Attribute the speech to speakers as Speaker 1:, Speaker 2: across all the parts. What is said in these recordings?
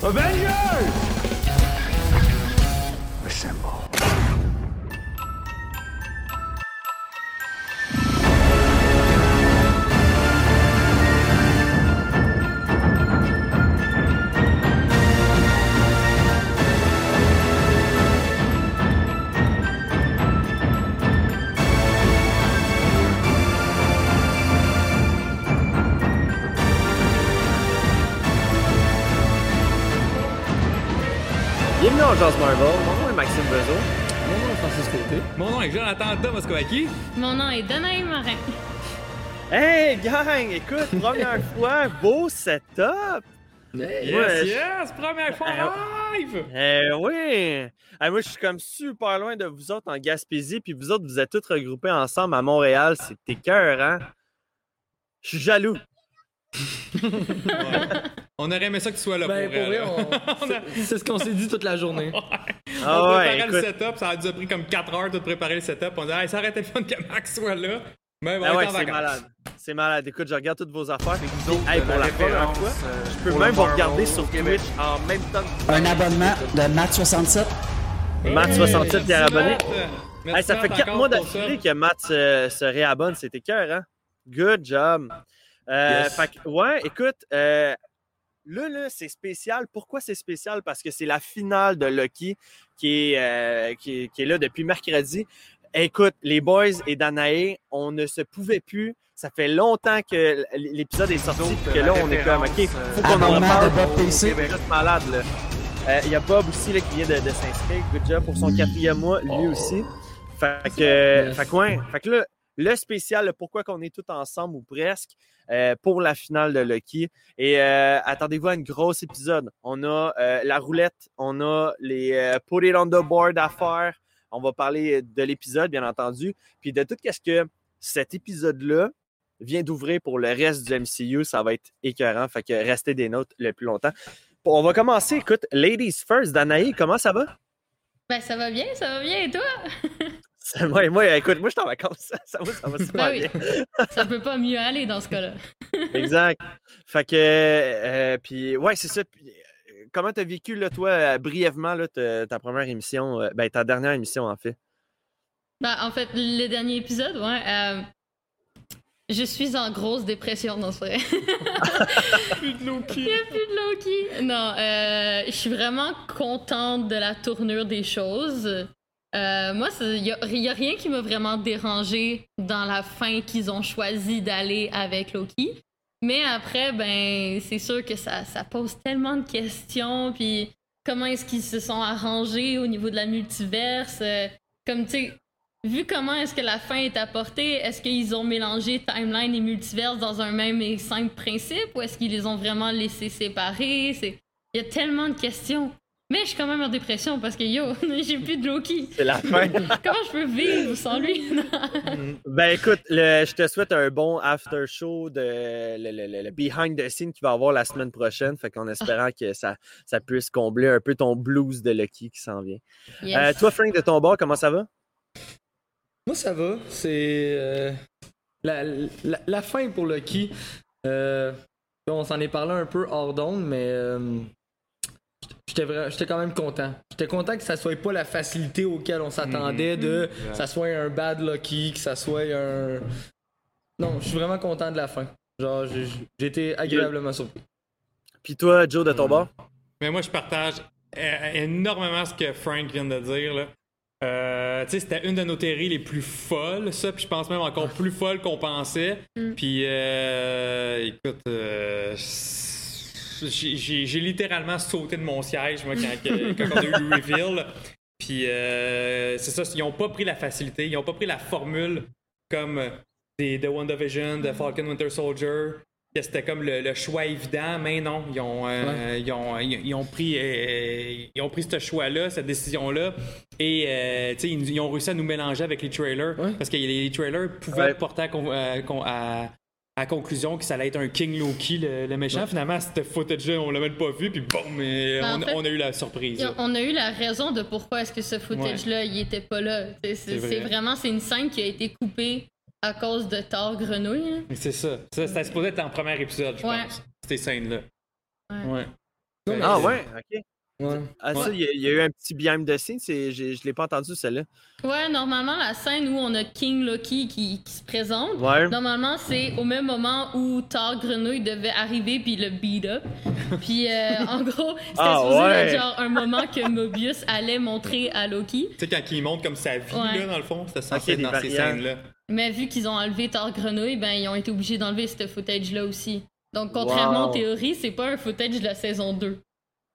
Speaker 1: Avengers!
Speaker 2: En Jazz Marvel. Mon nom est Maxime Bezo.
Speaker 3: Mon nom est Francis Côté.
Speaker 4: Mon nom est Jonathan Tomascovaki.
Speaker 5: Mon nom est Danaï Morin.
Speaker 2: Hey gang, écoute, première fois, beau setup.
Speaker 4: Yes,
Speaker 2: Ouais,
Speaker 4: yes, première fois live!
Speaker 2: Eh oui. Hey, moi, je suis comme super loin de vous autres en Gaspésie, puis vous autres, vous êtes tous regroupés ensemble à Montréal. C'est écœurant. Je suis jaloux.
Speaker 4: On aurait aimé ça que tu sois là
Speaker 3: Ben,
Speaker 4: pour
Speaker 3: pour
Speaker 4: vrai.
Speaker 3: vrai,
Speaker 4: là.
Speaker 3: on- c'est- c'est ce qu'on s'est dit toute la journée.
Speaker 2: Ah
Speaker 4: on
Speaker 2: ouais,
Speaker 4: préparait le
Speaker 2: écoute.
Speaker 4: setup, ça a dû pris comme 4 heures de préparer le setup. On dit, hey, ça aurait été le fun que Max soit là. Mais bon,
Speaker 2: Ah ouais, c'est malade. C'est malade. Écoute, je regarde toutes vos affaires.
Speaker 6: Vous autres,
Speaker 2: Hey, pour la première fois,
Speaker 6: euh,
Speaker 2: Je peux même vous regarder sur
Speaker 6: Québec.
Speaker 2: Twitch en même temps que
Speaker 7: Un abonnement de Matt 67.
Speaker 2: Matt 67 qui est abonné. Hey, ça fait
Speaker 4: Matt,
Speaker 2: 4
Speaker 4: encore
Speaker 2: mois d'affilée que Matt se, se réabonne. C'était cœur, hein? Good job. Euh,
Speaker 4: Yes.
Speaker 2: fait que, ouais, écoute, euh, là, là, c'est spécial. Pourquoi c'est spécial? Parce que c'est la finale de Lucky qui est, euh, qui, est- qui est là depuis mercredi. Écoute, les boys et Danae, on ne se pouvait plus. Ça fait longtemps que l'épisode est sorti,
Speaker 6: autres,
Speaker 2: que là, on est comme, OK, faut qu'on en
Speaker 7: PC.
Speaker 2: C'est malade, là. Euh, Il y a Bob aussi là, qui vient de, de s'inscrire. Good job pour son quatrième mois, lui aussi. Fait que, fait que, ouais. Fait que là, le spécial, le pourquoi qu'on est tous ensemble ou presque euh, pour la finale de Lucky. Et euh, attendez-vous à une grosse épisode. On a euh, la roulette, on a les put it on the board à faire. On va parler de l'épisode, bien entendu. Puis de tout ce que cet épisode-là vient d'ouvrir pour le reste du MCU, ça va être écœurant. Fait que restez des notes le plus longtemps. On va commencer. Écoute, Ladies First, Danaï, comment ça va?
Speaker 5: Ben, ça va bien, ça va bien, et toi?
Speaker 2: Moi, moi, écoute, moi, je suis en vacances. Ça va, ça va super
Speaker 5: Ben oui.
Speaker 2: bien.
Speaker 5: ça peut pas mieux aller dans ce cas-là.
Speaker 2: Exact. Fait que, euh, puis, ouais, c'est ça. Puis, euh, comment t'as vécu, là, toi, euh, brièvement, là, ta, ta première émission, euh, ben, ta dernière émission, en fait?
Speaker 5: Ben, en fait, le dernier épisode, ouais. euh, je suis en grosse dépression, non, c'est vrai.
Speaker 4: Plus de Loki.
Speaker 5: Il n'y a plus de Loki. Non, euh, je suis vraiment contente de la tournure des choses. Euh, moi, il n'y a, rien qui m'a vraiment dérangé dans la fin qu'ils ont choisi d'aller avec Loki. Mais après, ben, c'est sûr que ça, pose tellement de questions. Puis comment est-ce qu'ils se sont arrangés au niveau de la multiverse? euh, comme, tu sais, vu comment est-ce que la fin est apportée, est-ce qu'ils ont mélangé timeline et multiverse dans un même et simple principe ou est-ce qu'ils les ont vraiment laissés séparer? C'est... Il y a tellement de questions. Mais je suis quand même en dépression parce que yo, j'ai plus de Loki.
Speaker 2: C'est la fin.
Speaker 5: Comment je peux vivre sans lui?
Speaker 2: ben, écoute, le- je te souhaite un bon after show de le, le- le- le behind the scene qu'il va y avoir la semaine prochaine. Fait qu'en espérant que ça, ça puisse combler un peu ton blues de Lucky qui s'en vient.
Speaker 5: Yes.
Speaker 2: Euh, toi, Frank, de ton bord, comment ça va?
Speaker 3: Moi, ça va. C'est euh, la, la, la fin pour Lucky. Euh, on s'en est parlé un peu hors d'onde, mais euh, j'étais quand même content. J'étais content que ça soit pas la facilité auquel on s'attendait, de que ça soit un bad Lucky, que ça soit un. Non, je suis vraiment content de la fin. Genre, j'ai été agréablement surpris.
Speaker 2: Puis toi, Joe, de ton bord?
Speaker 4: Mais moi, je partage énormément ce que Frank vient de dire. Là. Euh, tu sais, c'était une de nos théories les plus folles, ça, puis je pense même encore plus folle qu'on pensait.
Speaker 5: Mm.
Speaker 4: Puis, euh, écoute, euh, j'ai littéralement sauté de mon siège, moi, quand, quand on a eu le reveal. Puis, euh, c'est ça, ils ont pas pris la facilité, ils ont pas pris la formule comme des, de WandaVision, de Falcon Winter Soldier, que c'était comme le, le choix évident, mais non, ils ont, euh, ils ont, ils, ils ont pris, euh, ils ont pris ce choix-là, cette décision-là, et euh, tu sais, ils, ils ont réussi à nous mélanger avec les trailers,
Speaker 3: Ouais.
Speaker 4: parce que les, trailers pouvaient
Speaker 2: Ouais.
Speaker 4: porter à- à conclusion que ça allait être un King Loki, le, le méchant. Finalement, cette footage-là, on l'a même pas vu, puis bon, mais
Speaker 5: Ben, en
Speaker 4: on,
Speaker 5: fait,
Speaker 4: on a eu la surprise.
Speaker 5: On a eu la raison de pourquoi est-ce que ce footage-là, il était pas là. C'est-
Speaker 4: C'est
Speaker 5: C'est
Speaker 4: vrai.
Speaker 5: c'est vraiment, c'est une scène qui a été coupée à cause de Thor Grenouille.
Speaker 4: C'est ça. Ça, C'était supposé être en premier épisode, je
Speaker 5: Ouais.
Speaker 4: pense. Ces scènes-là.
Speaker 5: Ouais.
Speaker 2: Ah ouais, ok.
Speaker 3: Ouais.
Speaker 2: Ah, ça, il y, a- il y a eu un petit behind c'est- j'ai- je l'ai pas entendu celle-là.
Speaker 5: Ouais, normalement, la scène où on a King Loki qui, qui se présente,
Speaker 2: Ouais.
Speaker 5: normalement, c'est au même moment où Thor Grenouille devait arriver puis le beat up. Puis, euh, en gros, c'était
Speaker 2: Ah,
Speaker 5: supposé
Speaker 2: ouais.
Speaker 5: être genre un moment que Mobius allait montrer à Loki.
Speaker 4: Tu sais, quand il montre comme sa vie,
Speaker 5: Ouais.
Speaker 4: là, dans le fond, c'était censé être dans ces scènes-là.
Speaker 5: Mais vu qu'ils ont enlevé Thor Grenouille, ben, ils ont été obligés d'enlever ce footage-là aussi. Donc, contrairement
Speaker 2: Wow.
Speaker 5: aux théories, c'est pas un footage de la saison 2.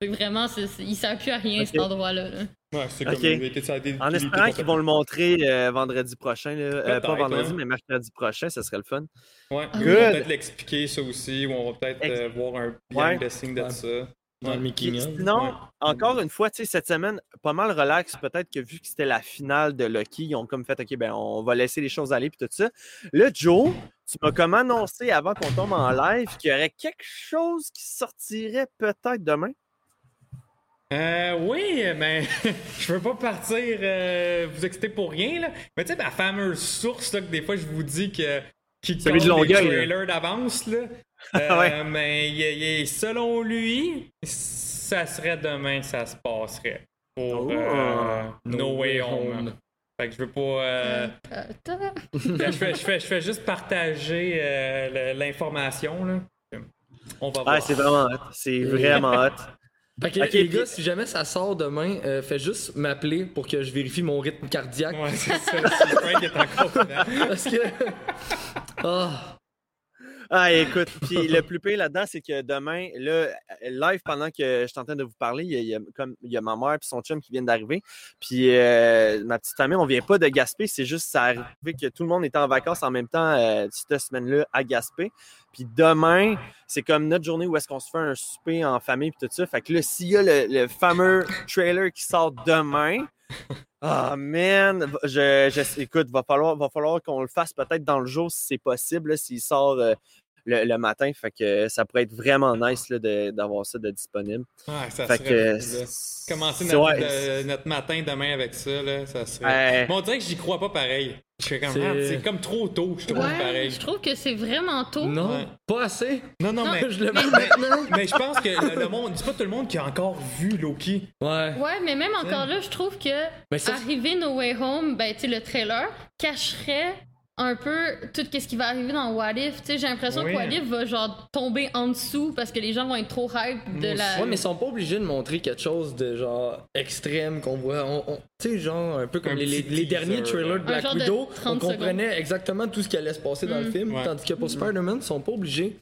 Speaker 5: Vraiment, c'est- c'est- il sert plus à rien, cet endroit-là. là.
Speaker 4: Ouais, c'est comme. il été-
Speaker 2: En espérant qu'ils vont le montrer euh, vendredi prochain. là. Euh, pas vendredi,
Speaker 4: hein.
Speaker 2: mais mercredi prochain, ça serait le fun.
Speaker 4: Ouais,
Speaker 5: Ah
Speaker 4: vont
Speaker 2: Good.
Speaker 4: peut-être l'expliquer, ça aussi, ou on va peut-être euh, voir un
Speaker 2: Ouais.
Speaker 4: behind the scenes de
Speaker 3: Ouais.
Speaker 4: ça.
Speaker 3: Dans le
Speaker 4: Ouais.
Speaker 2: sinon,
Speaker 4: Ouais.
Speaker 2: encore une fois, tu sais, cette semaine, pas mal relax. Peut-être que vu que c'était la finale de Lucky, ils ont comme fait, OK, ben, on va laisser les choses aller, puis tout ça. Là, Joe, tu m'as comme annoncé avant qu'on tombe en live qu'il y aurait quelque chose qui sortirait peut-être demain.
Speaker 4: Euh, oui, mais je veux pas partir euh, vous exciter pour rien, là. Mais tu sais, ma fameuse source, là, que des fois je vous dis que qui
Speaker 2: Celui de
Speaker 4: les
Speaker 2: Longueuil,
Speaker 4: trailers d'avance, là. Euh,
Speaker 2: Ouais.
Speaker 4: Mais selon lui, ça serait demain que ça se passerait. Pour
Speaker 2: Oh.
Speaker 4: euh, No Way Home. Fait que je veux pas. euh,
Speaker 5: Euh,
Speaker 4: Ben, je, fais, je, fais, je fais juste partager euh, l'information. là. On va voir.
Speaker 2: Ah, c'est vraiment hot. C'est vraiment hot.
Speaker 3: Fait que, les
Speaker 2: puis-
Speaker 3: gars, si jamais ça sort demain, euh, fais juste m'appeler pour que je vérifie mon rythme cardiaque.
Speaker 4: Ouais, c'est ça. Frank est encore dedans.
Speaker 3: Parce que. Ah.
Speaker 2: Ah, écoute, puis le plus pire là-dedans, c'est que demain, là, live, pendant que je suis en train de vous parler, il y a, il y a comme, il y a ma mère et son chum qui viennent d'arriver. Puis euh, ma petite amie, on vient pas de Gaspé, c'est juste ça arrivé que tout le monde était en vacances en même temps euh, cette semaine-là à Gaspé. Puis demain, c'est comme notre journée où est-ce qu'on se fait un souper en famille puis tout ça. Fait que là, s'il y a le, le fameux trailer qui sort demain, ah man, je, je- écoute, va falloir, va falloir qu'on le fasse peut-être dans le jour si c'est possible, s'il sort euh, le, le matin. Fait que ça pourrait être vraiment nice d'avoir ça de disponible.
Speaker 4: Ouais, ça
Speaker 2: Fait
Speaker 4: serait
Speaker 2: que.
Speaker 4: Commencer notre,
Speaker 2: ouais,
Speaker 4: de- notre matin demain avec ça, là, ça serait.
Speaker 2: Ouais.
Speaker 4: Mais on dirait que j'y crois pas pareil. Je fais comme,
Speaker 3: C'est-
Speaker 4: comme trop tôt, je trouve
Speaker 5: Ouais,
Speaker 4: pareil.
Speaker 5: je trouve que c'est vraiment tôt.
Speaker 3: Non,
Speaker 4: Ouais.
Speaker 3: pas assez.
Speaker 4: Non, non,
Speaker 5: Non,
Speaker 4: mais.
Speaker 3: Je le
Speaker 4: mais-
Speaker 3: maintenant.
Speaker 4: mais je pense que le, le monde, c'est pas tout le monde qui a encore vu Loki.
Speaker 3: Ouais.
Speaker 5: Ouais, mais même encore là, je trouve que
Speaker 3: ça,
Speaker 5: arriver No Way Home, ben, tu sais, le trailer cacherait un peu tout ce qui va arriver dans What If. Tu sais, j'ai l'impression
Speaker 4: Oui.
Speaker 5: que What If va genre tomber en dessous parce que les gens vont être trop hype de
Speaker 4: Moi
Speaker 5: la.
Speaker 3: Ouais, mais ils sont pas obligés de montrer quelque chose de genre extrême qu'on voit. On, on- tu sais, genre un peu comme
Speaker 4: Un
Speaker 3: les, les-
Speaker 4: petit
Speaker 3: les derniers trailers de Black
Speaker 5: genre de
Speaker 3: Widow.
Speaker 5: 30
Speaker 3: On comprenait exactement tout ce qui allait se passer dans le
Speaker 5: Mm.
Speaker 3: film.
Speaker 4: Ouais.
Speaker 3: Tandis que pour Spider-Man, ils sont pas obligés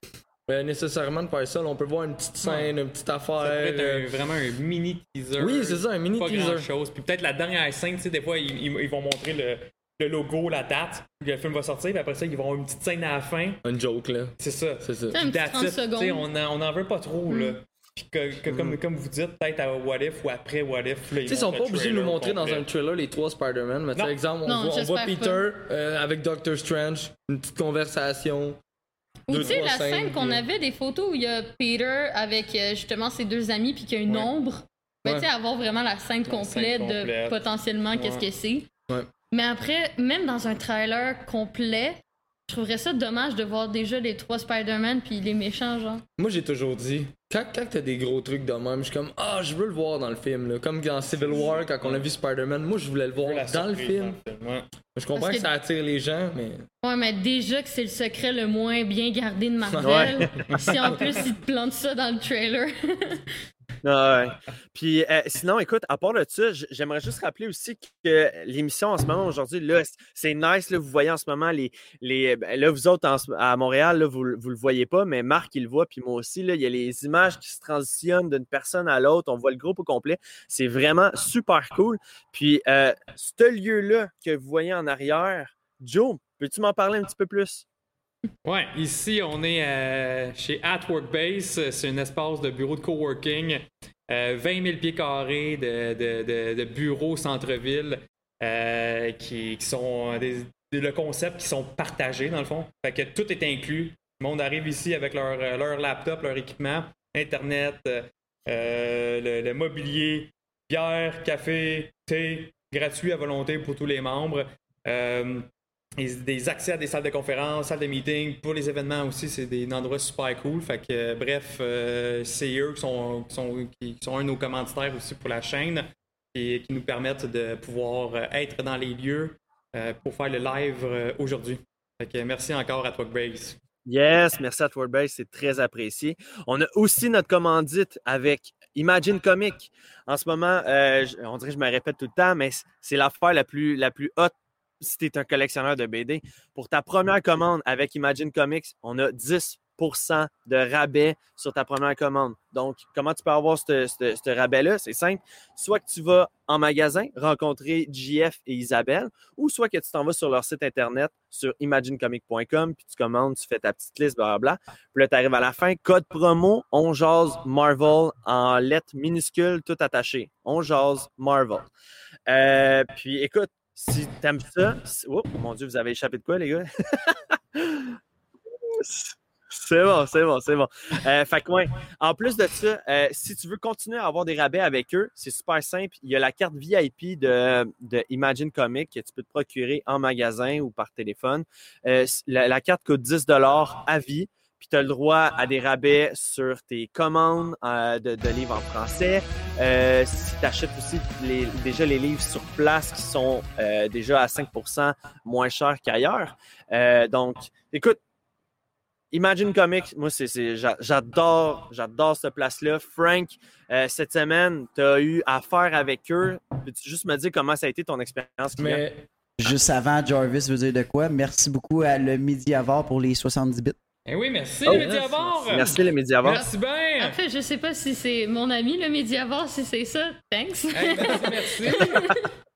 Speaker 3: euh, nécessairement de faire ça. Là, on peut voir une petite scène, une petite affaire.
Speaker 4: Ça pourrait être
Speaker 3: euh,
Speaker 4: un- vraiment un mini teaser.
Speaker 3: Oui, c'est ça, un mini
Speaker 4: pas
Speaker 3: teaser.
Speaker 4: grand chose. Puis peut-être la dernière scène, tu sais, des fois, ils vont montrer le, le logo, la date, puis le film va sortir, puis après ça, ils vont avoir une petite scène à la fin.
Speaker 3: Une joke, là.
Speaker 4: C'est ça.
Speaker 3: C'est ça.
Speaker 4: That's
Speaker 5: 30
Speaker 4: it. Tu sais,
Speaker 5: secondes.
Speaker 4: on en, on en veut pas trop, là. Puis que, que comme, comme vous dites, peut-être à What If ou après What If. là,
Speaker 3: Tu sais, ils sont pas obligés de nous montrer dans un trailer les trois Spider-Man. Mais
Speaker 4: Non.
Speaker 3: exemple, on,
Speaker 5: Non,
Speaker 3: voit, on voit Peter euh, avec Doctor Strange, une petite conversation.
Speaker 5: Ou tu sais, la scène qu'on
Speaker 3: puis-
Speaker 5: avait des photos où il y a Peter avec euh, justement ses deux amis puis qu'il y a une
Speaker 4: Ouais.
Speaker 5: ombre. Mais
Speaker 3: Ouais.
Speaker 5: tu sais, avoir vraiment la scène
Speaker 4: scène
Speaker 5: complète de
Speaker 4: complète.
Speaker 5: potentiellement qu'est-ce
Speaker 4: Ouais.
Speaker 5: que c'est. Mais après, même dans un trailer complet, je trouverais ça dommage de voir déjà les trois Spider-Man puis les méchants, genre.
Speaker 3: Moi, j'ai toujours dit, quand, quand t'as des gros trucs de même, je suis comme, ah, je veux le voir dans le film. Là. Comme dans Civil War, quand on a vu Spider-Man, moi, je voulais le voir dans le film.
Speaker 4: dans le film, ouais.
Speaker 3: Je comprends que- ça attire les gens, mais.
Speaker 5: Ouais, mais déjà que c'est le secret le moins bien gardé de Marvel, si en plus ils te plantent ça dans le trailer.
Speaker 2: Ah ouais. Puis euh, sinon, écoute, à part de ça, j'aimerais juste rappeler aussi que l'émission en ce moment, aujourd'hui, c'est nice. Là, vous voyez en ce moment les. les ben, là, vous autres à Montréal, là, vous, vous le voyez pas, mais Marc, il le voit, puis moi aussi. Là, il y a les images qui se transitionnent d'une personne à l'autre. On voit le groupe au complet. C'est vraiment super cool. Puis, euh, ce lieu-là que vous voyez en arrière, Joe, Peux-tu m'en parler un petit peu plus?
Speaker 4: Ouais, ici, on est euh, chez At Workbase. C'est un espace de bureau de coworking. Euh, 20 000 pieds carrés de, bureaux centre-ville euh, qui, sont le concept qui sont partagés, dans le fond. Fait que tout est inclus. Le monde arrive ici avec leur, euh, laptop, leur équipement, Internet, euh, euh, le, mobilier, bière, café, thé, gratuit à volonté pour tous les membres. Euh, des accès à des salles de conférences, salles de meeting, pour les événements aussi, c'est des endroits super cool. Fait que, euh, bref, euh, c'est eux qui sont, qui, sont, un de nos commanditaires aussi pour la chaîne et qui nous permettent de pouvoir euh, être dans les lieux pour faire le live aujourd'hui. Fait merci encore à Talkbase.
Speaker 2: Yes, merci à Wordbase, c'est très apprécié. On a aussi notre commandite avec Imagine Comic. En ce moment, on dirait que je me répète tout le temps, mais c'est l'affaire la plus, la plus haute si tu es un collectionneur de BD. Pour ta première commande avec Imagine Comics, on a 10% de rabais sur ta première commande. Donc, comment tu peux avoir ce rabais-là? C'est simple. Soit que tu vas en magasin rencontrer JF et Isabelle, ou soit que tu t'en vas sur leur site internet sur imaginecomic.com, puis tu commandes, tu fais ta petite liste, blablabla. Puis là, tu arrives à la fin, code promo, on jase Marvel en lettres minuscules, tout attaché. On jase Marvel. Euh, puis écoute, si t'aimes ça, si- oh mon Dieu, vous avez échappé de quoi, les gars? C'est bon, c'est bon, c'est bon. Euh, fait que ouais, en plus de ça, euh, si tu veux continuer à avoir des rabais avec eux, c'est super simple. Il y a la carte VIP de, de Imagine Comic que tu peux te procurer en magasin ou par téléphone. Euh, la, la carte coûte 10 à vie. Puis tu as le droit à des rabais sur tes commandes euh, de, livres en français. Euh, si tu achètes aussi déjà les livres sur place qui sont euh, déjà à 5% moins chers qu'ailleurs. Donc, écoute, Imagine Comics, moi, c'est, c'est- j'a- j'adore, j'adore cette place-là. Frank, cette semaine, tu as eu affaire avec eux. Peux-tu juste me dire comment ça a été ton expérience?
Speaker 7: Juste avant, Jarvis veut dire de quoi? Merci beaucoup à le Mediavore pour les 70 bits.
Speaker 4: Eh oui, merci,
Speaker 2: Oh,
Speaker 4: le Mediavore!
Speaker 2: Merci, les Mediavores.
Speaker 4: Merci bien!
Speaker 5: Après, je sais pas si c'est mon ami le Mediavore, si c'est ça. Thanks.
Speaker 4: Hey, merci, merci.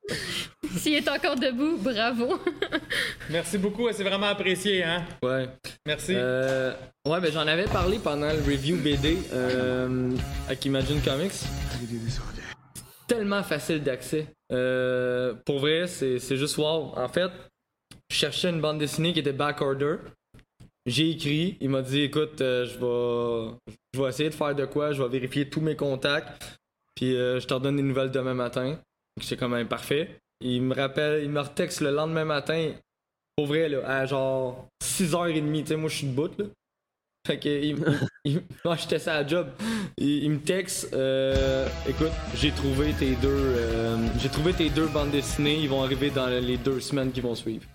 Speaker 5: S'il est encore debout, bravo.
Speaker 4: Merci beaucoup, c'est vraiment apprécié, hein?
Speaker 3: ouais.
Speaker 4: Merci.
Speaker 3: Euh, ouais, ben j'en avais parlé pendant le review BD euh, avec Imagine Comics. Tellement facile d'accès. Euh, pour vrai, c'est c'est juste wow. En fait, je cherchais une bande dessinée qui était backorder. J'ai écrit, il m'a dit écoute, euh, je vais je vais essayer de faire de quoi, je vais vérifier tous mes contacts, puis euh, je te redonne des nouvelles demain matin. C'est quand même parfait. Il me rappelle, il me retexte le lendemain matin, pour vrai, à genre 6h30, tu sais, moi je suis debout, là. Fait que, il, il- moi j'étais ça à job. Il, il me texte, euh, écoute, j'ai trouvé tes deux, euh, j'ai trouvé tes deux bandes dessinées, ils vont arriver dans les deux semaines qui vont suivre.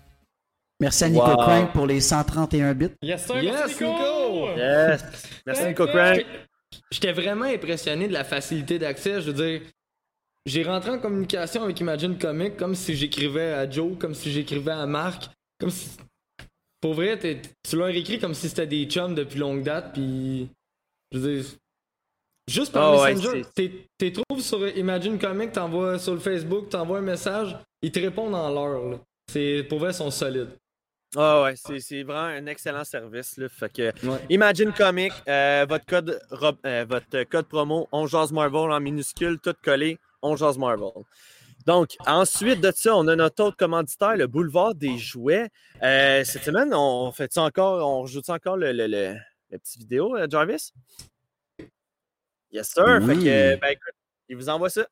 Speaker 7: Merci à Nico
Speaker 2: Wow.
Speaker 7: Crank pour les 131 bits.
Speaker 4: Yes, sir,
Speaker 3: Yes,
Speaker 4: merci, Nico!
Speaker 3: Nico!
Speaker 2: Yes. Merci, Nico Crank.
Speaker 3: J'étais vraiment impressionné de la facilité d'accès. Je veux dire, j'ai rentré en communication avec Imagine Comics comme si j'écrivais à Joe, comme si j'écrivais à Marc, comme si. Pour vrai, t'es- tu leur écris comme si c'était des chums depuis longue date, puis. Je veux dire. Juste par
Speaker 2: ouais,
Speaker 3: Messenger,
Speaker 2: c'est-
Speaker 3: t'es- trouves sur Imagine Comics, t'envoies sur le Facebook, t'envoies un message, ils te répondent en l'heure. Pour vrai, ils sont solides.
Speaker 2: Ah ouais, c'est, c'est vraiment un excellent service. Là. Fait que
Speaker 3: Ouais.
Speaker 2: Imagine Comic, euh, votre, code, euh, votre code promo, on jase Marvel en minuscule, tout collé, on jase Marvel. Donc, ensuite de ça, on a notre autre commanditaire, le Boulevard des Jouets. Euh, cette semaine, on fait encore, on rajoute encore le, le, le, le petit vidéo, Jarvis? Yes, sir. Fait
Speaker 7: Oui.
Speaker 2: que, euh, ben écoute, il vous envoie ça.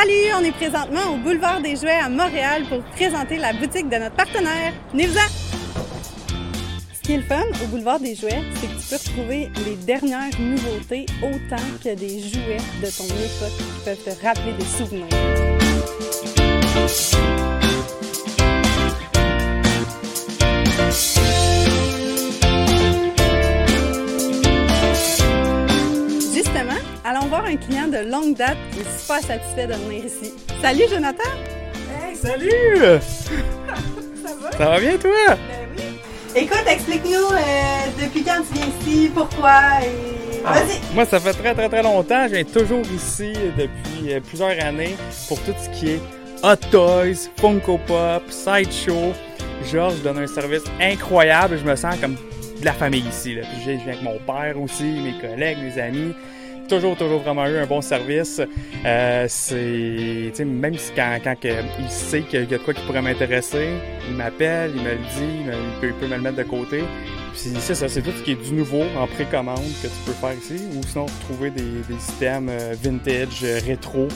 Speaker 8: Salut, on est présentement au boulevard des Jouets à Montréal pour présenter la boutique de notre partenaire. Venez-vous-en! Ce qui est le fun au boulevard des Jouets, c'est que tu peux retrouver les dernières nouveautés autant que des jouets de ton époque qui peuvent te rappeler des souvenirs. Allons voir un client de longue date qui est super satisfait de venir ici. Salut Jonathan!
Speaker 9: Hey, salut!
Speaker 8: Ça va?
Speaker 9: Ça va bien, toi?
Speaker 8: Ben oui. Écoute, explique-nous euh, depuis quand tu viens ici, pourquoi et.
Speaker 9: Ah,
Speaker 8: Vas-y!
Speaker 9: Moi, ça fait très très très longtemps. Je viens toujours ici depuis euh, plusieurs années pour tout ce qui est Hot Toys, Funko Pop, Sideshow. Georges donne un service incroyable. Je me sens comme de la famille ici. Là. Puis je viens avec mon père aussi, mes collègues, mes amis. Toujours, toujours vraiment eu un bon service. Euh, c'est, même si quand, quand il sait qu'il y a de quoi qui pourrait m'intéresser, il m'appelle, il me le dit, il, peut, il peut me le mettre de côté. Puis c'est ça, c'est tout ce qui est du nouveau en précommande que tu peux faire ici, ou sinon trouver des, des systèmes euh, vintage, euh, rétro,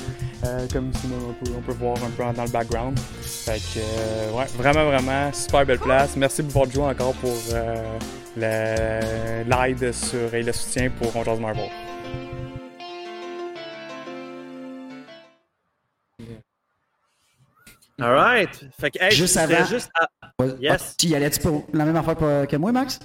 Speaker 9: euh, comme ici on peut, on peut voir un peu dans le background. Fait que, euh, ouais, vraiment, vraiment, super belle place. Merci Boulevard Joe encore pour euh, l'aide sur, et le soutien pour On Jase Marvel.
Speaker 2: Alright. Fait que, hey,
Speaker 7: Juste avant-
Speaker 2: juste à- Yes.
Speaker 7: Tu y allais-tu pour la même affaire que moi, Max?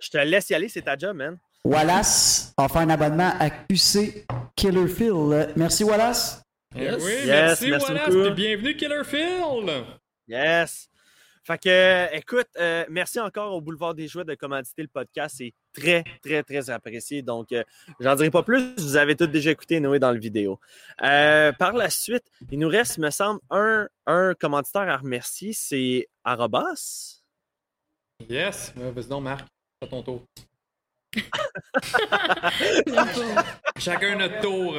Speaker 2: Je te laisse y aller, c'est ta job, man.
Speaker 7: Wallace a fait un abonnement à QC Killer Phil. Merci, Wallace.
Speaker 4: Eh oui,
Speaker 2: Yes,
Speaker 4: merci,
Speaker 2: merci
Speaker 4: Wallace,
Speaker 2: beaucoup.
Speaker 4: bienvenue Killer Phil!
Speaker 2: Yes. Fait que, euh, écoute, euh, merci encore au Boulevard des Jouets de commanditer le podcast. C'est très, très, très apprécié. Donc, euh, j'en dirai pas plus. Vous avez tous déjà écouté Noé dans le vidéo. Euh, par la suite, il nous reste, me semble, un, un commanditaire à remercier. C'est Arobas.
Speaker 4: Yes, Euh, vas-y donc, Marc, à ton tour. Chacun notre tour.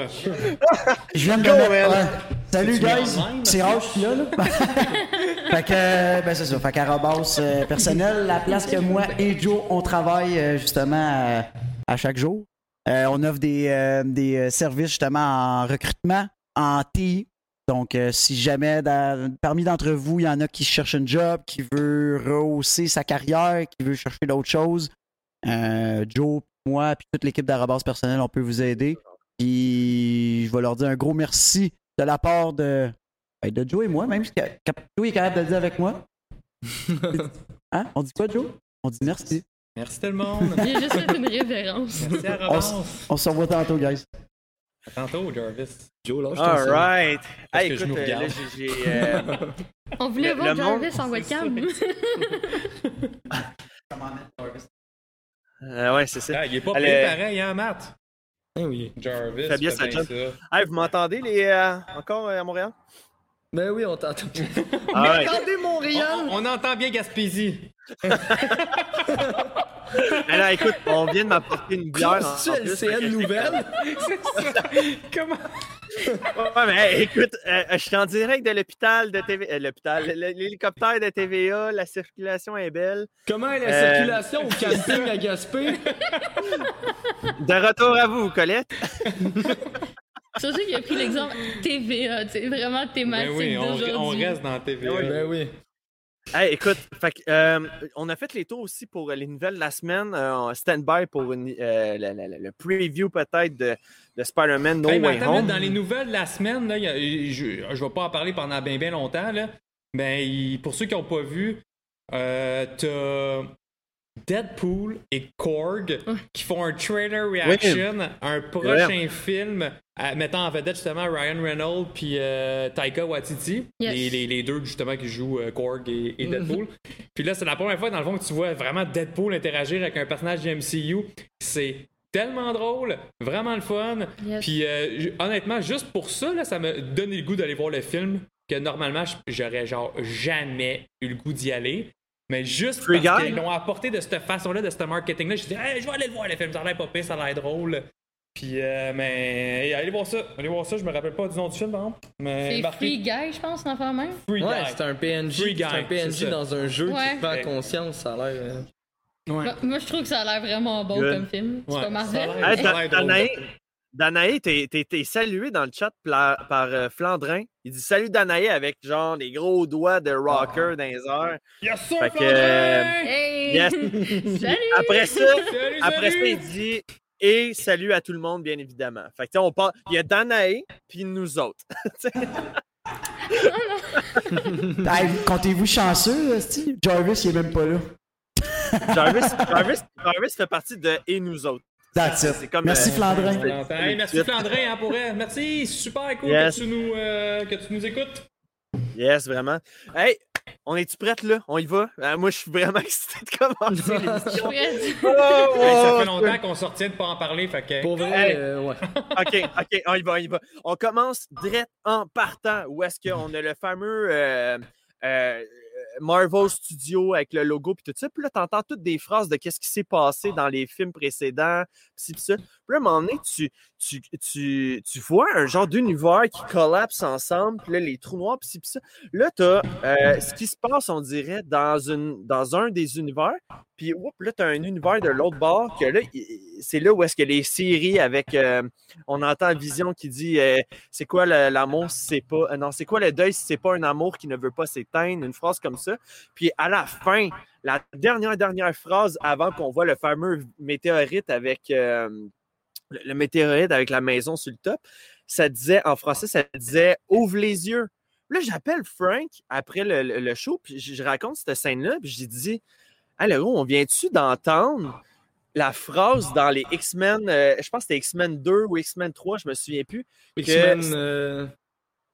Speaker 7: Je viens de
Speaker 2: Go,
Speaker 7: me mettre-
Speaker 2: man.
Speaker 7: ouais. Salut, guys. C'est là. là. fait que, euh, ben c'est ça. Fait qu'Arobas euh, personnel, la place que moi et Joe, on travaille euh, justement à chaque jour. On offre des, des services justement en recrutement, en TI. Donc, si jamais parmi d'entre vous, il y en a qui cherchent un job, qui veut rehausser sa carrière, qui veut chercher d'autres choses, Joe, moi, puis toute l'équipe d'Arabas personnel, on peut vous aider. Puis je vais leur dire un gros merci de la part de, ben, de Joe et moi, même si Cap- Joe est capable de le dire avec moi. Hein? On dit quoi, Joe? On dit merci.
Speaker 4: Merci tout le monde.
Speaker 5: J'ai juste fait une révérence.
Speaker 4: Merci à
Speaker 7: On, se revoit tantôt, guys.
Speaker 4: À tantôt, Jarvis.
Speaker 3: Joe, lâche
Speaker 2: All right.
Speaker 4: Parce
Speaker 2: Hey,
Speaker 4: que je nous
Speaker 2: euh, là,
Speaker 4: regarde?
Speaker 2: euh,
Speaker 5: On voulait
Speaker 2: Le-
Speaker 5: voir
Speaker 2: le monde-
Speaker 5: Jarvis en webcam.
Speaker 2: euh, ouais, c'est ça.
Speaker 4: Ah, il est pas
Speaker 2: Allez.
Speaker 4: payé pareil, hein, Matt?
Speaker 3: Eh oui.
Speaker 4: Jarvis,
Speaker 2: Fais bien
Speaker 4: fais
Speaker 2: sa
Speaker 4: bien
Speaker 2: job.
Speaker 4: ça.
Speaker 2: Hey, vous m'entendez les, euh, encore euh, à Montréal?
Speaker 3: Ben oui, on t'entend.
Speaker 2: Ah ouais.
Speaker 3: Regardez Montréal!
Speaker 4: On, on entend bien Gaspésie.
Speaker 2: Alors, écoute, on vient de m'apporter une bière.
Speaker 3: C'est LCN nouvelle?
Speaker 4: Comment?
Speaker 2: Ouais, mais écoute, euh, je suis en direct de l'hôpital de TV... euh, l'hôpital, l'hélicoptère de TVA, la circulation est belle.
Speaker 3: Comment est la
Speaker 2: Euh,
Speaker 3: circulation au camping à Gaspé?
Speaker 2: De retour à vous, Colette.
Speaker 5: Surtout qu'il a pris l'exemple TVA, tu sais, vraiment
Speaker 4: Ben
Speaker 5: thématique
Speaker 4: oui, on,
Speaker 5: d'aujourd'hui.
Speaker 4: on reste dans TVA.
Speaker 3: Ben oui.
Speaker 2: Hey, écoute, fait euh, on a fait les tours aussi pour les nouvelles de la semaine. Euh, stand-by pour une, euh, le, le- le preview peut-être de, de Spider-Man No
Speaker 4: Hey,
Speaker 2: Way
Speaker 4: attends,
Speaker 2: Home.
Speaker 4: dans les nouvelles de la semaine, là, il y a- je, je vais pas en parler pendant bien bien longtemps. Là, mais il- pour ceux qui n'ont pas vu, euh, t'as Deadpool et Korg qui font un trailer reaction à un prochain film à- mettant en vedette justement Ryan Reynolds puis euh, Taika Waititi,
Speaker 5: Yes.
Speaker 4: les, les- les deux justement qui jouent euh, Korg et, et Deadpool. puis là, c'est la première fois dans le fond que tu vois vraiment Deadpool interagir avec un personnage du MCU. C'est tellement drôle, vraiment le fun.
Speaker 5: Yes.
Speaker 4: Puis euh, honnêtement, juste pour ça, là, ça m'a donné le goût d'aller voir le film que normalement j'aurais genre jamais eu le goût d'y aller. Mais juste
Speaker 2: Free
Speaker 4: parce
Speaker 2: Guy?
Speaker 4: qu'ils l'ont apporté de cette façon-là, de ce marketing-là, je dit, hey, je vais aller le voir le film, ça a l'air pas pire, ça a l'air drôle. Puis, euh, mais, hey, allez voir ça, allez voir ça, je me rappelle pas du nom du film, par exemple. Mais
Speaker 5: C'est
Speaker 4: marqué
Speaker 5: Free Guy, je pense, dans le même.
Speaker 4: Free
Speaker 3: Ouais,
Speaker 4: Guy.
Speaker 3: c'est un PNJ.
Speaker 4: Free
Speaker 3: C'est un
Speaker 4: Guy,
Speaker 3: PNJ dans un jeu
Speaker 5: Ouais.
Speaker 3: qui te fait conscience, ça a l'air. euh,
Speaker 5: Moi, moi, je trouve que ça a l'air vraiment bon
Speaker 2: Good.
Speaker 5: comme film. C'est pas Marvel.
Speaker 2: Hey,
Speaker 4: Ça a
Speaker 2: Da-
Speaker 4: l'air drôle.
Speaker 2: Danae, Danae, t'es- salué dans le chat par euh, Flandrin. Il dit salut Danae avec genre des gros doigts de rocker dans les airs.
Speaker 4: Yes, sir,
Speaker 2: que, euh,
Speaker 5: Hey!
Speaker 2: Yes.
Speaker 5: Salut!
Speaker 2: Après ça,
Speaker 4: Salut,
Speaker 2: après ça, il dit et salut à tout le monde, bien évidemment. Fait que, tu sais, on parle, il y a Danae puis nous autres.
Speaker 7: Hey, Comptez-vous chanceux, Steve? Jarvis, il est même pas là.
Speaker 2: Jarvis, Jarvis, Jarvis fait partie de et nous autres.
Speaker 7: That's it.
Speaker 2: C'est comme,
Speaker 7: Merci,
Speaker 2: euh,
Speaker 7: Flandrin.
Speaker 4: Hey, merci Flandrin hein, pour elle. Merci, super cool
Speaker 2: Yes.
Speaker 4: que, tu nous, euh, que tu nous écoutes.
Speaker 2: Yes, vraiment. Hey, on est-tu prête là? On y va? Euh, moi, je suis vraiment excité de commencer l'émission. Oh,
Speaker 4: Hey, ça
Speaker 2: oh,
Speaker 4: fait longtemps qu'on sortait de pas en parler, fait que.
Speaker 3: Pour vrai,
Speaker 2: Hey.
Speaker 3: euh, ouais.
Speaker 2: OK, OK, on y va, on y va. On commence direct en partant où est-ce qu'on a le fameux euh, euh, Marvel Studio avec le logo puis tout ça. Puis là, t'entends toutes des phrases de qu'est-ce qui s'est passé dans les films précédents, pis ça. Puis là, à un moment donné, tu, tu, tu, tu vois un genre d'univers qui collapse ensemble, puis là, les trous noirs, pis ça. Là, t'as euh, ce qui se passe, on dirait, dans, une, dans un des univers. Puis là, tu as un univers de l'autre bord que là, c'est là où est-ce que les séries avec. euh, on entend Vision qui dit euh, c'est quoi l'amour si c'est pas. euh, non, c'est quoi le deuil si c'est pas un amour qui ne veut pas s'éteindre, une phrase comme ça. Puis à la fin, la dernière, dernière phrase avant qu'on voit le fameux météorite avec. euh, le, le météorite avec la maison sur le top, ça disait, en français, ça disait ouvre les yeux. Là, j'appelle Frank après le, le- le show, puis je, je raconte cette scène-là, puis j'ai dit Hey, le gros, on vient-tu d'entendre la phrase dans les X-Men, euh, je pense que c'était X-Men 2 ou X-Men 3, je me souviens plus.
Speaker 3: X-Men. euh,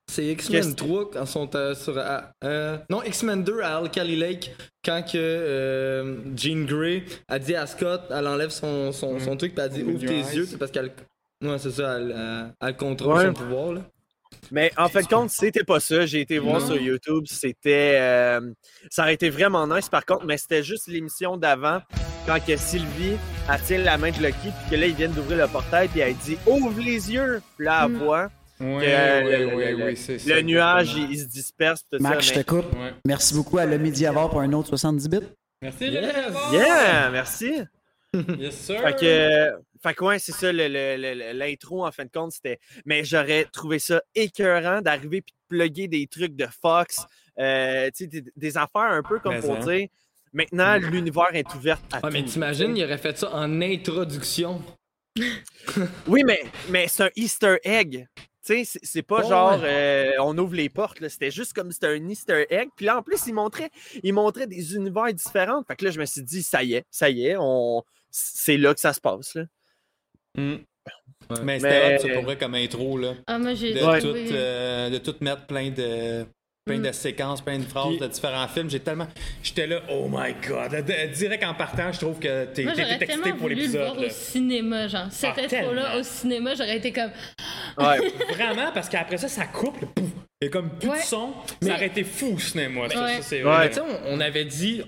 Speaker 3: C'est X-Men
Speaker 2: Qu'est-ce-
Speaker 3: 3 quand ils sont euh, sur. euh, non, X-Men 2 à Alkali Lake, quand que euh, Jean Grey a dit à Scott, elle enlève son, son, son truc, puis elle dit ouvre tes
Speaker 9: eyes.
Speaker 3: yeux, c'est parce qu'elle. Ouais, c'est ça, elle, euh, elle contrôle
Speaker 2: Ouais.
Speaker 3: son pouvoir, là.
Speaker 2: Mais en fait, compte, c'était pas ça. J'ai été voir
Speaker 3: Non.
Speaker 2: sur YouTube. C'était. euh, ça aurait été vraiment nice par contre, mais c'était juste l'émission d'avant quand que Sylvie tient la main de Lucky, puis que là, ils viennent d'ouvrir le portail, puis elle dit Ouvre les yeux! Puis là, elle
Speaker 5: Mm.
Speaker 2: voit
Speaker 4: Oui,
Speaker 2: que euh,
Speaker 4: oui,
Speaker 2: le,
Speaker 4: oui,
Speaker 2: le-
Speaker 4: oui,
Speaker 2: le- le nuage, il, il se disperse. Tout
Speaker 7: Max,
Speaker 2: ça,
Speaker 7: je
Speaker 2: mais-
Speaker 7: te coupe.
Speaker 4: Ouais.
Speaker 7: Merci beaucoup à le Mediavar pour un autre 70 bits.
Speaker 4: Merci,
Speaker 3: Yes.
Speaker 2: Yeah! Merci!
Speaker 4: Yes, sir.
Speaker 2: Fait que, fait que ouais, c'est ça, le- le- le- l'intro, en fin de compte, c'était. Mais j'aurais trouvé ça écœurant d'arriver puis de plugger des trucs de Fox, euh, tu sais, des, des affaires un peu comme
Speaker 4: Mais
Speaker 2: pour
Speaker 4: hein.
Speaker 2: dire maintenant, l'univers est ouvert à
Speaker 3: Ah, mais
Speaker 2: tout.
Speaker 3: t'imagines, il aurait fait ça en introduction.
Speaker 2: Oui, mais, mais c'est un Easter egg. Tu sais, c'est- pas genre
Speaker 3: ouais.
Speaker 2: euh, on ouvre les portes, là. c'était juste comme c'était un Easter egg. Puis là, en plus, il montrait, il montrait des univers différents. Fait que là, je me suis dit, ça y est, ça y est, on... c'est là que ça se passe. Là.
Speaker 4: Mm. Mais
Speaker 2: Mais-
Speaker 4: c'était hot, ça, pour vrai, comme intro, là.
Speaker 5: Ah, moi, j'ai
Speaker 4: De,
Speaker 2: Ouais.
Speaker 4: tout, euh, de tout mettre plein de plein de
Speaker 5: Mm.
Speaker 4: séquences, plein de phrases
Speaker 3: Puis-
Speaker 4: de différents films. J'ai tellement. J'étais là, oh my god. Direct en partant, je trouve que t'es
Speaker 5: Moi,
Speaker 4: excité
Speaker 5: tellement
Speaker 4: pour
Speaker 5: voulu le
Speaker 4: l'épisode.
Speaker 5: voir
Speaker 4: là.
Speaker 5: au cinéma, genre. Cette
Speaker 4: Ah,
Speaker 5: intro-là
Speaker 4: tellement.
Speaker 5: au cinéma, j'aurais été comme.
Speaker 2: Ouais.
Speaker 4: Vraiment, parce qu'après ça, ça coupe, là, pouf. Il y a comme plus
Speaker 5: Ouais.
Speaker 4: de son.
Speaker 3: Mais-
Speaker 4: Ça aurait été fou au cinéma.
Speaker 5: Ouais.
Speaker 4: ça,
Speaker 2: Ouais.
Speaker 3: Mais on avait dit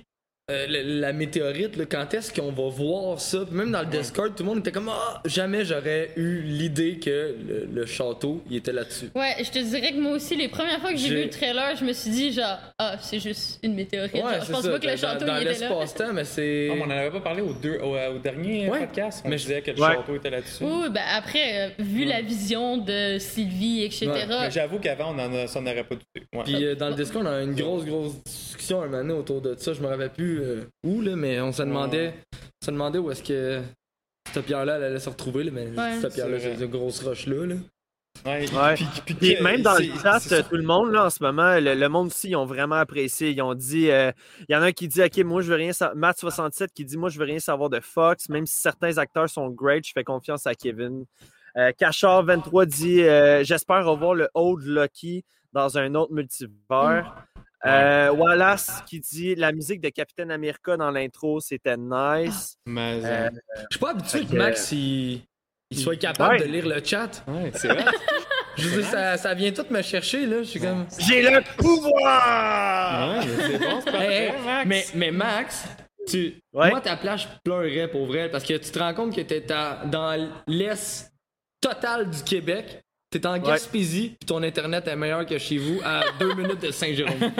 Speaker 3: euh, la météorite, là, quand est-ce qu'on va voir ça? Même dans le Discord, tout le monde était comme Ah, jamais j'aurais eu l'idée que le, le château, il était là-dessus.
Speaker 5: Ouais, je te dirais que moi aussi, les premières fois que j'ai vu le trailer, je me suis dit, genre, ah, c'est juste une météorite. genre, je pense
Speaker 3: ça.
Speaker 5: pas que le
Speaker 3: Dans-
Speaker 5: château,
Speaker 3: dans
Speaker 5: il était là.
Speaker 3: l'espace-temps, mais c'est.
Speaker 4: Ah, mais on n'en avait pas parlé au, deux, au, au dernier
Speaker 3: Ouais.
Speaker 4: podcast. On
Speaker 3: Mais
Speaker 4: disait que le
Speaker 2: Ouais.
Speaker 4: château était là-dessus.
Speaker 5: Oui, ben après, euh, vu la vision de Sylvie, etc.
Speaker 4: Mais j'avoue qu'avant, on en a, ça n'aurait pas douté. Ouais.
Speaker 3: Puis euh, dans le Discord, on a eu une grosse, grosse discussion un moment donné autour de ça. Je me rappelle plus euh, où, là, mais on se demandait, on se demandait où est-ce que cette pierre-là elle allait se retrouver. Là, mais
Speaker 5: Ouais.
Speaker 3: cette pierre-là,
Speaker 4: C'est
Speaker 3: une grosse roche-là. Là.
Speaker 4: Ouais.
Speaker 2: Ouais.
Speaker 4: Puis, puis
Speaker 2: Puis
Speaker 4: que-
Speaker 2: même dans le chat, tout le monde, là, en ce moment, le, le monde aussi, ils ont vraiment apprécié. Ils ont dit, euh, il y en a un qui dit, OK, moi, je veux rien savoir. Matt67 qui dit, moi, je veux rien savoir de Fox, même si certains acteurs sont great, je fais confiance à Kevin. Euh, Cachard23 dit, euh, j'espère revoir le Old Lucky dans un autre multivers. Euh, Wallace qui dit, la musique de Captain America dans l'intro, c'était nice.
Speaker 4: Mais,
Speaker 2: Euh,
Speaker 3: Je suis pas habitué que Max il, il soit capable
Speaker 2: Ouais.
Speaker 3: de lire le chat.
Speaker 4: ouais, c'est vrai.
Speaker 3: Je veux dire, ça, ça vient tout me chercher. là. Je suis comme.
Speaker 2: J'ai le pouvoir!
Speaker 4: Ouais, mais bon,
Speaker 3: Hey,
Speaker 4: Max.
Speaker 3: mais, mais Max, tu,
Speaker 2: Ouais.
Speaker 3: moi, ta place, je pleurais pour vrai parce que tu te rends compte que t'es à- dans l'est total du Québec. T'es en Gaspésie, puis ton internet est meilleur que chez vous à deux minutes de Saint-Jérôme.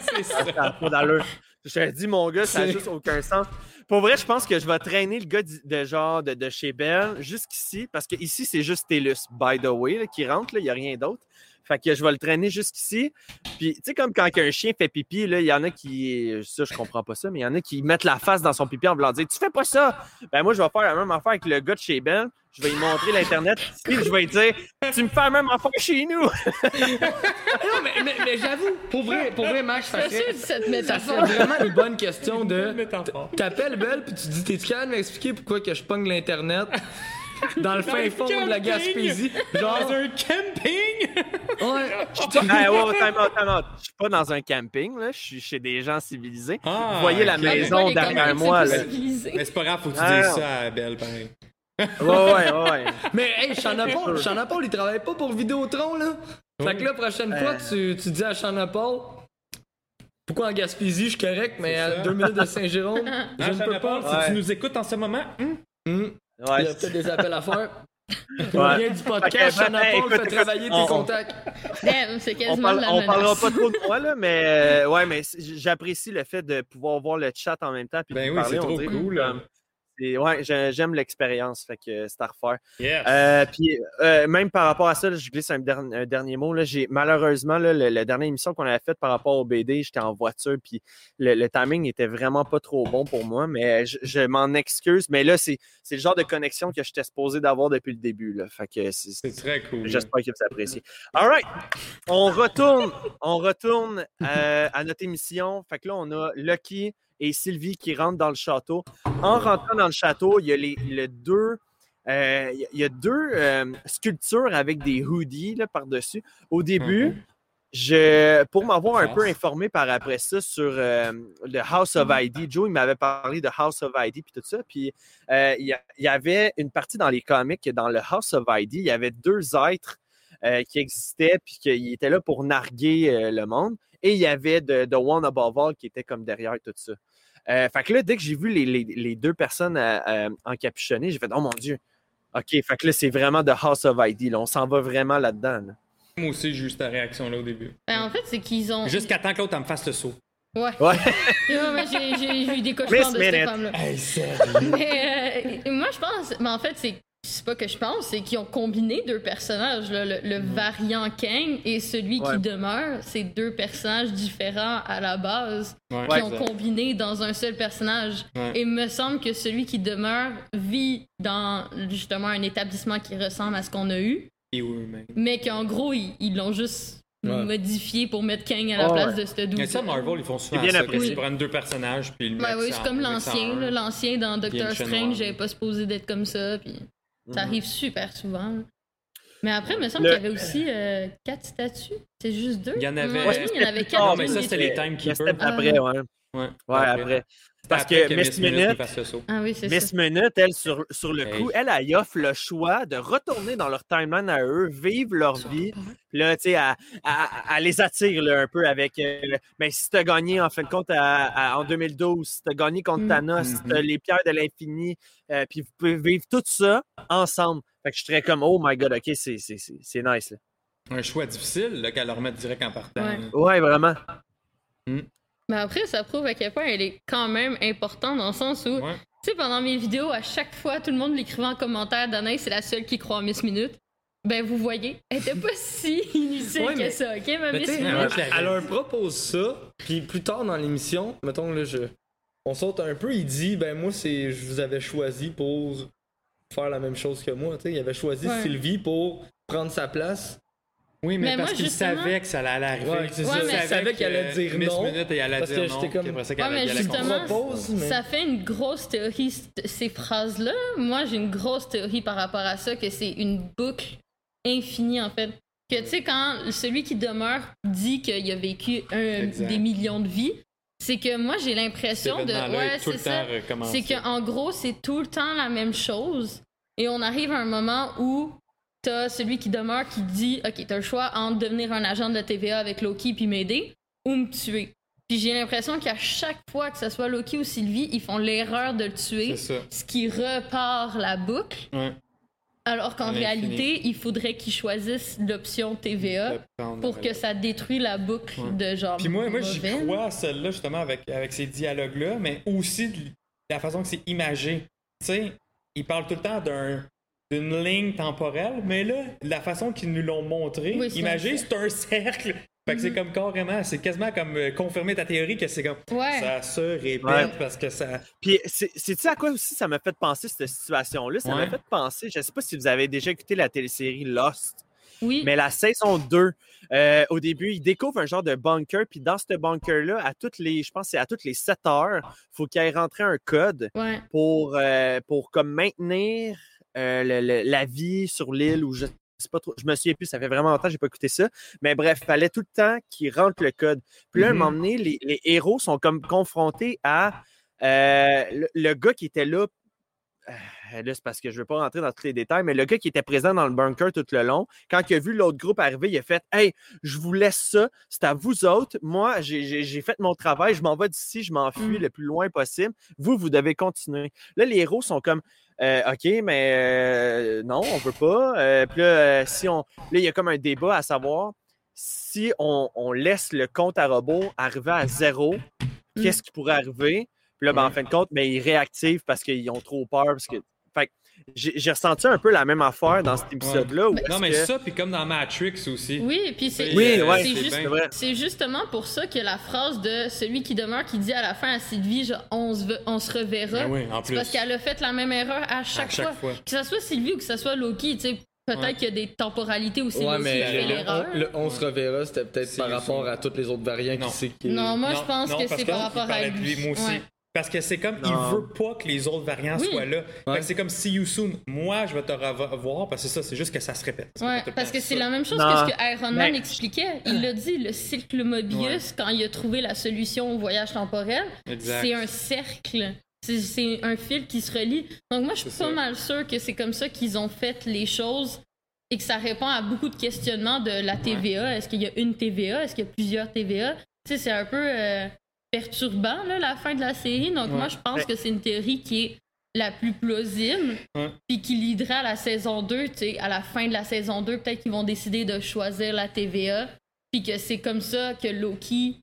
Speaker 4: c'est ça.
Speaker 2: Ça a pas d'allure. Je te dis, mon gars, ça n'a
Speaker 3: C'est-
Speaker 2: juste aucun sens. Pour vrai, je pense que je vais traîner le gars de genre de, de chez Bell jusqu'ici, parce que ici, c'est juste TELUS, by the way, là, qui rentre, là, il n'y a rien d'autre. Fait que je vais le traîner jusqu'ici. Puis, tu sais, comme quand un chien fait pipi, là, il y en a qui. Ça, je comprends pas ça, mais il y en a qui mettent la face dans son pipi en voulant dire Tu fais pas ça! Ben, moi, je vais faire la même affaire avec le gars de chez Bell. Je vais lui montrer l'Internet, puis je vais lui dire Tu me fais la même affaire chez nous!
Speaker 3: non, mais, mais, mais j'avoue, pour vrai, pour vrai, Max, ça
Speaker 5: Je suis
Speaker 3: serait,
Speaker 5: cette métaphore.
Speaker 3: vraiment une bonne question de. T'appelles Belle, puis tu dis T'es-tu capable de m'expliquer pourquoi que je pogne l'Internet dans le fin fond de la. Gaspésie. Genre,
Speaker 4: Dans un camping!
Speaker 3: Ouais.
Speaker 2: Hey, wow, time out, time out. Je suis pas dans un camping, là. Je suis chez des gens civilisés.
Speaker 4: Ah,
Speaker 2: Vous voyez la maison derrière moi, là.
Speaker 4: Mais c'est pas grave, faut que tu
Speaker 2: Ah,
Speaker 4: dises
Speaker 2: non.
Speaker 4: ça à Belle, pareil.
Speaker 2: Ouais, ouais, ouais.
Speaker 3: Mais hey, Chanapol, Chanapol, il travaille pas pour Vidéotron, là. Fait que là, prochaine fois, tu, tu dis à Chanapol, pourquoi en Gaspésie, je suis correct, mais à deux minutes de Saint-Jérôme, je
Speaker 4: Ah,
Speaker 3: ne peux pas.
Speaker 4: si tu nous écoutes en ce moment, Hum,
Speaker 2: Ouais,
Speaker 3: il y a peut-être des appels à faire.
Speaker 2: Ouais.
Speaker 3: rien du podcast,
Speaker 2: ben,
Speaker 3: Chanapol
Speaker 2: écoute,
Speaker 3: fait travailler
Speaker 2: on-
Speaker 3: tes contacts.
Speaker 5: Damn, c'est
Speaker 2: on,
Speaker 5: quasiment
Speaker 2: parle-
Speaker 5: de la
Speaker 2: on parlera pas trop de moi, là, mais euh, ouais, mais j'apprécie le fait de pouvoir voir le chat en même temps. Puis
Speaker 4: Ben
Speaker 2: de
Speaker 4: oui,
Speaker 2: parler,
Speaker 4: c'est
Speaker 2: on
Speaker 4: trop
Speaker 2: dirait
Speaker 4: cool, là.
Speaker 2: Ouais, j'ai- j'aime l'expérience, fait que c'est à refaire.
Speaker 4: yes.
Speaker 2: Euh, puis euh, même par rapport à ça, là, je glisse un, un dernier mot. Là, j'ai malheureusement là, le- la dernière émission qu'on avait faite par rapport au BD, j'étais en voiture, puis le, le timing n'était vraiment pas trop bon pour moi, mais je, je m'en excuse. Mais là, c'est c'est le genre de connexion que j'étais supposé d'avoir depuis le début. Là, fait que c'est-
Speaker 4: c'est très cool.
Speaker 2: J'espère que vous appréciez. All right. On retourne, on retourne euh, à notre émission. Fait que là, on a Lucky et Sylvie qui rentrent dans le château. En rentrant dans le château, il y a les, le deux. euh, il y a- deux euh, sculptures avec des hoodies par-dessus. Au début, je, pour m'avoir un peu informé par après ça sur euh, le House of ID, Joe, il m'avait parlé de House of ID puis tout ça. Puis euh, il y, avait une partie dans les comics, dans le House of ID, il y avait deux êtres euh, qui existaient puis qui étaient là pour narguer le monde. Et il y avait The, The One Above All qui était comme derrière tout ça. Euh, fait que là, dès que j'ai vu les, les- les deux personnes euh, euh, encapuchonnées, j'ai fait Oh mon Dieu! OK, fait que là, c'est vraiment The House of ID. Là. On s'en va vraiment là-dedans. là.
Speaker 4: Moi aussi, j'ai eu cette réaction-là au début.
Speaker 5: Ben, en fait, c'est qu'ils ont.
Speaker 4: Jusqu'à temps que l'autre me fasse le saut.
Speaker 5: Ouais.
Speaker 2: Ouais.
Speaker 5: J'ai- eu des cauchemars
Speaker 2: Miss
Speaker 5: de cette femme-là.
Speaker 4: Hey, sérieux?
Speaker 5: Mais euh, moi, je pense. Mais en fait, c'est. C'est pas que je pense, c'est qu'ils ont combiné deux personnages. là, le, le variant Kang et celui
Speaker 2: Ouais.
Speaker 5: qui demeure. C'est deux personnages différents à la base
Speaker 4: Ouais,
Speaker 5: qui ont
Speaker 4: exact.
Speaker 5: combiné dans un seul personnage.
Speaker 4: Ouais.
Speaker 5: Et il me semble que celui qui demeure vit dans justement un établissement qui ressemble à ce qu'on a eu,
Speaker 4: Et oui, mais.
Speaker 5: mais qu'en gros, ils ils l'ont juste
Speaker 3: Ouais.
Speaker 5: modifié pour mettre Kang à la
Speaker 2: Oh,
Speaker 5: place
Speaker 2: ouais.
Speaker 5: de ce dude.
Speaker 4: Mais ça, Marvel, ils font souvent
Speaker 2: bien
Speaker 4: ça.
Speaker 2: apprécié.
Speaker 4: Ils prennent deux personnages, puis ils le mettent
Speaker 5: oui, c'est comme l'ancien. L'ancien dans Doctor Strange, j'avais pas supposé d'être comme ça. Puis ça
Speaker 2: Mhm.
Speaker 5: arrive super souvent. là. Mais après, il me semble
Speaker 2: Le-
Speaker 5: qu'il y avait aussi euh, quatre statues. C'est juste deux.
Speaker 4: Il y en avait-
Speaker 5: Moi,
Speaker 4: Ouais,
Speaker 5: je pense qu'il y en avait
Speaker 2: c'était
Speaker 5: quatre.
Speaker 4: Non, mais ça, c'était les
Speaker 2: Mais
Speaker 4: Timekeepers.
Speaker 2: c'était après, ouais.
Speaker 4: Ouais,
Speaker 2: Ouais, après. Parce que Miss
Speaker 4: Minute.
Speaker 5: Ah oui,
Speaker 2: Miss. Minute, elle, sur, sur le
Speaker 4: Hey.
Speaker 2: coup, elle, elle offre le choix de retourner dans leur timeline à eux, vivre leur vie. Puis là, tu sais, elle, elle- elle les attire là, un peu avec. euh, ben, si tu as gagné, en fin de compte, à- à- en 2012, si tu as gagné contre
Speaker 5: Mm.
Speaker 2: Thanos, si tu les pierres de l'infini, euh, puis vous pouvez vivre tout ça ensemble. Fait que je serais comme, oh my god, ok, c'est c'est- c'est- c'est nice. Là.
Speaker 4: Un choix difficile, qu'elle leur met direct en partant.
Speaker 5: Ouais.
Speaker 2: vraiment.
Speaker 5: Mais après, ça prouve à quel point elle est quand même importante dans le sens où,
Speaker 4: Ouais.
Speaker 5: tu sais, pendant mes vidéos, à chaque fois, tout le monde l'écrivait en commentaire Danae, c'est la seule qui croit en Miss Minute. Ben, vous voyez, elle était pas si inutile
Speaker 3: Ouais,
Speaker 5: que
Speaker 3: mais-
Speaker 5: ça, ok, ma
Speaker 3: Mais
Speaker 5: Miss Minute?
Speaker 3: Elle leur propose ça, puis plus tard dans l'émission, mettons là, je, on saute un peu, il dit, ben moi c'est, je vous avais choisi pour faire la même chose que moi, tu sais, il avait choisi
Speaker 5: Ouais.
Speaker 3: Sylvie pour prendre sa place.
Speaker 4: Oui, mais,
Speaker 5: Mais
Speaker 4: parce
Speaker 5: moi,
Speaker 4: qu'il
Speaker 5: justement-
Speaker 4: savait que ça allait arriver.
Speaker 3: Ouais, c'est
Speaker 5: ça.
Speaker 4: Il
Speaker 5: Ouais, mais-
Speaker 3: Il savait qu'elle allait dire
Speaker 4: Miss
Speaker 3: non,
Speaker 4: Minute et elle allait
Speaker 3: parce
Speaker 4: dire
Speaker 3: que
Speaker 4: non.
Speaker 3: comme-
Speaker 4: après ça,
Speaker 5: Ouais, mais justement,
Speaker 3: propose, mais-
Speaker 5: ça fait une grosse théorie, ces phrases-là. Moi, j'ai une grosse théorie par rapport à ça, que c'est une boucle infinie, en fait. Que, tu sais, quand celui qui demeure dit qu'il a vécu un- des millions de vies, c'est que moi, j'ai l'impression de... Ouais, c'est ça. C'est qu'en gros, c'est tout le temps la même chose. Et on arrive à un moment où t'as celui qui demeure qui dit Ok, t'as le choix entre devenir un agent de la TVA avec Loki puis m'aider ou me tuer. Puis j'ai l'impression qu'à chaque fois que ce soit Loki ou Sylvie, ils font l'erreur de le tuer, ce qui repart la boucle.
Speaker 4: Ouais.
Speaker 5: Alors qu'en réalité, il faudrait qu'ils choisissent l'option TVA pour que ça détruit la boucle
Speaker 4: Ouais.
Speaker 5: de genre.
Speaker 4: Puis moi, moi j'y crois à celle-là, justement, avec, avec ces dialogues-là, mais aussi de la façon que c'est imagé. Tu sais, ils parlent tout le temps d'un d'une ligne temporelle, mais là, la façon qu'ils nous l'ont montré,
Speaker 5: Oui, un
Speaker 4: c'est un cercle. Fait que c'est comme carrément, c'est quasiment comme euh, confirmer ta théorie que c'est comme
Speaker 5: Ouais.
Speaker 4: ça se répète
Speaker 2: Ouais.
Speaker 4: parce que ça.
Speaker 2: Puis, c'est- sais-tu à quoi aussi ça m'a fait penser, cette situation-là? Ça m'a fait penser, je sais pas si vous avez déjà écouté la télésérie Lost,
Speaker 5: Oui.
Speaker 2: mais la saison 2, euh, au début, ils découvrent un genre de bunker, puis dans ce bunker-là, à toutes les, je pense que c'est à toutes les 7 heures, faut qu'il aille rentrer un code
Speaker 5: Ouais.
Speaker 2: pour, euh, pour comme maintenir euh, le- le- la vie sur l'île ou je sais pas trop. Je me souviens plus, ça fait vraiment longtemps que j'ai pas écouté ça. Mais bref, fallait tout le temps qu'ils rentrent le code. Puis là, à un
Speaker 4: Mhm.
Speaker 2: moment donné, les, les héros sont comme confrontés à euh, le, le gars qui était là. euh, Là, c'est parce que je ne veux pas rentrer dans tous les détails, mais le gars qui était présent dans le bunker tout le long, quand il a vu l'autre groupe arriver, il a fait Hey, je vous laisse ça, c'est à vous autres. Moi, j'ai fait mon travail, je m'en vais d'ici, je m'enfuis
Speaker 5: Mm.
Speaker 2: le plus loin possible. Vous, vous devez continuer. Là, les héros sont comme Euh, OK, mais euh, non, on veut pas. Euh, puis là, euh, si on. Là, il y a comme un débat à savoir si on, on laisse le compte à robot arriver à zéro, qu'est-ce qui pourrait arriver? Puis là, ben, en fin de compte, mais ils réactivent parce qu'ils ont trop peur. Parce que... Fait que j'ai ressenti un peu la même affaire dans cet épisode-là.
Speaker 4: Non, mais
Speaker 2: que-
Speaker 4: ça, puis comme dans Matrix aussi.
Speaker 5: Oui, et puis c'est
Speaker 2: Oui,
Speaker 4: euh,
Speaker 2: ouais,
Speaker 5: juste-
Speaker 2: vrai.
Speaker 5: justement pour ça que la phrase de celui qui demeure qui dit à la fin à Sylvie genre, on, se, on se reverra.
Speaker 4: Ben oui, en
Speaker 5: c'est
Speaker 4: plus.
Speaker 5: parce qu'elle a fait la même erreur à chaque,
Speaker 4: chaque
Speaker 5: fois.
Speaker 4: fois.
Speaker 5: Que ce soit Sylvie ou que ce soit Loki, tu sais. Peut-être
Speaker 4: Ouais.
Speaker 5: qu'il y a des temporalités c'est
Speaker 3: Ouais, mais le,
Speaker 5: l'erreur.
Speaker 3: on, le on se reverra, c'était peut-être par rapport à tous les autres variants
Speaker 4: Non.
Speaker 3: qui.
Speaker 5: Non, moi je pense
Speaker 4: non,
Speaker 5: que c'est par rapport à lui.
Speaker 4: lui, moi aussi.
Speaker 5: Ouais.
Speaker 4: Parce que c'est comme,
Speaker 2: Non.
Speaker 4: il veut pas que les autres variants
Speaker 5: Oui.
Speaker 4: soient là. C'est comme see you soon. Moi, je vais te revoir parce que ça, c'est juste que ça se répète.
Speaker 5: Ouais, parce que c'est la même chose
Speaker 2: Non.
Speaker 5: que ce que Iron Man
Speaker 2: Mais-
Speaker 5: expliquait. Il l'a dit, le cycle Mobius,
Speaker 4: Ouais.
Speaker 5: quand il a trouvé la solution au voyage temporel,
Speaker 4: Exact.
Speaker 5: c'est un cercle. C'est- un fil qui se relie. Donc moi, je suis pas
Speaker 4: ça.
Speaker 5: mal sûre que c'est comme ça qu'ils ont fait les choses et que ça répond à beaucoup de questionnements de la TVA. Est-ce qu'il y a une TVA? Est-ce qu'il y a plusieurs TVA? Tu sais, c'est un peu euh, perturbant, là, la fin de la série. Donc moi, je pense que c'est une théorie qui est la plus plausible, puis qui liderait à la saison 2. Tu sais, à la fin de la saison 2, peut-être qu'ils vont décider de choisir la TVA, puis que c'est comme ça que Loki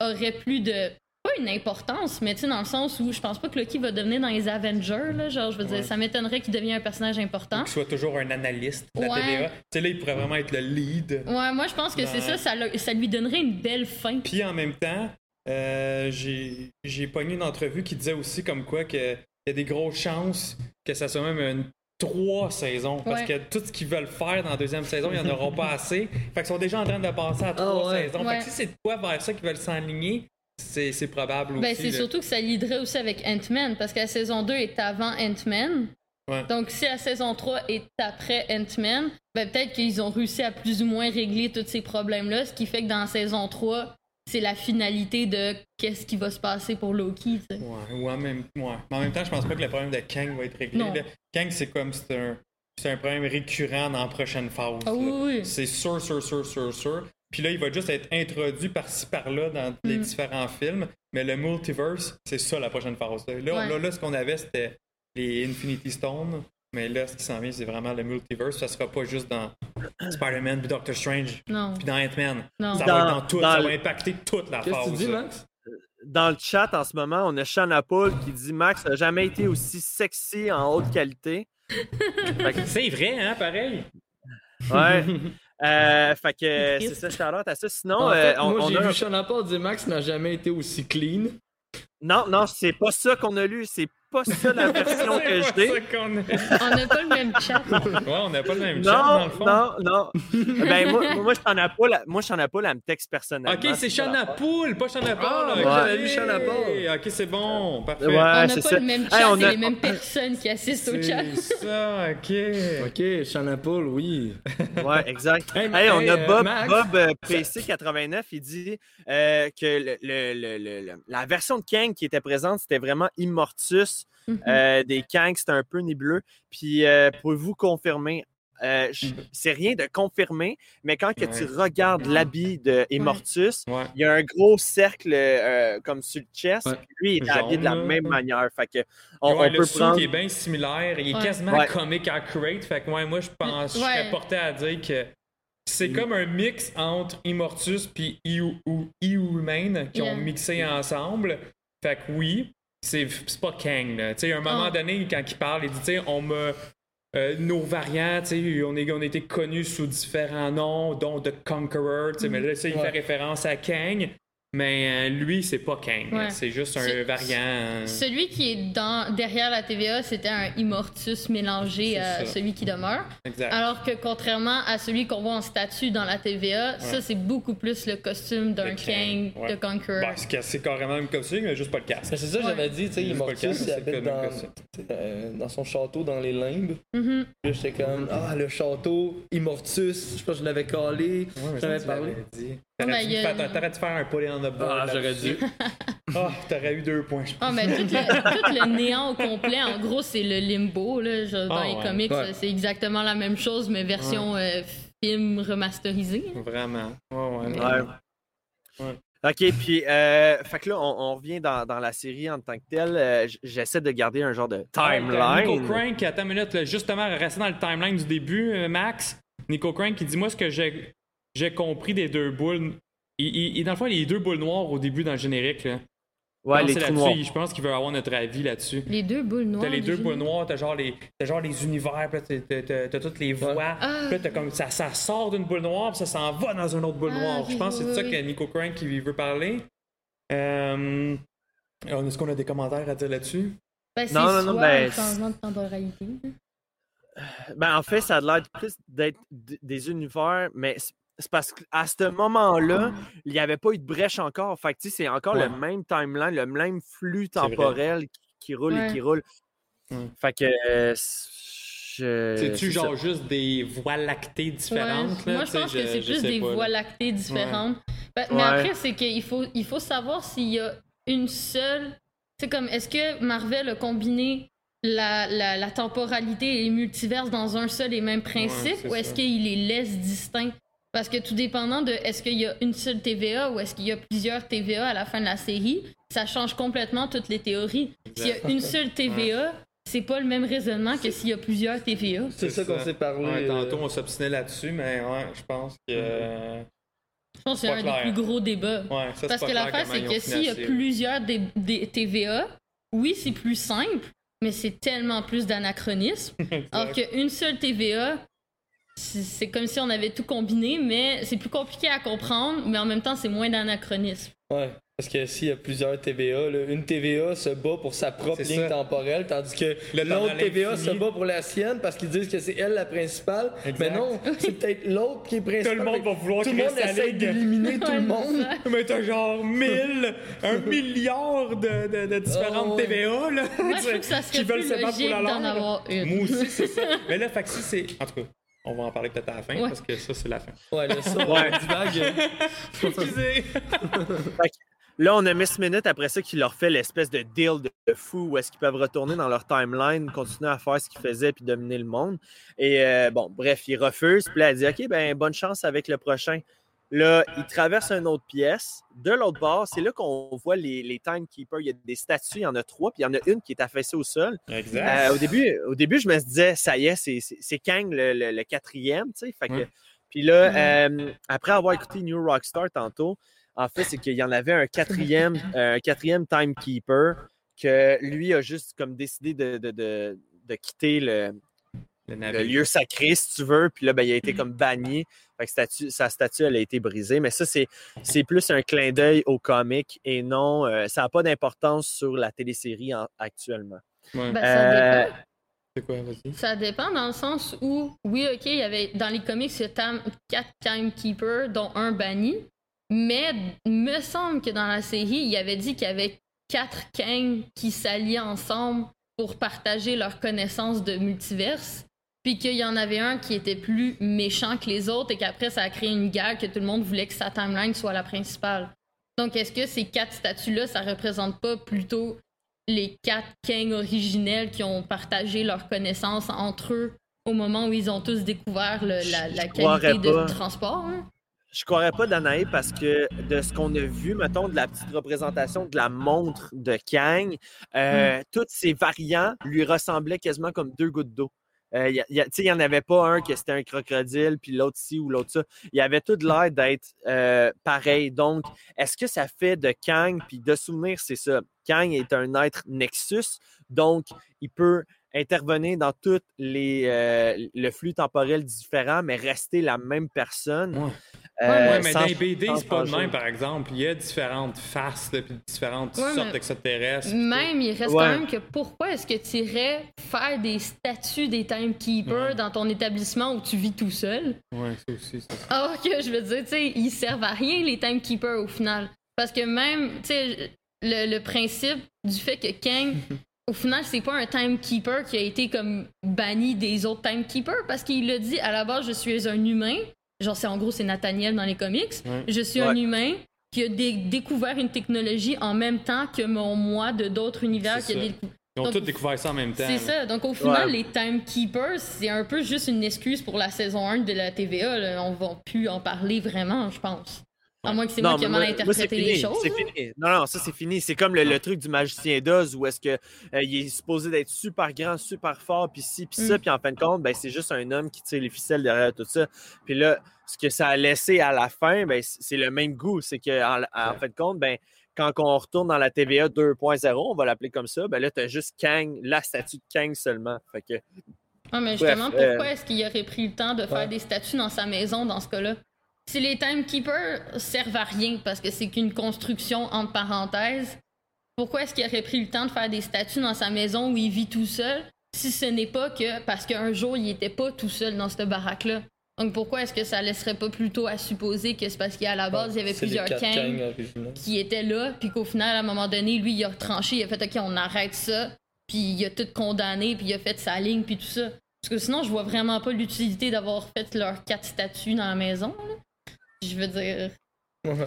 Speaker 5: aurait plus de pas une importance, mais tu sais, dans le sens où je pense pas que Loki va devenir dans les Avengers, là. Genre, je veux dire, ça m'étonnerait qu'il devienne un personnage important.
Speaker 4: Qu'il soit toujours un analyste de la
Speaker 5: Ouais.
Speaker 4: TVA. Tu sais, là, il pourrait vraiment être le lead.
Speaker 5: Ouais, moi, je pense que c'est ça, ça, ça lui donnerait une belle fin.
Speaker 4: Puis en même temps, euh, j'ai j'ai pogné une entrevue qui disait aussi comme quoi que il y a des grosses chances que ça soit même une trois saisons. Parce
Speaker 5: Ouais.
Speaker 4: que tout ce qu'ils veulent faire dans la deuxième saison, ils n'en auront pas assez. Fait qu'ils sont déjà en train de passer à trois
Speaker 3: Ah ouais.
Speaker 4: saisons.
Speaker 5: Ouais.
Speaker 4: Fait que si c'est de quoi vers ça qu'ils veulent s'enligner, c'est c'est probable aussi.
Speaker 5: Ben, c'est
Speaker 4: là.
Speaker 5: surtout que ça liderait aussi avec Ant-Man, parce que la saison 2 est avant Ant-Man.
Speaker 4: Ouais.
Speaker 5: Donc, si la saison 3 est après Ant-Man, ben, peut-être qu'ils ont réussi à plus ou moins régler tous ces problèmes-là, ce qui fait que dans la saison 3, c'est la finalité de qu'est-ce qui va se passer pour Loki. tu sais.
Speaker 4: Ouais, ou en même, ouais. Mais en même temps, je pense pas que le problème de Kang va être réglé. Là. Kang, c'est comme c'est un, c'est un problème récurrent dans la prochaine phase.
Speaker 5: Ah oui, oui.
Speaker 4: C'est sûr, sûr, sûr, sûr, sûr. Puis là, il va juste être introduit par-ci, par-là dans les
Speaker 5: Mm.
Speaker 4: différents films. Mais le multiverse, c'est ça la prochaine phase. Là, Là,
Speaker 5: Ouais.
Speaker 4: là, là, ce qu'on avait, c'était les Infinity Stones. Mais là, ce qui s'en vient, c'est vraiment le multiverse. Ça sera pas juste dans Spider-Man puis Doctor Strange
Speaker 5: Non.
Speaker 4: puis dans Ant-Man.
Speaker 5: Non.
Speaker 4: Ça
Speaker 2: Dans-
Speaker 4: va être dans tout.
Speaker 2: dans
Speaker 4: ça
Speaker 2: le-
Speaker 4: va impacter toute la
Speaker 3: Qu'est-ce
Speaker 4: phase.
Speaker 3: que tu dis. Max?
Speaker 2: Dans le chat en ce moment, on a Shana Paul qui dit Max n'a jamais été aussi sexy en haute qualité.
Speaker 4: C'est vrai, hein, pareil?
Speaker 2: ouais. Euh, fait que c'est ça, out à ça. Sinon,
Speaker 3: en
Speaker 2: euh, on,
Speaker 3: moi,
Speaker 2: on
Speaker 3: j'ai
Speaker 2: a-
Speaker 3: vu Sean Paul dire Max n'a jamais été aussi clean.
Speaker 2: Non, non, c'est pas ça qu'on a lu. C'est pas ça la version que j'ai.
Speaker 5: On n'a pas le même chat.
Speaker 4: Ouais, on n'a pas le même chat, dans
Speaker 2: Non,
Speaker 4: le fond.
Speaker 2: non, non. ben, moi, moi, je t'en ai pas, la, moi, je t'en ai pas la me texte personnellement.
Speaker 4: Ok, c'est Shana Poule, pas Shana Paul.
Speaker 3: Ah,
Speaker 4: ok.
Speaker 3: moi, j'avais vu.
Speaker 4: Ok, c'est bon, parfait.
Speaker 2: Ouais,
Speaker 5: on n'a pas
Speaker 2: ça.
Speaker 5: le même
Speaker 2: Hey,
Speaker 5: chat,
Speaker 2: on
Speaker 5: c'est
Speaker 2: a-
Speaker 5: les mêmes personnes qui assistent au chat.
Speaker 4: C'est ça, ok.
Speaker 3: Ok, Sean Paul, oui.
Speaker 2: Ouais, exact.
Speaker 3: Hey,
Speaker 2: Hey, on a Bob,
Speaker 3: Max.
Speaker 2: Bob euh, PC89, il dit euh, que le, le- le- le- le- la version de Kang qui était présente, c'était vraiment Immortus.
Speaker 5: Mhm.
Speaker 2: Euh, des Kang, c'était un peu nébuleux. Puis, euh, pouvez-vous confirmer? Euh, je- c'est rien de confirmer, mais quand que tu regardes l'habit de Immortus,
Speaker 4: Ouais.
Speaker 2: il y a un gros cercle euh, comme sur le chest,
Speaker 3: Ouais.
Speaker 2: puis lui, il est habillé de la même manière. Fait que on,
Speaker 4: Ouais,
Speaker 2: on
Speaker 4: le
Speaker 2: peut prendre.
Speaker 4: est bien similaire, il est
Speaker 5: Ouais.
Speaker 4: quasiment
Speaker 2: Ouais.
Speaker 4: comic accurate. Fait que ouais, moi je pense, je serais porté à dire que c'est comme un mix entre Immortus puis Inhuman qui
Speaker 5: Yeah.
Speaker 4: ont mixé ensemble. Fait que oui, c'est pas Kang. là. Tu sais, à un moment
Speaker 5: Ah.
Speaker 4: donné, quand il parle, il dit, tu sais, on me. euh, nos variants, on, est, on a été connus sous différents noms, dont The Conqueror, mais là, il
Speaker 3: Ouais.
Speaker 4: fait référence à Kang, mais euh, lui, c'est pas Kang.
Speaker 5: Ouais.
Speaker 4: C'est juste un
Speaker 5: C'est-
Speaker 4: variant.
Speaker 5: Celui qui est dans, derrière la TVA, c'était un Immortus mélangé
Speaker 4: C'est
Speaker 5: à
Speaker 4: ça.
Speaker 5: celui qui demeure.
Speaker 4: Exact.
Speaker 5: Alors que contrairement à celui qu'on voit en statue dans la TVA, ça c'est beaucoup plus le costume d'un
Speaker 4: Kang, ouais.
Speaker 5: de Conqueror.
Speaker 4: Ben, c'est que c'est carrément le même costume, mais juste pas le casque.
Speaker 3: Ben, c'est ça,
Speaker 5: Ouais.
Speaker 3: j'avais dit, tu sais, Immortus, il habite dans. euh, dans son château dans les limbes.
Speaker 5: Mhm.
Speaker 3: Puis là, j'étais comme, ah, le château, Immortus, je pense que je l'avais j'avais
Speaker 4: ça, tu
Speaker 3: parlé.
Speaker 4: dit. T'aurais
Speaker 5: mais
Speaker 4: dû
Speaker 5: a-
Speaker 4: dû faire un pull on the board.
Speaker 3: Ah, j'aurais
Speaker 4: là-dessus. Ah, t'aurais eu deux points, je pense.
Speaker 5: Ah, mais tout le, tout le néant au complet, en gros, c'est le limbo. Là. Dans
Speaker 4: Ah,
Speaker 5: les
Speaker 4: ouais.
Speaker 5: comics,
Speaker 3: Ouais.
Speaker 5: c'est exactement la même chose, mais version euh, film remasterisé.
Speaker 4: Vraiment. Ouais, ouais.
Speaker 5: Mais-
Speaker 2: Ouais.
Speaker 4: Ouais.
Speaker 2: OK, puis, euh, fait que là, on, on revient dans, dans la série en tant que telle. Euh, J'essaie de garder un genre de
Speaker 4: Ouais, Nico
Speaker 2: timeline.
Speaker 4: Crank, attends une minute, là, justement, rester dans le timeline du début, euh, Max. Nico Crank, qui dit Moi, ce que j'ai j'ai compris des deux boules. Il, il- il- dans le fond, les deux boules noires au début dans le générique. Là.
Speaker 2: ouais,
Speaker 4: Je pense
Speaker 2: les trous noirs.
Speaker 4: Je pense qu'il veut avoir notre avis là-dessus.
Speaker 5: Les deux boules noires.
Speaker 4: T'as les deux boules noires, t'as genre les, t'as genre les univers, t'as- t'as- t'as t'as toutes les voix.
Speaker 5: Ah.
Speaker 4: Puis là, t'as comme, ça, ça sort d'une boule noire, puis ça s'en va dans une autre boule
Speaker 5: Ah,
Speaker 4: noire. Je pense que c'est
Speaker 5: oui,
Speaker 4: ça
Speaker 5: oui.
Speaker 4: que Nico Crank qui veut parler. Euh, Est-ce qu'on a des commentaires à dire là-dessus?
Speaker 5: Ben, c'est
Speaker 2: Non, non, non, ben,
Speaker 5: un changement de temporalité.
Speaker 2: Ben, en fait, ça a l'air plus d'être des univers, mais c'est parce qu'à ce moment-là, il n'y avait pas eu de brèche encore. Fait que, tu sais, c'est encore
Speaker 4: Ouais.
Speaker 2: le même timeline, le même flux temporel qui, qui roule
Speaker 5: Ouais.
Speaker 2: et qui roule.
Speaker 4: Ouais.
Speaker 2: Fait que. euh,
Speaker 4: C'est-tu
Speaker 2: c'est
Speaker 4: genre
Speaker 2: ça.
Speaker 4: juste des voies lactées différentes?
Speaker 5: Ouais.
Speaker 4: là,
Speaker 5: Moi, je pense que c'est
Speaker 4: sais
Speaker 5: des
Speaker 4: pas, là.
Speaker 5: voies lactées différentes. Ben, Mais
Speaker 2: Ouais.
Speaker 5: après, c'est qu'il faut, il faut savoir s'il y a une seule. C'est comme, est-ce que Marvel a combiné la, la, la temporalité et les multiverses dans un seul et même principe ou est-ce qu'il les laisse distincts? Parce que tout dépendant de est-ce qu'il y a une seule TVA ou est-ce qu'il y a plusieurs TVA à la fin de la série, ça change complètement toutes les théories. S'il y a une seule TVA, c'est pas le même raisonnement que s'il y a plusieurs TVA.
Speaker 3: C'est ça qu'on s'est parlé.
Speaker 4: Ouais,
Speaker 3: euh,
Speaker 4: tantôt, on s'obstinait là-dessus, mais ouais, je pense que. euh,
Speaker 5: Je pense que c'est un
Speaker 4: clair.
Speaker 5: des plus gros débats.
Speaker 4: Ouais, ça, c'est
Speaker 5: Parce que l'affaire, c'est que s'il y a plusieurs des, des TVA, oui, c'est plus simple, mais c'est tellement plus d'anachronisme. Alors qu'une seule TVA, c'est comme si on avait tout combiné, mais c'est plus compliqué à comprendre, mais en même temps, c'est moins d'anachronisme.
Speaker 3: Ouais. Parce que s'il y a plusieurs TVA, là, une TVA se bat pour sa propre ligne
Speaker 4: ça.
Speaker 3: temporelle, tandis que l'autre TVA se bat pour la sienne parce qu'ils disent que c'est elle la principale.
Speaker 4: Exact.
Speaker 3: Mais non, c'est peut-être l'autre qui est principale.
Speaker 4: Tout le monde va vouloir
Speaker 3: Tout le monde essaie d'éliminer tout le monde.
Speaker 4: Mais t'as genre 1000, un milliard de, de, de différentes
Speaker 3: Oh, ouais.
Speaker 4: TVA, là.
Speaker 5: Moi, je trouve que ça
Speaker 4: qui
Speaker 5: serait
Speaker 4: veulent
Speaker 5: plus
Speaker 4: se battre pour
Speaker 5: logique
Speaker 4: la
Speaker 5: d'en
Speaker 4: langue.
Speaker 5: avoir une.
Speaker 4: Moi aussi, c'est ça. Mais là, fait que si c'est. En tout cas, on va en parler peut-être à la fin,
Speaker 5: Ouais.
Speaker 4: parce que ça, c'est la fin.
Speaker 3: Ouais, là, ça,
Speaker 2: Ouais.
Speaker 4: Excusez.
Speaker 2: Là, on a Miss Minute après ça qui leur fait l'espèce de deal de, de fou où est-ce qu'ils peuvent retourner dans leur timeline, continuer à faire ce qu'ils faisaient puis dominer le monde. Et euh, bon, bref, ils refusent. Puis là, elle dit OK, ben bonne chance avec le prochain. Là, ils traversent une autre pièce. De l'autre bord, c'est là qu'on voit les, les timekeepers. Il y a des statues, il y en a trois, puis il y en a une qui est affaissée au sol.
Speaker 4: Exact.
Speaker 2: Euh, au, début, au début, je me disais, ça y est, c'est- Kang le, le- le quatrième, tu sais. Fait que-. Puis là, euh, après avoir écouté New Rockstar tantôt, en fait, c'est qu'il y en avait un quatrième, euh, un quatrième timekeeper que lui a juste comme décidé de, de- de- de quitter le,
Speaker 4: Le
Speaker 2: lieu sacré, si tu veux. Puis là, ben, il a été comme banni. Fait que statue- sa statue, elle a été brisée. Mais ça, c'est c'est plus un clin d'œil au comic et non, euh, ça n'a pas d'importance sur la télésérie en- actuellement.
Speaker 4: Ouais.
Speaker 5: Ben, ça
Speaker 2: Euh,
Speaker 5: dépend.
Speaker 4: C'est quoi, vas-y?
Speaker 5: Ça dépend dans le sens où, oui, ok, il y avait dans les comics, il y a tam- quatre timekeepers, dont un banni. Mais me semble que dans la série, il avait dit qu'il y avait quatre Kang qui s'alliaient ensemble pour partager leur connaissance de multiverse. Puis qu'il y en avait un qui était plus méchant que les autres et qu'après, ça a créé une guerre que tout le monde voulait que sa timeline soit la principale. Donc, est-ce que ces quatre statues-là, ça représente pas plutôt les quatre Kang originels qui ont partagé leurs connaissances entre eux au moment où ils ont tous découvert le- la, qualité de
Speaker 2: pas.
Speaker 5: transport? hein?
Speaker 2: Je croirais pas Danae parce que de ce qu'on a vu, mettons, de la petite représentation de la montre de Kang, euh, tous ces variants lui ressemblaient quasiment comme deux gouttes d'eau. Euh, y a- y il n'y en avait pas un que c'était un crocodile, puis l'autre ci ou l'autre ça. Il avait tout l'air d'être euh, pareil. Donc, est-ce que ça fait de Kang, puis de souvenir, c'est ça. Kang est un être Nexus, donc il peut intervenir dans tout les, euh, le flux temporel différent, mais rester la même personne. Euh,
Speaker 4: ouais, mais
Speaker 2: sans-
Speaker 4: dans les BD, c'est pas le même, par exemple. Il y a différentes faces, puis différentes
Speaker 5: Ouais,
Speaker 4: sortes d'extraterrestres.
Speaker 5: Même, il reste
Speaker 2: Ouais.
Speaker 5: quand même que pourquoi est-ce que tu irais faire des statues des timekeepers
Speaker 4: Ouais.
Speaker 5: dans ton établissement où tu vis tout seul?
Speaker 4: Ouais, ça aussi, ça.
Speaker 5: Alors que je veux dire, tu sais, ils servent à rien, les timekeepers, au final. Parce que même, tu sais, le, le principe du fait que Kang au final, c'est pas un timekeeper qui a été comme banni des autres timekeepers parce qu'il l'a dit à la base, je suis un humain. Genre, c'est en gros, c'est Nathaniel dans les comics. Je suis un humain qui a dé- découvert une technologie en même temps que mon moi de d'autres univers qui a décou-
Speaker 4: Ils ont
Speaker 5: Donc,
Speaker 4: tous découvert ça en même temps.
Speaker 5: C'est ça. Donc, au final,
Speaker 4: Ouais.
Speaker 5: les timekeepers, c'est un peu juste une excuse pour la saison 1 de la TVA. là. On va plus en parler vraiment, je pense. À moins que c'est moi qui ai mal interprété les
Speaker 2: fini,
Speaker 5: choses.
Speaker 2: Fini. Non, non, ça c'est fini. C'est comme le, le truc du magicien d'Oz où est-ce que euh, il est supposé d'être super grand, super fort, puis ci, puis ça,
Speaker 5: Mm.
Speaker 2: puis en fin de compte, ben, c'est juste un homme qui tire les ficelles derrière tout ça. Puis là, ce que ça a laissé à la fin, ben, c'est le même goût. C'est qu'en en, fin de compte, ben, quand on retourne dans la TVA 2.0, on va l'appeler comme ça, ben là, tu as juste Kang, la statue de Kang seulement. Fait que,
Speaker 5: Ah, mais
Speaker 2: Bref,
Speaker 5: justement,
Speaker 2: euh,
Speaker 5: pourquoi est-ce qu'il aurait pris le temps de faire
Speaker 2: Ouais.
Speaker 5: des statues dans sa maison dans ce cas-là? Si les timekeepers servent à rien parce que c'est qu'une construction entre parenthèses, pourquoi est-ce qu'il aurait pris le temps de faire des statues dans sa maison où il vit tout seul si ce n'est pas que parce qu'un jour il était pas tout seul dans cette baraque-là? Donc pourquoi est-ce que ça laisserait pas plutôt à supposer que c'est parce qu'à la base il y avait plusieurs
Speaker 3: originaux.
Speaker 5: qui étaient là, puis qu'au final, à un moment donné, lui, il a tranché, il a fait OK, on arrête ça, puis il a tout condamné, puis il a fait sa ligne, puis tout ça. Parce que sinon, je vois vraiment pas l'utilité d'avoir fait leurs quatre statues dans la maison. là. Je veux dire.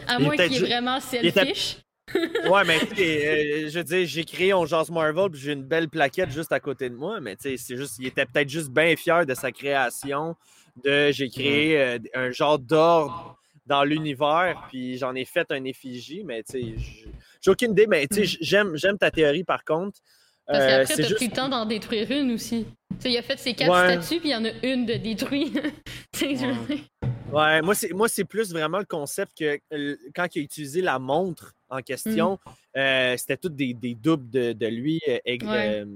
Speaker 5: À
Speaker 2: Il
Speaker 5: moins qu'il est vraiment selfish.
Speaker 2: ouais, mais tu sais, euh, je veux dire, j'ai créé On Jase Marvel, puis j'ai une belle plaquette juste à côté de moi, mais tu sais, c'est juste, il était peut-être juste bien fier de sa création, de j'ai créé euh, un genre d'ordre dans l'univers, puis j'en ai fait un effigie, mais tu sais, j'ai aucune idée, mais tu sais, j'aime, j'aime ta théorie par contre.
Speaker 5: Parce
Speaker 2: Euh,
Speaker 5: qu'après, t'as
Speaker 2: juste-
Speaker 5: pris le temps d'en détruire une aussi. Tu sais, il a fait ses quatre
Speaker 2: Ouais.
Speaker 5: statues, puis il y en a une de détruite. Tu sais, je veux dire.
Speaker 2: Ouais, moi, c'est, moi, c'est plus vraiment le concept que euh, quand il a utilisé la montre en question, euh, c'était toutes des, des doubles de, de lui. euh,
Speaker 4: Ouais.
Speaker 2: euh, tu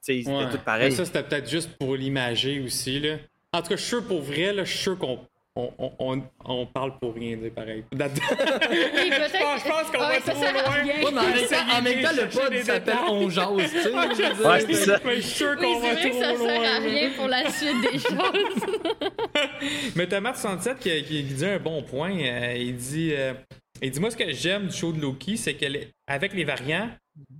Speaker 2: sais, c'était
Speaker 4: Ouais.
Speaker 2: tout pareil.
Speaker 4: Mais ça, c'était peut-être juste pour l'imager aussi. Là. En tout cas, je suis sûr pour vrai, là, je suis sûr qu'on on, on, on, on parle pour rien dire pareil. Là-dedans.
Speaker 5: Oui, peut-être.
Speaker 4: Je pense qu'on
Speaker 5: Ouais,
Speaker 4: va
Speaker 5: ça
Speaker 4: trop
Speaker 5: sert à
Speaker 4: loin.
Speaker 5: rien.
Speaker 3: Ouais, mais en même temps- en même temps, le pod s'appelle. On jase, tu sais, je.
Speaker 2: Ouais, ça.
Speaker 4: Mais je suis sûr
Speaker 5: Oui,
Speaker 4: qu'on va
Speaker 5: vrai que
Speaker 4: trop
Speaker 5: ça
Speaker 4: loin.
Speaker 5: sert à rien pour la suite des choses.
Speaker 4: Mais Thomas 67 qui, qui dit un bon point. euh, il dit euh, il dit Moi, ce que j'aime du show de Loki, c'est qu'avec les variants,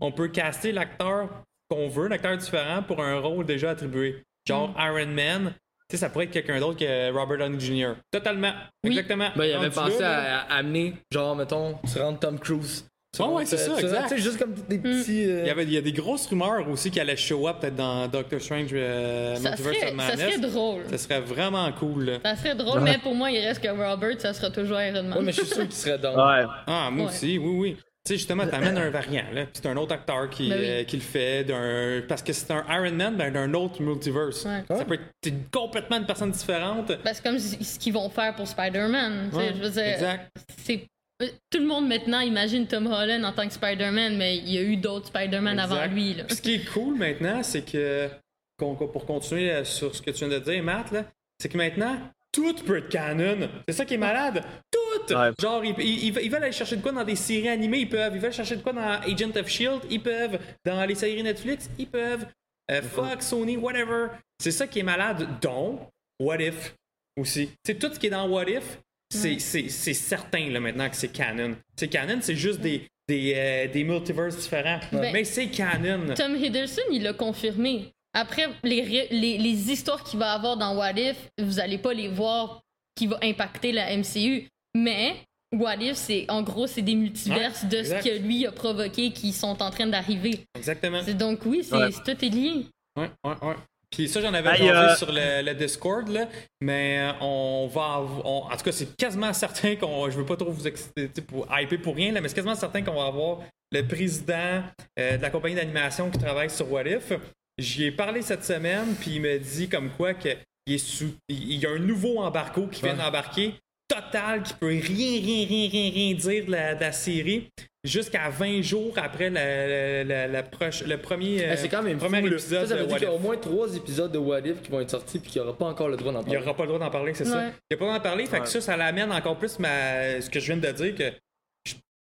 Speaker 4: on peut caster l'acteur qu'on veut, l'acteur différent, pour un rôle déjà attribué. Genre Iron Man. Tu sais, ça pourrait être quelqu'un d'autre que Robert Downey Jr. Totalement. Exactement.
Speaker 3: Ben, il avait pensé à, amener, genre, mettons, tu rentres Tom Cruise. Tu
Speaker 4: Ouais, ouais, c'est ça,
Speaker 3: tu rentres-
Speaker 4: exact.
Speaker 3: Tu sais, juste comme des petits. euh,
Speaker 4: Il y, avait, il y a des grosses rumeurs aussi qui allaient show up peut-être dans Doctor Strange euh,
Speaker 5: Ça
Speaker 4: Multiverse
Speaker 5: serait-
Speaker 4: of
Speaker 5: ça
Speaker 4: Madness.
Speaker 5: serait drôle.
Speaker 4: Ça serait vraiment cool.
Speaker 5: Ça serait drôle, mais pour moi, il reste que Robert, ça sera toujours Iron Man.
Speaker 3: Ouais, mais je suis sûr qu'il serait dans.
Speaker 4: Ah, moi
Speaker 5: Ouais.
Speaker 4: aussi, oui, oui. Tu sais, justement, t'amènes un variant, là, puis c'est un autre acteur qui,
Speaker 5: Ben oui.
Speaker 4: euh, qui le fait, d'un... parce que c'est un Iron Man ben, d'un autre multiverse.
Speaker 5: Ouais.
Speaker 4: Ça peut être t'es complètement une personne différente.
Speaker 5: Ben, c'est comme ce qu'ils vont faire pour Spider-Man.
Speaker 4: Ouais,
Speaker 5: je veux dire,
Speaker 4: exact.
Speaker 5: c'est- euh, Tout le monde maintenant imagine Tom Holland en tant que Spider-Man, mais il y a eu d'autres Spider-Man avant lui. Là.
Speaker 4: Puis ce qui est cool maintenant, c'est que, pour continuer euh, sur ce que tu viens de dire, Matt, là, c'est que maintenant, tout peut être canon. C'est ça qui est malade. Tout! Genre, ils, ils- ils veulent aller chercher de quoi dans des séries animées, ils peuvent. Ils veulent chercher de quoi dans Agent of Shield, ils peuvent. Dans les séries Netflix, ils peuvent. Euh, Fox, Sony, whatever. C'est ça qui est malade. Donc, What If aussi. C'est tout ce qui est dans What If, c'est c'est- c'est certain là, maintenant que c'est canon. C'est canon, c'est juste des, des, euh, des multiverses différents.
Speaker 5: Ben,
Speaker 4: Mais c'est canon.
Speaker 5: Tom Hiddleston, il l'a confirmé. Après, les, les, les histoires qu'il va avoir dans What If, vous allez pas les voir qui va impacter la MCU. Mais What If, c'est en gros, c'est des multiverses
Speaker 4: Ouais,
Speaker 5: de
Speaker 4: exact.
Speaker 5: ce que lui a provoqué qui sont en train d'arriver.
Speaker 4: Exactement.
Speaker 5: C'est Donc oui, c'est
Speaker 4: Ouais.
Speaker 5: tout est lié.
Speaker 4: Ouais, ouais, ouais. Puis ça, j'en avais jasé
Speaker 2: euh,
Speaker 4: sur le, le Discord, là, mais euh, on va. on- en tout cas, c'est quasiment certain qu'on. Je veux pas trop vous exciter pour hyper pour rien, là, mais c'est quasiment certain qu'on va avoir le président euh, de la compagnie d'animation qui travaille sur What If. J'y ai parlé cette semaine, puis il me dit comme quoi que il, est sous, il il y a un nouveau embargo qui vient d'embarquer, total, qui peut rien, rien, rien, rien, rien dire de la, de la série, jusqu'à 20 jours après la, la- la- la proche- le premier, euh,
Speaker 3: Eh, c'est quand même
Speaker 4: premier
Speaker 3: fou, là.
Speaker 4: épisode
Speaker 3: Ça, ça
Speaker 4: de
Speaker 3: veut dire qu'il y a au moins trois épisodes de What If qui vont être sortis puis qu'il n'y aura pas encore le droit d'en
Speaker 4: Il
Speaker 3: parler.
Speaker 4: n'y aura pas le droit d'en parler, c'est ça. Il n'y a pas le droit d'en parler, fait que ça, ça l'amène encore plus ma... ce que je viens de dire, que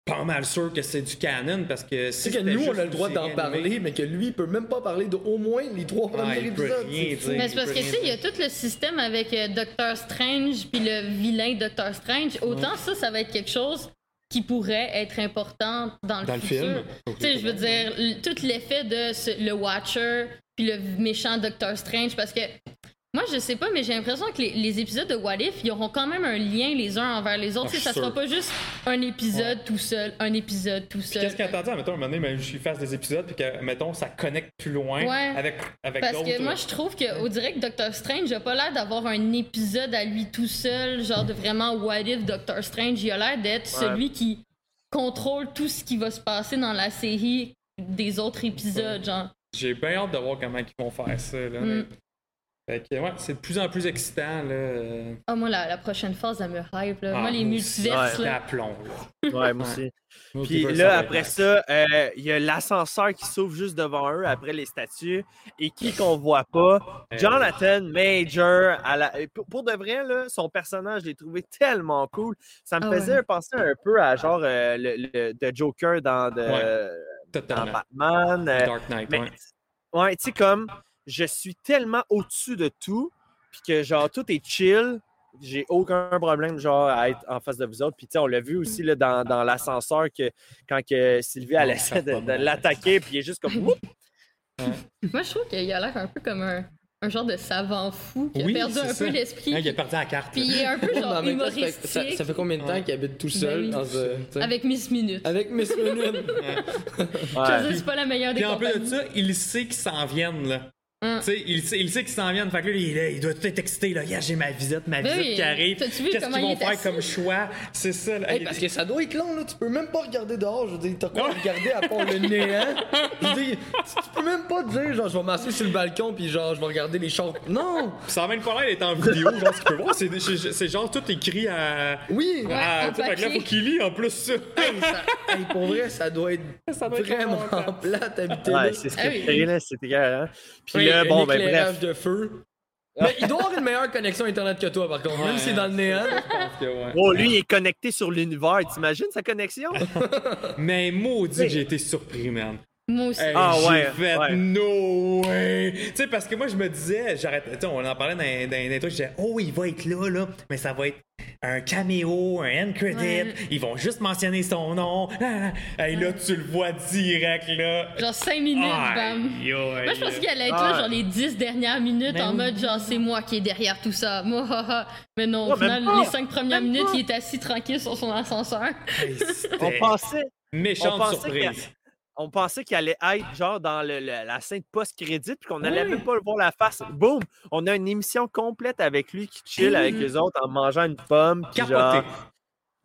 Speaker 4: pas mal sûr que c'est du canon, parce que si
Speaker 3: C'est que nous, on a le droit d'en parler, mais que lui, il peut même pas parler de au moins les trois premiers
Speaker 4: il peut
Speaker 3: épisodes.
Speaker 4: rien.
Speaker 5: Mais c'est parce que, tu sais, il y a tout le système avec euh, Doctor Strange puis le vilain Doctor Strange. Autant ça, ça va être quelque chose qui pourraient être importantes dans le
Speaker 4: Dans le
Speaker 5: futur.
Speaker 4: film.
Speaker 5: Tu sais, je veux dire, tout l'effet de ce- le Watcher puis le méchant Doctor Strange, parce que moi, je sais pas, mais j'ai l'impression que les, les épisodes de What If, ils auront quand même un lien les uns envers les autres.
Speaker 4: Ah,
Speaker 5: ça sera pas juste un épisode tout seul, un épisode tout seul.
Speaker 4: qu'est-ce qui attendait, mettons, un moment donné, je fasse des épisodes, puis que, mettons, ça connecte plus loin
Speaker 5: Ouais.
Speaker 4: avec, avec
Speaker 5: Parce que moi, je trouve qu'au direct, Doctor Strange a pas l'air d'avoir un épisode à lui tout seul, genre de vraiment What If Doctor Strange. Il a l'air d'être
Speaker 4: Ouais.
Speaker 5: celui qui contrôle tout ce qui va se passer dans la série des autres épisodes, genre.
Speaker 4: J'ai bien hâte de voir comment ils vont faire ça. Là.
Speaker 5: Mm.
Speaker 4: Fait que, ouais, c'est de plus en plus excitant. Là.
Speaker 5: Ah, moi, la, la prochaine phase, elle me hype. Là.
Speaker 4: Ah,
Speaker 5: moi, les multiverses,
Speaker 4: Ouais.
Speaker 5: là.
Speaker 4: D'aplomb,
Speaker 2: Ouais, moi aussi. Puis là, après ça, euh, il y a l'ascenseur qui s'ouvre juste devant eux après les statues. Et qui qu'on voit pas?
Speaker 4: Euh.
Speaker 2: Jonathan Major. À la... pour, de vrai, là, son personnage, je l'ai trouvé tellement cool. Ça me
Speaker 5: Ah
Speaker 2: faisait
Speaker 5: ouais.
Speaker 2: penser un peu à genre euh, le, le- de Joker dans, de,
Speaker 4: Ouais,
Speaker 2: dans. Batman. euh,
Speaker 4: Dark Knight,
Speaker 2: mais,
Speaker 4: ouais.
Speaker 2: ouais, tu sais, comme je suis tellement au-dessus de tout, puis que genre tout est chill. J'ai aucun problème genre à être en face de vous autres. Puis tu sais, on l'a vu aussi là, dans, dans l'ascenseur que quand que Sylvie elle
Speaker 4: Non,
Speaker 2: essaie de, l'attaquer, puis il est juste comme!
Speaker 5: Moi, je trouve qu'il a l'air un peu comme un, un genre de savant fou qui
Speaker 4: Oui,
Speaker 5: a perdu un
Speaker 4: ça.
Speaker 5: peu l'esprit.
Speaker 4: Hein, il a perdu la carte.
Speaker 5: Puis il est un peu genre
Speaker 3: ça fait-
Speaker 5: humoristique.
Speaker 3: ça, ça fait combien de temps qu'il habite tout seul
Speaker 5: Ben oui.
Speaker 3: dans ce.
Speaker 5: Avec Miss Minute.
Speaker 3: Avec Miss Minute.
Speaker 5: Je veux dire, c'est pas la meilleure des
Speaker 4: Puis en plus de ça, il sait qu'ils s'en viennent, là. Tu sais, il sait, il sait qu'ils s'en viennent. Fait que là, il, doit tout être excité. Là. Yeah, j'ai ma visite, ma
Speaker 5: Ben
Speaker 4: visite
Speaker 5: oui.
Speaker 4: qui arrive. Qu'est-ce qu'ils
Speaker 5: il
Speaker 4: vont faire
Speaker 5: assis?
Speaker 4: comme choix? C'est ça. Là.
Speaker 3: Hey, parce que ça doit être long, là. Tu peux même pas regarder dehors. Je veux dire, t'as quoi regarder à part le néant? Je veux dire, tu, tu peux même pas dire, genre, je vais m'asseoir sur le balcon puis genre, je vais regarder les champs. Non!
Speaker 4: Ça même pas l'air d'être en vidéo, genre, ce qu'il peut voir. C'est, c'est- c'est genre tout écrit à.
Speaker 3: Oui!
Speaker 4: à- sais, fait que là, faut qu'il lit en plus ça.
Speaker 3: Hey, ça- hey, pour vrai, ça doit être
Speaker 4: Ça doit être
Speaker 3: vraiment
Speaker 4: vraiment
Speaker 3: plate habiter là.
Speaker 2: Ouais, c'est ce
Speaker 5: Ah oui.
Speaker 2: que là, c'était là,
Speaker 3: un
Speaker 2: bon, ben bref.
Speaker 3: de feu. Mais il doit avoir une meilleure connexion internet que toi, par contre. Même si c'est dans le néant. là.
Speaker 4: Je pense que ouais.
Speaker 2: Oh, lui, il est connecté sur l'univers. T'imagines sa connexion?
Speaker 4: Mais maudit que j'ai été surpris, man.
Speaker 5: Moi aussi.
Speaker 4: Hey,
Speaker 2: Ah,
Speaker 4: j'ai
Speaker 2: ouais,
Speaker 4: fait
Speaker 2: ouais.
Speaker 4: no way. Tu sais, parce que moi, je me disais, j'arrête, tu sais, on en parlait dans, dans, dans les trucs, je disais, oh, il va être là, là, mais ça va être un caméo, un end credit,
Speaker 5: Ouais.
Speaker 4: ils vont juste mentionner son nom. Ah, Et là, tu le vois direct, là.
Speaker 5: Genre 5 minutes, bam.
Speaker 4: Aïe, aïe.
Speaker 5: Moi, je pensais qu'il allait être
Speaker 2: Ah.
Speaker 5: là, genre les 10 dernières minutes,
Speaker 4: Mais
Speaker 5: en
Speaker 4: oui.
Speaker 5: mode genre c'est moi qui est derrière tout ça. Moi, haha. Mais non, au final, les 5 premières
Speaker 2: Même
Speaker 5: minutes,
Speaker 2: pas.
Speaker 5: il est assis tranquille sur son ascenseur.
Speaker 4: Hey,
Speaker 2: On pensait,
Speaker 4: méchante
Speaker 2: on pensait
Speaker 4: surprise.
Speaker 2: On pensait qu'il allait être genre dans le- le- la scène post-crédit, puis qu'on allait
Speaker 4: Ouais.
Speaker 2: même pas le voir la face. Boum! On a une émission complète avec lui qui chill avec les autres en mangeant une pomme.
Speaker 4: Capoté.
Speaker 2: genre-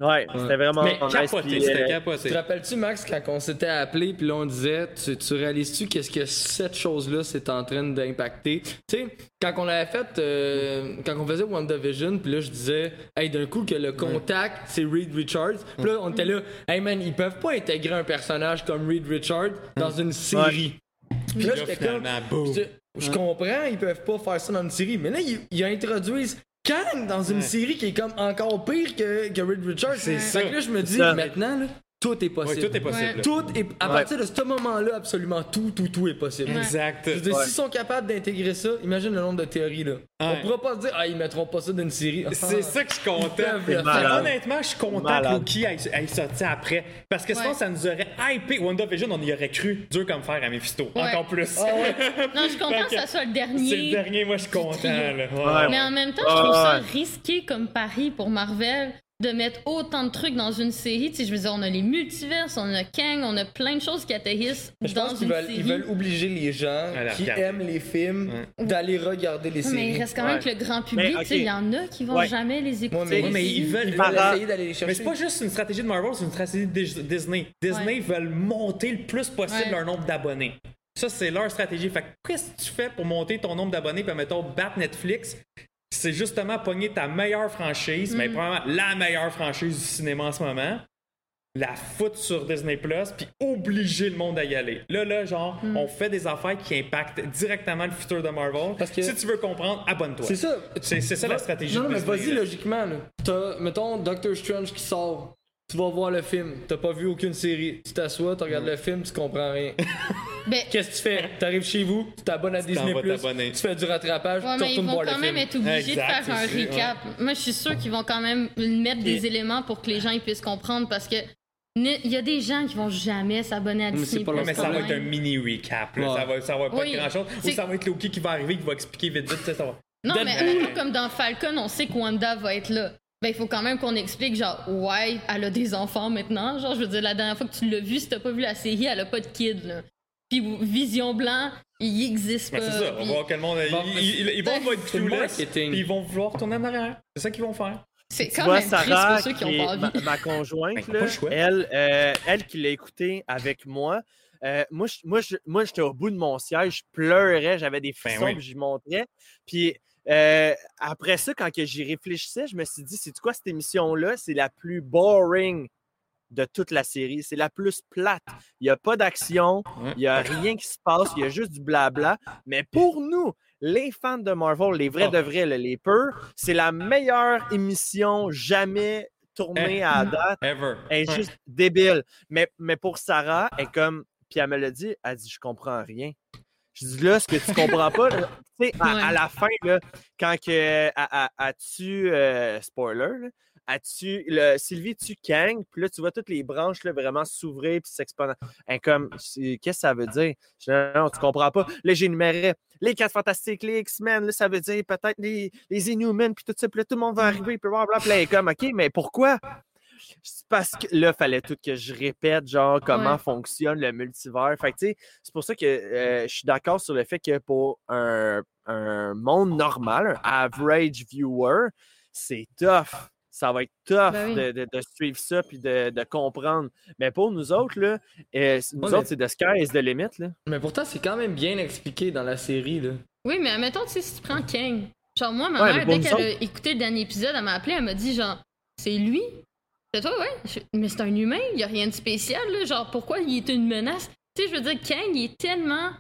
Speaker 2: Ouais, c'était vraiment
Speaker 4: Mais capoté, c'était
Speaker 2: euh,
Speaker 3: Tu
Speaker 4: capoté.
Speaker 3: te rappelles-tu, Max, quand on s'était appelé, puis là, on disait, tu, tu réalises-tu qu'est-ce que cette chose-là, c'est en train d'impacter? Tu sais, quand on avait fait, euh, quand on faisait WandaVision, puis là, je disais, hey, d'un coup, que le contact, c'est Reed Richards. Puis là, on était là, hey man, ils peuvent pas intégrer un personnage comme Reed Richards dans une série. Puis là,
Speaker 4: Là,
Speaker 3: j'étais comme, je, je comprends, ils peuvent pas faire ça dans une série, mais là, ils, ils introduisent Kang dans une
Speaker 4: Ouais.
Speaker 3: série qui est comme encore pire que, que Reed Richards.
Speaker 4: C'est
Speaker 3: Fait
Speaker 4: ça.
Speaker 3: que là, je me dis, maintenant, là, tout est
Speaker 4: Ouais,
Speaker 3: possible.
Speaker 4: tout est possible.
Speaker 3: Tout est, à
Speaker 2: Ouais.
Speaker 3: partir de ce moment-là, absolument tout, tout, tout est possible.
Speaker 5: Ouais.
Speaker 4: Exact.
Speaker 3: Je veux dire,
Speaker 2: Ouais.
Speaker 3: s'ils sont capables d'intégrer ça, imagine le nombre de théories là.
Speaker 4: Ouais.
Speaker 3: On pourra pas se dire, ah, ils mettront pas ça dans une série.
Speaker 4: C'est ça que je suis content. Honnêtement, je suis content
Speaker 2: Malade.
Speaker 4: que Loki aille, aille sortir après. Parce que sinon, ça nous aurait hypé. WandaVision, on y aurait cru. Dur comme fer à Mephisto.
Speaker 5: Ouais.
Speaker 4: Encore plus.
Speaker 3: Ah
Speaker 5: Non, je suis contente que ça soit le dernier.
Speaker 4: C'est le dernier, moi, je suis content. Là.
Speaker 2: Ouais.
Speaker 5: Mais en même temps, je trouve ça risqué comme pari pour Marvel de mettre autant de trucs dans une série. Tu sais, je veux dire, on a les multiverses, on a Kang, on a plein de choses qui atterrissent
Speaker 3: je
Speaker 5: dans
Speaker 3: pense qu'ils
Speaker 5: une
Speaker 3: veulent,
Speaker 5: série.
Speaker 3: ils veulent obliger les gens
Speaker 4: la
Speaker 3: qui
Speaker 4: regarder.
Speaker 3: aiment les films d'aller regarder les
Speaker 5: Ouais, mais il
Speaker 3: séries.
Speaker 5: reste quand même
Speaker 2: Ouais.
Speaker 5: que le grand public,
Speaker 2: Mais,
Speaker 5: tu sais,
Speaker 2: ok.
Speaker 5: il y en a qui vont
Speaker 2: Ouais.
Speaker 5: jamais les écouter.
Speaker 3: Ouais, mais,
Speaker 4: Ouais, mais ils veulent-
Speaker 3: ils essayer d'aller les chercher.
Speaker 4: Mais c'est pas juste une stratégie de Marvel, c'est une stratégie de Dis- Disney. Disney veulent monter le plus possible
Speaker 5: Ouais.
Speaker 4: leur nombre d'abonnés. Ça, c'est leur stratégie. Fait que qu'est-ce que tu fais pour monter ton nombre d'abonnés, puis mettons, battre Netflix? C'est justement pogner ta meilleure franchise, mais probablement la meilleure franchise du cinéma en ce moment, la foutre sur Disney Plus, puis obliger le monde à y aller. Là, là, genre, on fait des affaires qui impactent directement le futur de Marvel.
Speaker 3: Parce que-
Speaker 4: Si tu veux comprendre, abonne-toi.
Speaker 3: C'est ça.
Speaker 4: C'est c'est ça la stratégie
Speaker 3: Non,
Speaker 4: de
Speaker 3: mais vas-y logiquement. là. T'as, mettons, Doctor Strange qui sort. Tu vas voir le film, t'as pas vu aucune série, tu t'assois, tu regardes le film, tu comprends rien.
Speaker 5: Ben,
Speaker 3: Qu'est-ce que tu fais? T'arrives chez vous, tu t'abonnes à Disney+,
Speaker 4: vas t'abonner.
Speaker 3: tu fais du rattrapage,
Speaker 5: Ouais,
Speaker 3: tu
Speaker 5: mais ils
Speaker 3: retournes
Speaker 5: vont
Speaker 3: voir le
Speaker 5: quand même
Speaker 3: film.
Speaker 5: être obligés
Speaker 4: Exact,
Speaker 5: de faire un
Speaker 4: c'est
Speaker 5: recap. Moi, je suis sûre qu'ils vont quand même mettre des éléments pour que les gens ils puissent comprendre parce que ne- il y a des gens qui vont jamais s'abonner à
Speaker 3: Mais c'est
Speaker 5: Disney+.
Speaker 3: pas leur
Speaker 4: mais ça va être un mini recap. Là.
Speaker 3: Ouais.
Speaker 4: Ça, va, ça va pas
Speaker 5: Oui.
Speaker 4: être grand chose. Ou
Speaker 5: C'est-
Speaker 4: ça va être Loki qui va arriver, qui va expliquer vite vite. tu sais, Ça va.
Speaker 5: Non, mais comme dans Falcon, on sait que Wanda va être là. Ben, il faut quand même qu'on explique, genre, ouais, elle a des enfants maintenant. Genre, je veux dire, la dernière fois que tu l'as vu, si t'as pas vu la série, elle a pas de kid, là. Puis Vision Blanc, il existe
Speaker 4: Ben,
Speaker 5: pas.
Speaker 4: c'est ça, on va voir quel monde. Ils,
Speaker 3: Bon,
Speaker 4: ils, ils- ils vont
Speaker 5: ben,
Speaker 4: être clueless, ils vont vouloir retourner en arrière. C'est ça qu'ils vont faire.
Speaker 5: C'est
Speaker 2: Tu
Speaker 5: quand
Speaker 2: vois,
Speaker 5: même triste
Speaker 2: Sarah,
Speaker 5: pour ceux qui
Speaker 2: qui
Speaker 5: ont pas
Speaker 2: ma,
Speaker 5: envie.
Speaker 2: ma conjointe,
Speaker 4: Ben,
Speaker 2: là, elle, euh, elle qui l'a écouté avec moi, euh, moi, je- moi, je- moi, j'étais au bout de mon siège, je pleurais, j'avais des frissons,
Speaker 4: oui.
Speaker 2: puis j'y montrais. Puis euh, après ça, quand j'y réfléchissais, je me suis dit, c'est quoi cette émission-là? C'est la plus boring de toute la série. C'est la plus plate. Il n'y a pas d'action, il n'y a rien qui se passe, il y a juste du blabla. Mais pour nous, les fans de Marvel, les vrais
Speaker 4: Oh.
Speaker 2: de vrais, les peurs, c'est la meilleure émission jamais tournée
Speaker 4: Eh.
Speaker 2: à date.
Speaker 4: Ever.
Speaker 2: Elle est juste débile. Mais, mais pour Sarah, elle est comme. Puis elle me l'a dit, elle dit Je comprends rien. Je dis là, ce que tu comprends pas, là, tu sais, à,
Speaker 5: Ouais.
Speaker 2: à la fin, là, quand que, elle- elle tue, euh, spoiler, là, tue, le, Sylvie tue Kang, puis là, tu vois toutes les branches là, vraiment s'ouvrir puis est comme, qu'est-ce que ça veut dire? Je dis, non, non, tu comprends pas. Là, j'énumérais les 4 fantastiques, les X-Men, là, ça veut dire peut-être les, les Inhumans, puis tout ça, puis là, tout le monde va arriver, puis blablabla. Comme, OK, mais pourquoi? C'est parce que là, fallait tout que je répète, genre, comment
Speaker 5: Ouais.
Speaker 2: fonctionne le multivers. Fait que, tu sais, c'est pour ça que euh, je suis d'accord sur le fait que pour un, un monde normal, un average viewer, c'est tough. Ça va être tough
Speaker 5: Ben oui.
Speaker 2: de, de- de suivre ça puis de, de comprendre. Mais pour nous autres, là, euh, nous
Speaker 3: Ouais,
Speaker 2: autres,
Speaker 3: mais-
Speaker 2: c'est de sky is the limit. Là.
Speaker 3: Mais pourtant, c'est quand même bien expliqué dans la série, là.
Speaker 5: Oui, mais admettons, tu sais, si tu prends Kang. Genre, moi, ma
Speaker 2: Ouais,
Speaker 5: mère, dès qu'elle a écouté le dernier épisode, elle m'a appelé, elle m'a dit, genre, c'est lui? C'est toi, ouais. Je- Mais c'est un humain, il y a rien de spécial, là. Genre, pourquoi il est une menace? Tu sais, je veux dire, Kang, il est tellement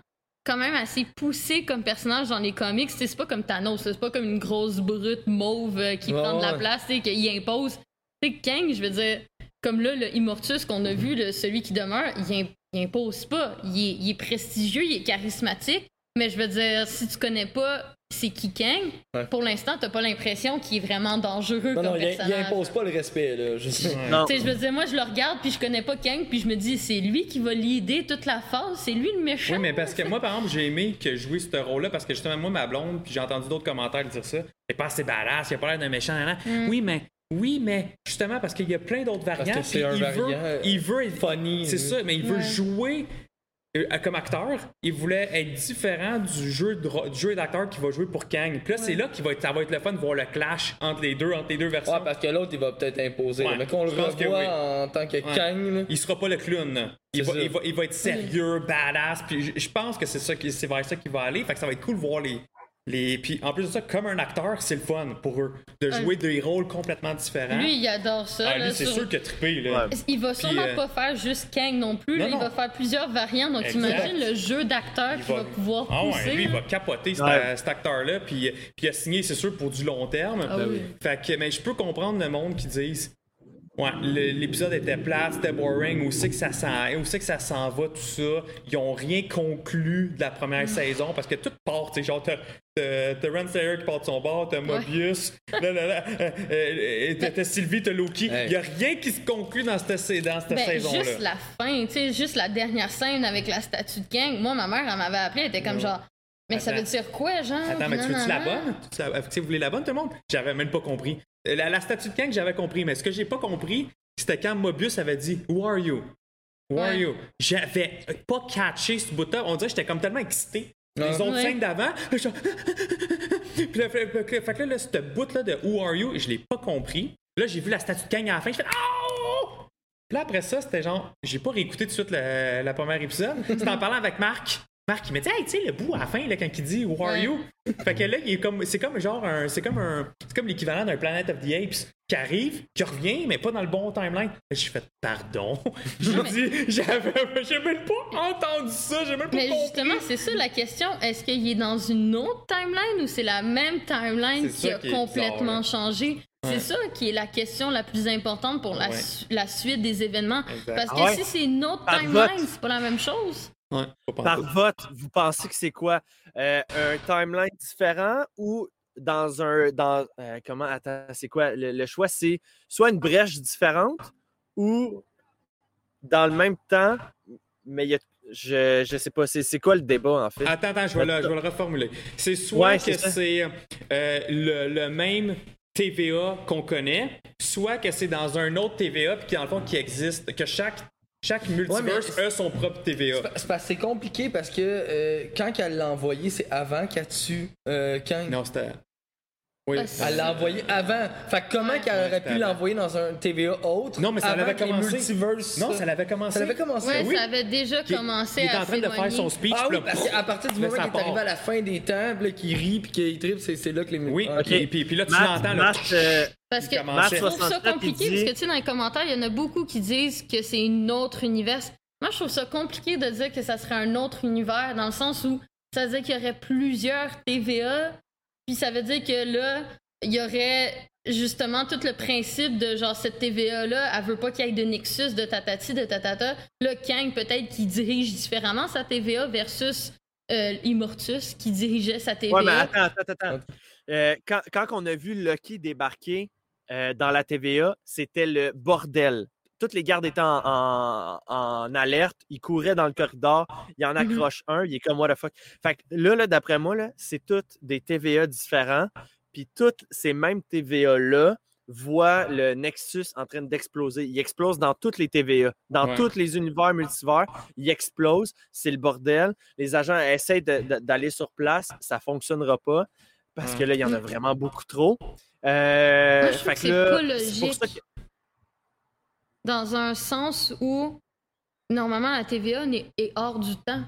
Speaker 5: quand même assez poussé comme personnage dans les comics. Tu sais, C'est pas comme Thanos, c'est pas comme une grosse brute mauve euh, qui prend de la
Speaker 3: ouais.
Speaker 5: place, tu sais, qu'il impose. Tu sais, Kang, je veux dire, comme là, le Immortus qu'on a vu, le- celui qui demeure, il, im- il impose pas. Il est, il est prestigieux, il est charismatique, mais je veux dire, si tu connais pas c'est qui Kang,
Speaker 3: Ouais.
Speaker 5: pour l'instant, t'as pas l'impression qu'il est vraiment dangereux
Speaker 3: Non,
Speaker 5: comme
Speaker 3: non, il, il
Speaker 5: personnage.
Speaker 3: impose pas le respect, là. Je sais.
Speaker 2: Non.
Speaker 5: Tu sais, je veux dire, moi, je le regarde, puis je connais pas Kang, puis je me dis, c'est lui qui va leader toute la phase, c'est lui le méchant.
Speaker 4: Oui, mais parce que moi, par exemple, j'ai aimé que jouer ce rôle-là parce que justement, moi, ma blonde, puis j'ai entendu d'autres commentaires dire ça. Il est pas assez badass, il a pas l'air d'un méchant.
Speaker 5: Mm.
Speaker 4: Oui, mais. Oui, mais justement, parce qu'il y a plein d'autres
Speaker 3: Parce
Speaker 4: variantes.
Speaker 3: que c'est un
Speaker 4: il
Speaker 3: variant,
Speaker 4: veut, il veut être
Speaker 3: Funny.
Speaker 4: C'est ça, mais il veut
Speaker 5: Ouais.
Speaker 4: jouer comme acteur. Il voulait être différent du jeu de ro- du jeu d'acteur qu'il va jouer pour Kang. Puis là, c'est là qu'il va être, ça va être le fun de voir le clash entre les deux, entre les deux versions.
Speaker 3: Ouais, parce que l'autre, il va peut-être imposer.
Speaker 4: Ouais,
Speaker 3: mais qu'on le
Speaker 4: que
Speaker 3: revoit
Speaker 4: oui.
Speaker 3: en tant que
Speaker 4: Ouais.
Speaker 3: Kang, là.
Speaker 4: Il sera pas le clown. Il va, il, va, il va être sérieux, badass. Puis je, pense que c'est ça qui, c'est vers ça qu'il va aller. Fait que ça va être cool de voir les. Les puis en plus de ça, comme un acteur, c'est le fun pour eux de jouer des rôles complètement différents.
Speaker 5: Lui, il adore ça.
Speaker 4: Ah,
Speaker 5: là,
Speaker 4: lui, c'est
Speaker 5: sur-
Speaker 4: sûr qu'il a trippé. Là.
Speaker 2: Ouais.
Speaker 5: Il va
Speaker 4: Puis,
Speaker 5: sûrement
Speaker 4: euh,
Speaker 5: pas faire juste Kang non plus.
Speaker 4: Non,
Speaker 5: là,
Speaker 4: non.
Speaker 5: Il va faire plusieurs variantes. Donc,
Speaker 4: Exact.
Speaker 5: imagine le jeu d'acteur
Speaker 4: Il
Speaker 5: qu'il va...
Speaker 4: va-
Speaker 5: pouvoir
Speaker 4: Ah
Speaker 5: pousser.
Speaker 4: ouais, lui, il va capoter cet,
Speaker 2: Ouais.
Speaker 4: cet acteur-là, puis, puis il a signé, c'est sûr, pour du long terme.
Speaker 5: Ah oui.
Speaker 4: Fait que, mais je peux comprendre le monde qui disent Ouais, l'épisode était plat, c'était boring, où c'est que ça s'en où c'est que ça s'en va, tout ça? Ils ont rien conclu de la première saison parce que tout part, tu sais, genre, t'as- Ren Slayer qui part de son bord, t'as Mobius, là, là, là, euh, euh, t'as t'as Sylvie, t'as Loki. Il
Speaker 3: Hey.
Speaker 4: y a rien qui se conclut dans cette, sa- dans cette
Speaker 5: Ben,
Speaker 4: saison-là.
Speaker 5: juste la fin, tu sais, juste la dernière scène avec la statue de Kang. Moi, ma mère, elle m'avait appelé, elle était comme genre, mais ça veut dire quoi, genre?
Speaker 4: Attends, mais tu veux-tu la bonne? Tu la- tu sais, vous voulez la bonne, tout le monde? J'avais même pas compris. Euh, La, la statue de Kang, j'avais compris, mais ce que j'ai pas compris, c'était quand Mobius avait dit Who are you? Who are you? J'avais pas catché ce bout-là. On dirait que j'étais comme tellement excité. Les
Speaker 3: Ouais.
Speaker 4: autres
Speaker 5: Ouais.
Speaker 4: scènes d'avant, genre- puis là, fait, fait- fait que là, là, ce bout-là de Who are you, je l'ai pas compris. Là, j'ai vu la statue de Kang à la fin, je fais Oh! Puis là, après ça, c'était genre, j'ai pas réécouté tout de suite le, la première épisode. C'était en parlant avec Marc. Marc, il me dit, hey, tu sais, le bout à la fin, là, quand il dit Who are
Speaker 5: Ouais.
Speaker 4: you? Fait que là, il est comme, c'est comme genre un, c'est comme un, c'est comme l'équivalent d'un Planet of the Apes qui arrive, qui revient, mais pas dans le bon timeline. J'ai fait, pardon. J'ai dit, j'avais, j'ai même pas entendu ça, j'ai même pas
Speaker 5: Mais
Speaker 4: compris.
Speaker 5: justement, c'est ça la question. Est-ce qu'il est dans une autre timeline ou c'est la même timeline qui a
Speaker 4: qui est
Speaker 5: complètement
Speaker 4: bizarre,
Speaker 5: changé?
Speaker 4: Ouais.
Speaker 5: C'est ça qui est la question la plus importante pour la,
Speaker 4: Ouais.
Speaker 5: su- la suite des événements.
Speaker 4: Exact.
Speaker 5: Parce que
Speaker 2: Ah ouais?
Speaker 5: si c'est une autre timeline, c'est pas la même chose.
Speaker 4: Ouais,
Speaker 2: Par vote, vous pensez que c'est quoi? Euh, un timeline différent ou dans un. Dans, euh, comment? Attends, c'est quoi? Le, le choix, c'est soit une brèche différente ou dans le même temps, mais il y a. Je, je sais pas, c'est c'est quoi le débat en fait?
Speaker 4: Attends, attends, je vais, le, je vais le reformuler. C'est soit
Speaker 2: Ouais,
Speaker 4: que
Speaker 2: c'est
Speaker 4: euh, le, le même TVA qu'on connaît, soit que c'est dans un autre TVA puis qui, dans le fond, qui existe, que chaque, chaque multiverse a son propre TVA.
Speaker 3: C'est pas- C'est parce que c'est compliqué parce que euh, quand elle l'a envoyé, c'est avant qu'elle tue euh, Kang.
Speaker 4: Non, c'était. Oui.
Speaker 5: Ah, c'est-
Speaker 3: Elle l'a envoyé avant. Fait que comment qu'elle aurait pu l'envoyer dans un TVA autre
Speaker 4: Non, mais ça
Speaker 3: avant
Speaker 4: avait
Speaker 3: que les
Speaker 4: commencé. Non, ça l'avait commencé.
Speaker 3: Ça avait commencé.
Speaker 5: Ouais,
Speaker 4: oui.
Speaker 5: ça avait déjà commencé
Speaker 4: il est
Speaker 5: à
Speaker 4: en train de faire son speech.
Speaker 3: Ah oui, parce qu'à partir du moment qu'il est arrivé à la fin des temps, qu'il rit puis qu'il tripe, c'est, là que les
Speaker 4: Oui,
Speaker 3: Ah, ok.
Speaker 4: puis, là, tu l'entends.
Speaker 5: Parce que je trouve ça
Speaker 2: 67,
Speaker 5: compliqué,
Speaker 2: dit-
Speaker 5: parce que tu sais, dans les commentaires, il y en a beaucoup qui disent que c'est une autre univers. Moi, je trouve ça compliqué de dire que ça serait un autre univers, dans le sens où ça veut dire qu'il y aurait plusieurs TVA, puis ça veut dire que là, il y aurait justement tout le principe de genre cette TVA-là, elle veut pas qu'il y ait de nexus de tatati, de tatata. Là, Kang, peut-être qu'il dirige différemment sa TVA versus euh, Immortus qui dirigeait sa TVA.
Speaker 2: Ouais, mais attends, attends, attends. Euh, quand, quand on a vu Lucky débarquer euh, dans la TVA, c'était le bordel. Toutes les gardes étaient en, en- en alerte. Ils couraient dans le corridor. Il en accroche un. Il est comme, what the fuck. Fait que là, là d'après moi, c'est toutes des TVA différents. Puis toutes ces mêmes TVA-là voient le Nexus en train d'exploser. Il explose dans toutes les TVA, dans
Speaker 4: Ouais.
Speaker 2: tous les univers multivers. Il explose. C'est le bordel. Les agents essayent d'aller sur place. Ça ne fonctionnera pas parce que là, il y en a vraiment beaucoup trop. Euh,
Speaker 5: Moi, je trouve
Speaker 2: fait
Speaker 5: que c'est pas logique.
Speaker 2: que-
Speaker 5: dans un sens où normalement la TVA n'est- est hors du temps.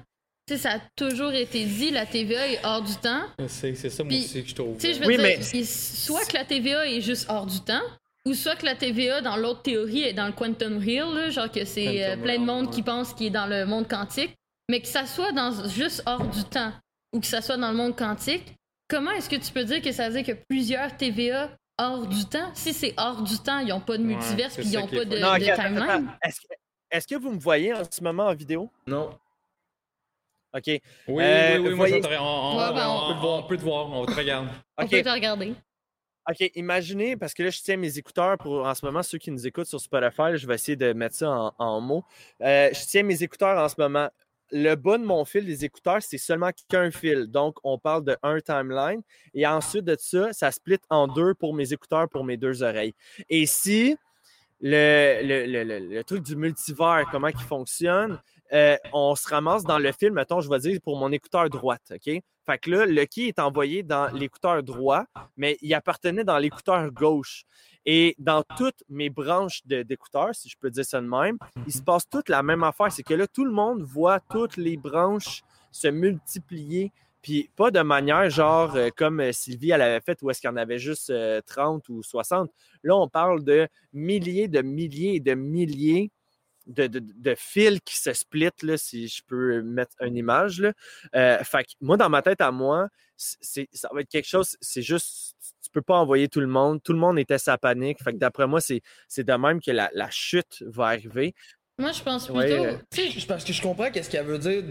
Speaker 5: Tu sais, ça a toujours été dit, la TVA est hors du temps.
Speaker 4: C'est ça, moi
Speaker 5: Puis,
Speaker 4: aussi, que je trouve.
Speaker 5: Tu sais, je veux
Speaker 2: Oui,
Speaker 5: dire,
Speaker 2: mais-
Speaker 5: soit que la TVA est juste hors du temps, ou soit que la TVA, dans l'autre théorie, est dans le quantum real, là, genre que c'est euh,
Speaker 4: Quantum
Speaker 5: plein de monde
Speaker 4: ouais.
Speaker 5: qui pense qu'il est dans le monde quantique, mais que ça soit dans juste hors du temps, ou que ça soit dans le monde quantique, comment est-ce que tu peux dire que ça veut dire que plusieurs TVA hors du temps? Si c'est hors du temps, ils n'ont pas de multiverse, puis ils n'ont pas de.
Speaker 2: Non,
Speaker 5: de timeline?
Speaker 2: Est-ce que, vous me voyez en ce moment en vidéo?
Speaker 3: Non.
Speaker 2: OK.
Speaker 4: Oui,
Speaker 2: Euh,
Speaker 4: oui, oui, moi,
Speaker 2: voyez-
Speaker 4: on, on-
Speaker 5: Ouais, ben,
Speaker 4: on-
Speaker 5: on-
Speaker 4: on peut te voir, on peut te voir, on te regarde.
Speaker 5: On peut te regarder.
Speaker 2: OK, imaginez, parce que là, je tiens mes écouteurs pour, en ce moment, ceux qui nous écoutent sur Spotify, je vais essayer de mettre ça en, en mots. Euh, je tiens mes écouteurs en ce moment. Le bas de mon fil des écouteurs, c'est seulement qu'un fil. Donc, on parle de un timeline. Et ensuite de ça, ça split en deux pour mes écouteurs, pour mes deux oreilles. Et si le, le, le- le- le truc du multivers, comment il fonctionne, euh, on se ramasse dans le film, mettons, je vais dire pour mon écouteur droite, OK? Fait que là, Lucky est envoyé dans l'écouteur droit, mais il appartenait dans l'écouteur gauche. Et dans toutes mes branches d'écouteurs, si je peux dire ça de même, il se passe toute la même affaire. C'est que là, tout le monde voit toutes les branches se multiplier. Puis pas de manière genre euh, comme euh, Sylvie elle avait fait où est-ce qu'il y en avait juste euh, 30 ou 60. Là, on parle de milliers, de milliers et de milliers de, de- fils qui se splitent, là, si je peux mettre une image. Euh, fait que moi, dans ma tête à moi, ça va être quelque chose, c'est juste, peux pas envoyer tout le monde. Tout le monde était sa panique. Fait que d'après moi, c'est, c'est de même que la, la chute va arriver.
Speaker 5: Moi, je pense plutôt.
Speaker 2: Ouais, euh,
Speaker 3: parce que je comprends qu'est-ce qu'elle veut dire. du-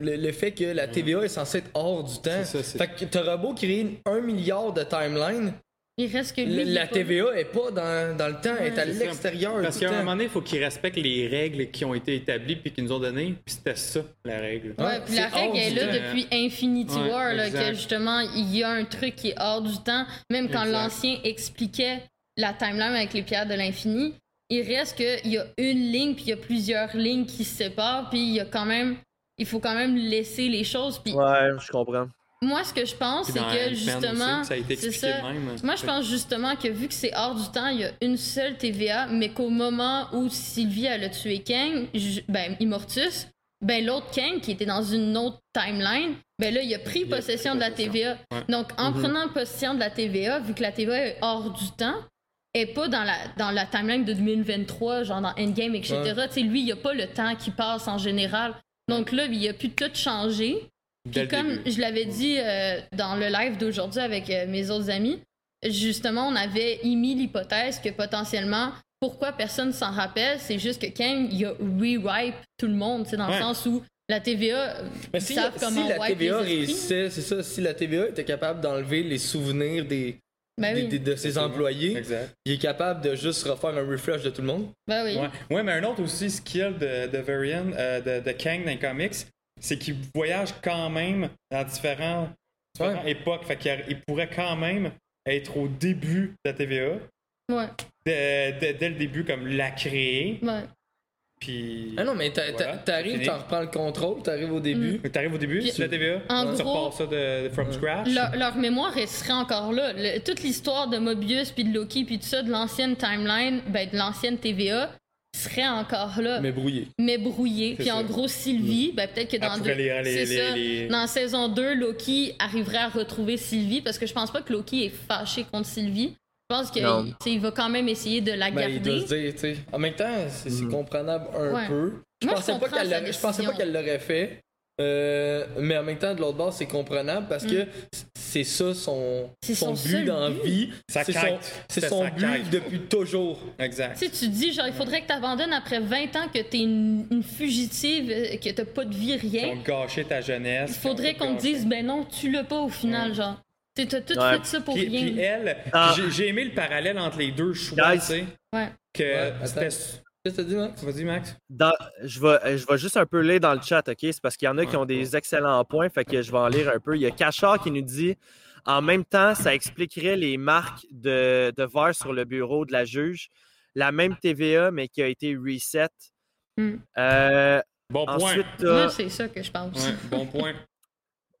Speaker 3: Le, le fait que la TVA est censée être hors du temps.
Speaker 4: C'est ça, c'est-
Speaker 3: Fait que t'auras beau créer un milliard de timelines,
Speaker 5: Il reste que lui. est
Speaker 3: la
Speaker 5: pas-
Speaker 3: TVA est pas dans, dans le temps, elle est à
Speaker 4: C'est ça.
Speaker 3: l'extérieur
Speaker 4: Parce qu'à un
Speaker 3: temps.
Speaker 4: moment donné, il faut qu'ils respectent les règles qui ont été établies puis qu'ils nous ont données. Puis c'était ça, la règle.
Speaker 5: Ouais,
Speaker 3: Ouais,
Speaker 5: puis la
Speaker 3: c'est
Speaker 5: règle
Speaker 3: hors
Speaker 5: est
Speaker 3: du
Speaker 5: là
Speaker 4: temps.
Speaker 5: depuis Infinity
Speaker 4: Ouais,
Speaker 5: War, là,
Speaker 4: exact.
Speaker 5: que justement, il y a un truc qui est hors du temps. Même quand
Speaker 4: Exact.
Speaker 5: l'ancien expliquait la timeline avec les pierres de l'infini, il reste qu'il y a une ligne, puis il y a plusieurs lignes qui se séparent, puis il y a quand même. Il faut quand même laisser les choses. Puis
Speaker 2: Ouais, je comprends.
Speaker 5: Moi, ce que je pense, c'est que justement.
Speaker 4: aussi, ça a été
Speaker 5: c'est
Speaker 4: expliqué
Speaker 5: ça.
Speaker 4: de même.
Speaker 5: Moi, je pense justement que vu que c'est hors du temps, il y a une seule TVA, mais qu'au moment où Sylvie elle a tué Kang, ben Immortus, ben l'autre Kang qui était dans une autre timeline, ben là, il a pris possession de la TVA.
Speaker 4: Ouais.
Speaker 5: Donc, en
Speaker 2: Mhm.
Speaker 5: prenant possession de la TVA, vu que la TVA est hors du temps, et pas dans la, dans la timeline de 2023, genre dans Endgame, etc.
Speaker 3: Ouais.
Speaker 5: Lui, il n'y a pas le temps qui passe en général. Donc là, il a pu tout changer. Puis comme
Speaker 4: début.
Speaker 5: je l'avais dit euh, dans le live d'aujourd'hui avec euh, mes autres amis, justement, on avait émis l'hypothèse que potentiellement, pourquoi personne s'en rappelle, c'est juste que Kang, il a re-wipe tout le monde, tu sais, dans
Speaker 4: Ouais.
Speaker 5: le sens où la TVA, euh,
Speaker 3: Mais si,
Speaker 5: savent
Speaker 3: si
Speaker 5: comment
Speaker 3: la
Speaker 5: wipe
Speaker 3: TVA réussissait, c'est ça, si la TVA était capable d'enlever les souvenirs des,
Speaker 5: Ben
Speaker 3: des-
Speaker 5: oui.
Speaker 3: des- de ses employés,
Speaker 4: Exact.
Speaker 3: il est capable de juste refaire un refresh de tout le monde?
Speaker 5: Ben oui.
Speaker 4: Ouais. ouais, mais un autre aussi skill de, de Varian, euh, de, de Kang dans les comics, c'est qu'il voyage quand même dans différents, différentes époques. Fait qu'il il pourrait quand même être au début de la TVA,
Speaker 5: Ouais.
Speaker 4: dès, dès- dès le début, comme la créer.
Speaker 5: Ouais.
Speaker 4: Puis.
Speaker 3: Ah non, mais t'a- t'a-
Speaker 4: Voilà,
Speaker 3: t'arrives, t'en reprends le contrôle, t'arrives au début.
Speaker 4: T'arrives au début sur la TVA,
Speaker 5: en
Speaker 4: tu
Speaker 5: gros-
Speaker 4: repars ça de, de from scratch.
Speaker 5: Leur, leur mémoire elle serait encore là. Le- toute l'histoire de Mobius puis de Loki puis tout ça de l'ancienne timeline, ben de l'ancienne TVA serait encore là.
Speaker 3: Mais brouillé.
Speaker 5: mais brouillé. Puis
Speaker 4: ça.
Speaker 5: en gros, Sylvie, ben peut-être que dans, deux-
Speaker 4: les- les-
Speaker 5: c'est
Speaker 4: les-
Speaker 5: ça.
Speaker 4: les-
Speaker 5: dans saison 2, Loki arriverait à retrouver Sylvie parce que je pense pas que Loki est fâché contre Sylvie. Je pense qu'il va quand même essayer de la
Speaker 3: Ben, il doit
Speaker 5: garder.
Speaker 3: se dire, tu sais. En même temps, c'est
Speaker 2: Mhm.
Speaker 3: comprenable un
Speaker 5: Ouais.
Speaker 3: peu. Je
Speaker 5: Moi, je
Speaker 3: pensais pas je pensais qu'elle l'aurait fait. Euh, mais en même temps, de l'autre bord, c'est comprenable parce que c'est ça son,
Speaker 5: Mm.
Speaker 3: Son,
Speaker 5: son
Speaker 3: but dans la vie. C'est son, c'est son
Speaker 4: sa
Speaker 3: but
Speaker 4: quête.
Speaker 3: depuis toujours.
Speaker 4: Exact.
Speaker 5: Tu sais, tu dis, genre, il faudrait que tu abandonnes après 20 ans, que t'es une, une fugitive, euh, que t'as pas de vie,
Speaker 4: Ils ont
Speaker 5: rien.
Speaker 4: gâché ta jeunesse.
Speaker 5: Il faudrait
Speaker 4: ils
Speaker 5: qu'on te dise, ben non, tu l'as pas au final, genre. Tu tout
Speaker 2: Ouais.
Speaker 5: fait ça pour
Speaker 4: Puis,
Speaker 5: rien.
Speaker 4: puis elle,
Speaker 2: Ah.
Speaker 4: j'ai- aimé le parallèle entre les deux choix, tu sais.
Speaker 5: Ouais.
Speaker 4: Que
Speaker 3: Ouais,
Speaker 4: c'était.
Speaker 3: Qu'est-ce que t'as dit, Max?
Speaker 4: Vas-y, Max.
Speaker 2: Dans- je, vais, je vais juste un peu lire dans le chat, OK? C'est parce qu'il y en a qui ont des excellents points, fait que je vais en lire un peu. Il y a Cachard qui nous dit en même temps, ça expliquerait les marques de, de verre sur le bureau de la juge. La même TVA, mais qui a été reset.
Speaker 5: Hmm.
Speaker 2: Euh,
Speaker 4: Bon point.
Speaker 5: Moi, c'est ça que je pense.
Speaker 4: Ouais, bon point.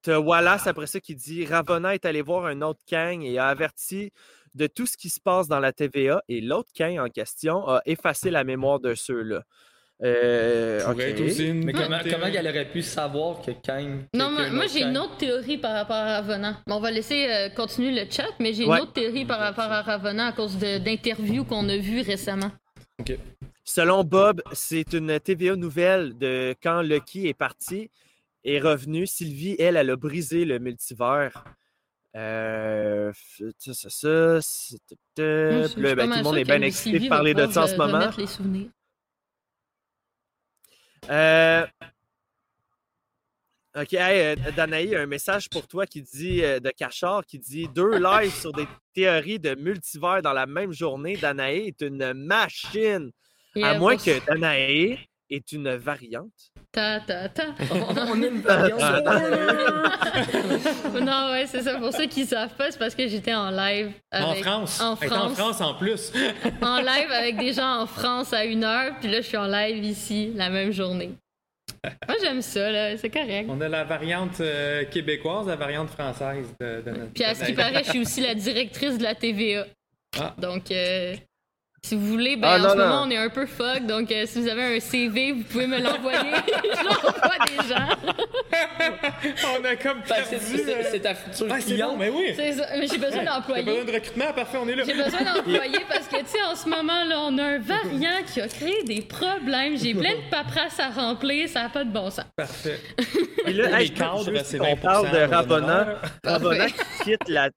Speaker 2: t'as Wallace après ça qui dit Ravonna est allé voir un autre Kang et a averti de tout ce qui se passe dans la TVA et l'autre Kang en question a effacé la mémoire de ceux-là. Euh,
Speaker 3: Mais comment, comment elle aurait pu savoir que Kang.
Speaker 5: Non, moi, moi, j'ai une autre théorie par rapport à. Mais on va laisser euh, continuer le chat, mais j'ai
Speaker 2: Ouais.
Speaker 5: une autre théorie par rapport à Ravonna à cause d'interviews qu'on a vues récemment.
Speaker 2: Selon Bob, c'est une TVA nouvelle de quand Lucky est parti est revenu. Sylvie, elle, elle a brisé le multivers. Euh, ça, ça, ça, là, ben, tout le monde est bien excité de parler de ça en ce moment.
Speaker 5: les souvenirs.
Speaker 2: Euh, Ok, hey, euh, Danaï, un message pour toi qui dit euh, de Cachard qui dit deux lives sur des théories de multivers dans la même journée. Danaï est une machine. À moins que Danaï est une variante.
Speaker 5: Ta, ta, ta.
Speaker 3: On a une variante.
Speaker 5: non, ouais, c'est ça. Pour ceux qui savent pas, c'est parce que j'étais en live.
Speaker 4: En France.
Speaker 5: En
Speaker 4: est en
Speaker 5: France.
Speaker 4: France en plus.
Speaker 5: en live avec des gens en France à une heure, puis là, je suis en live ici la même journée. Moi, j'aime ça, là. C'est correct.
Speaker 4: On a la variante euh, québécoise, la variante française de, de notre.
Speaker 5: Puis à ce qui paraît, je suis aussi la directrice de la TVA.
Speaker 4: Ah.
Speaker 5: Donc, euh, si vous voulez, ben,
Speaker 2: Ah,
Speaker 5: en
Speaker 2: non,
Speaker 5: ce
Speaker 2: non.
Speaker 5: moment, on est un peu fuck. Donc, euh, si vous avez un CV, vous pouvez me l'envoyer. je l'envoie à des gens.
Speaker 4: On a comme
Speaker 3: c'est-
Speaker 4: perdu,
Speaker 3: c'est
Speaker 4: euh,
Speaker 3: c'est ta future
Speaker 4: Ah, c'est
Speaker 3: cliente.
Speaker 4: bon, mais oui.
Speaker 5: Mais j'ai besoin d'employés.
Speaker 4: besoin de recrutement, parfait, on est là.
Speaker 5: J'ai besoin d'employés parce que, tu sais, en ce moment, là, on a un variant qui a créé des problèmes. J'ai plein de paperasse à remplir, ça n'a pas de bon sens.
Speaker 4: Parfait.
Speaker 2: Puis là,
Speaker 4: Les
Speaker 2: hey,
Speaker 4: 20%
Speaker 2: parle de
Speaker 4: l'honneur.
Speaker 2: Ravonna qui quitte la.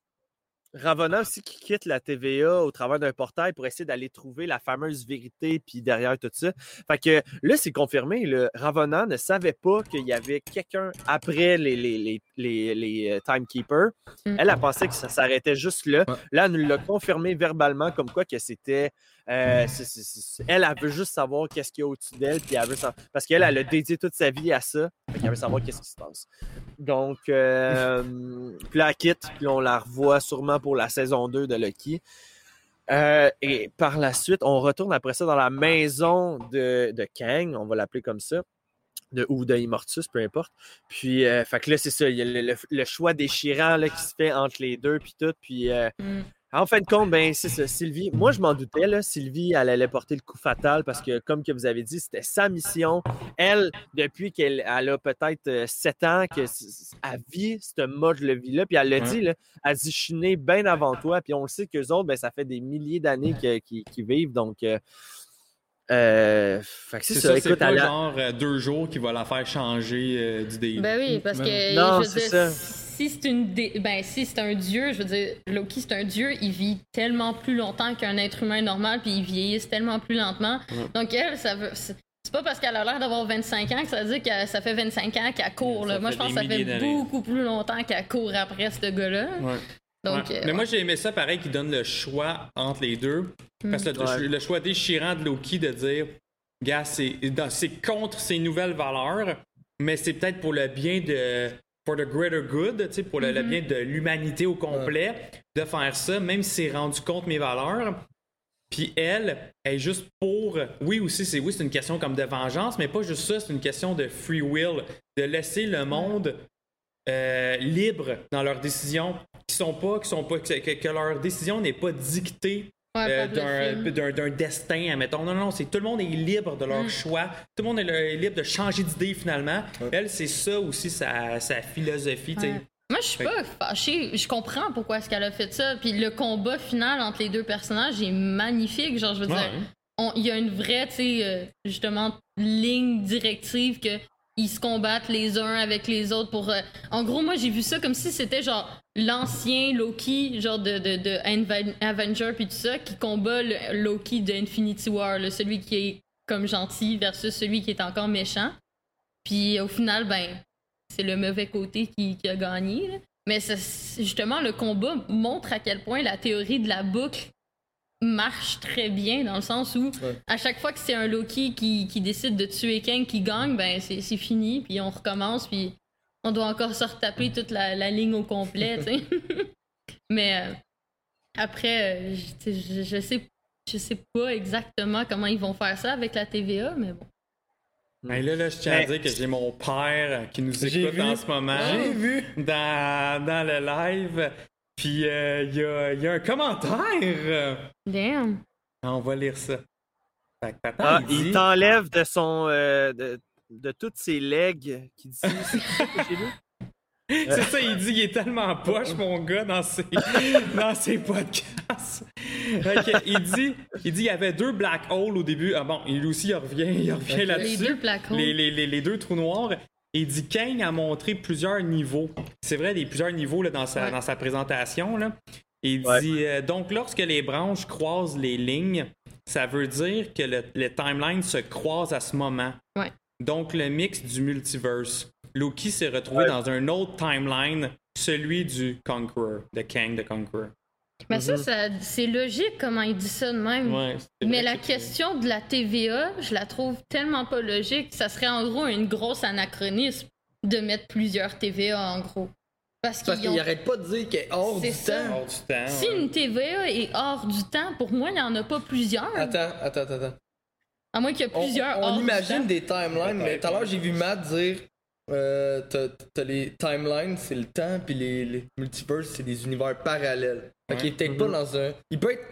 Speaker 2: Ravonna aussi qui quitte la TVA au travers d'un portail pour essayer d'aller trouver la fameuse vérité, puis derrière tout ça. Fait que là, c'est confirmé. Le Ravonna ne savait pas qu'il y avait quelqu'un après les, les, les, les, les, euh, Timekeepers.
Speaker 5: Mm.
Speaker 2: Elle a pensé que ça s'arrêtait juste là.
Speaker 3: Ouais.
Speaker 2: Là, elle nous l'a confirmé verbalement, comme quoi que c'était. Euh, elle, elle veut juste savoir qu'est-ce qu'il y a au-dessus d'elle, puis elle veut savoir- parce qu'elle, elle a dédié toute sa vie à ça. Fait qu'elle veut savoir qu'est-ce qui se passe. Donc, euh, puis là, elle quitte, puis on la revoit sûrement pour la saison 2 de Lucky. Euh, et par la suite, on retourne après ça dans la maison de, Kang, on va l'appeler comme ça, de, ou de Immortus, peu importe. Puis, fait que là, c'est ça, il y a le, choix déchirant qui se fait entre les deux, puis tout. Puis,
Speaker 5: Mm.
Speaker 2: En fin de compte, ben, c'est ça, Sylvie. Moi, je m'en doutais, là. Sylvie, elle allait porter le coup fatal parce que, comme que vous avez dit, c'était sa mission. Elle, depuis qu'elle elle a peut-être euh, 7 ans, que elle vit ce mode de vie-là. Puis elle l'a
Speaker 4: Ouais.
Speaker 2: dit, là, elle dit, je suis bien avant toi. Puis on le sait qu'eux autres, ben, ça fait des milliers d'années qu'ils vivent. Donc, euh, euh, fait que c'est ça.
Speaker 4: ça, c'est
Speaker 2: Écoute,
Speaker 4: pas genre euh, deux jours qui va la faire changer euh, d'idée.
Speaker 5: Ben oui, parce que
Speaker 2: Non,
Speaker 5: je veux
Speaker 2: c'est
Speaker 5: dire,
Speaker 2: ça.
Speaker 5: si c'est une dé- ben si c'est un dieu, je veux dire Loki c'est un dieu, il vit tellement plus longtemps qu'un être humain normal puis il vieillit tellement plus lentement.
Speaker 2: Ouais.
Speaker 5: Donc elle ça veut c'est pas parce qu'elle a l'air d'avoir 25 ans que ça veut dire que ça fait 25 ans qu'elle court. là. Moi je pense que ça fait beaucoup plus longtemps qu'elle court après ce gars-là.
Speaker 4: Ouais.
Speaker 5: Donc
Speaker 4: Ouais.
Speaker 5: euh,
Speaker 4: Mais moi, j'ai aimé ça pareil qui donne le choix entre les deux. Parce que le,
Speaker 2: Ouais.
Speaker 4: le choix déchirant de Loki de dire Gars, c'est contre ses nouvelles valeurs, mais c'est peut-être pour le bien de. For the greater good, tu sais, pour le, le bien de l'humanité au complet, de faire ça, même si c'est rendu contre mes valeurs. Puis elle est juste pour. Oui, aussi, c'est oui, c'est une question comme de vengeance, mais pas juste ça, c'est une question de free will, de laisser le monde euh, libre dans leurs décisions, qui sont pas, qui sont pas, que, que- leur décision n'est pas dictée
Speaker 5: Ouais,
Speaker 4: euh, d'un, d'un, d'un destin, admettons. Non, non, non, c'est tout le monde est libre de leur
Speaker 5: Mm.
Speaker 4: choix. Tout le monde est, libre de changer d'idée finalement. Elle, c'est ça aussi sa, sa philosophie.
Speaker 5: Ouais. Moi, je suis pas fâchée. Je comprends pourquoi est-ce qu'elle a fait ça. Puis le combat final entre les deux personnages est magnifique. Genre, je veux
Speaker 4: Ouais.
Speaker 5: dire, il y a une vraie, tu sais, euh, justement, ligne directive que ils se combattent les uns avec les autres pour. euh, En gros, moi, j'ai vu ça comme si c'était genre l'ancien Loki, genre de, de, de Avenger puis tout ça, qui combat le Loki de Infinity War, celui qui est comme gentil versus celui qui est encore méchant. Puis au final, ben, c'est le mauvais côté qui, a gagné. Mais justement, le combat montre à quel point la théorie de la boucle marche très bien dans le sens où à chaque fois que c'est un Loki qui, qui décide de tuer Kang qui gagne, ben c'est c'est fini, puis on recommence, puis on doit encore se retaper toute la, la ligne au complet. Mais euh, après, euh, je, je, je sais je sais pas exactement comment ils vont faire ça avec la TVA, mais bon.
Speaker 4: Ben là, là, je tiens à
Speaker 2: Mais-
Speaker 4: dire que j'ai mon père qui nous
Speaker 3: J'ai
Speaker 4: écoute
Speaker 3: vu.
Speaker 4: en ce moment.
Speaker 3: J'ai vu.
Speaker 4: Dans, dans le live. Puis euh, il y, a, il y a un commentaire.
Speaker 5: Damn.
Speaker 4: On va lire ça. Fait que papa,
Speaker 2: Ah,
Speaker 4: il dit...
Speaker 2: il t'enlève de son. euh, de, de toutes ses legs qui dit. C'est ça
Speaker 4: il dit il est tellement poche, mon gars, dans ses, dans ses podcasts. Ok, il dit il dit il y avait deux black holes au début. Ah bon, il aussi il revient, il revient
Speaker 5: Les
Speaker 4: là-dessus.
Speaker 5: deux black holes.
Speaker 4: Les, les- les- les deux trous noirs. Il dit Kang a montré plusieurs niveaux. C'est vrai, des plusieurs niveaux là, dans, sa,
Speaker 5: Ouais.
Speaker 4: dans sa présentation. Là. Il
Speaker 2: Ouais.
Speaker 4: dit euh, donc lorsque les branches croisent les lignes, ça veut dire que le, le timeline se croise à ce moment.
Speaker 5: Ouais.
Speaker 4: Donc le mix du multiverse. Loki s'est retrouvé dans un autre timeline, celui du Conqueror, de Kang the Conqueror.
Speaker 5: Mais ça, ça c'est logique comment il dit ça de même.
Speaker 4: Ouais,
Speaker 5: Mais la
Speaker 4: que
Speaker 5: question de la TVA, je la trouve tellement pas logique. Ça serait en gros une grosse anachronisme de mettre plusieurs TVA en gros. Parce qu'ils ont...
Speaker 3: arrête pas de dire qu'elle est hors du temps.
Speaker 4: Hors du temps,
Speaker 5: Si
Speaker 4: ouais.
Speaker 5: une TVA est hors du temps, pour moi, il n'y en a pas plusieurs.
Speaker 3: Attends, attends, attends. attends.
Speaker 5: À moins qu'il y ait
Speaker 3: On,
Speaker 5: plusieurs
Speaker 3: on
Speaker 5: hors du
Speaker 3: imagine
Speaker 5: temps.
Speaker 3: des timelines, mais tout à l'heure j'ai vu Matt dire euh, t'as t'as les timelines, c'est le temps, puis les, les multiverses, c'est des univers parallèles. Fait qu'il est peut-être pas dans un. Il peut être.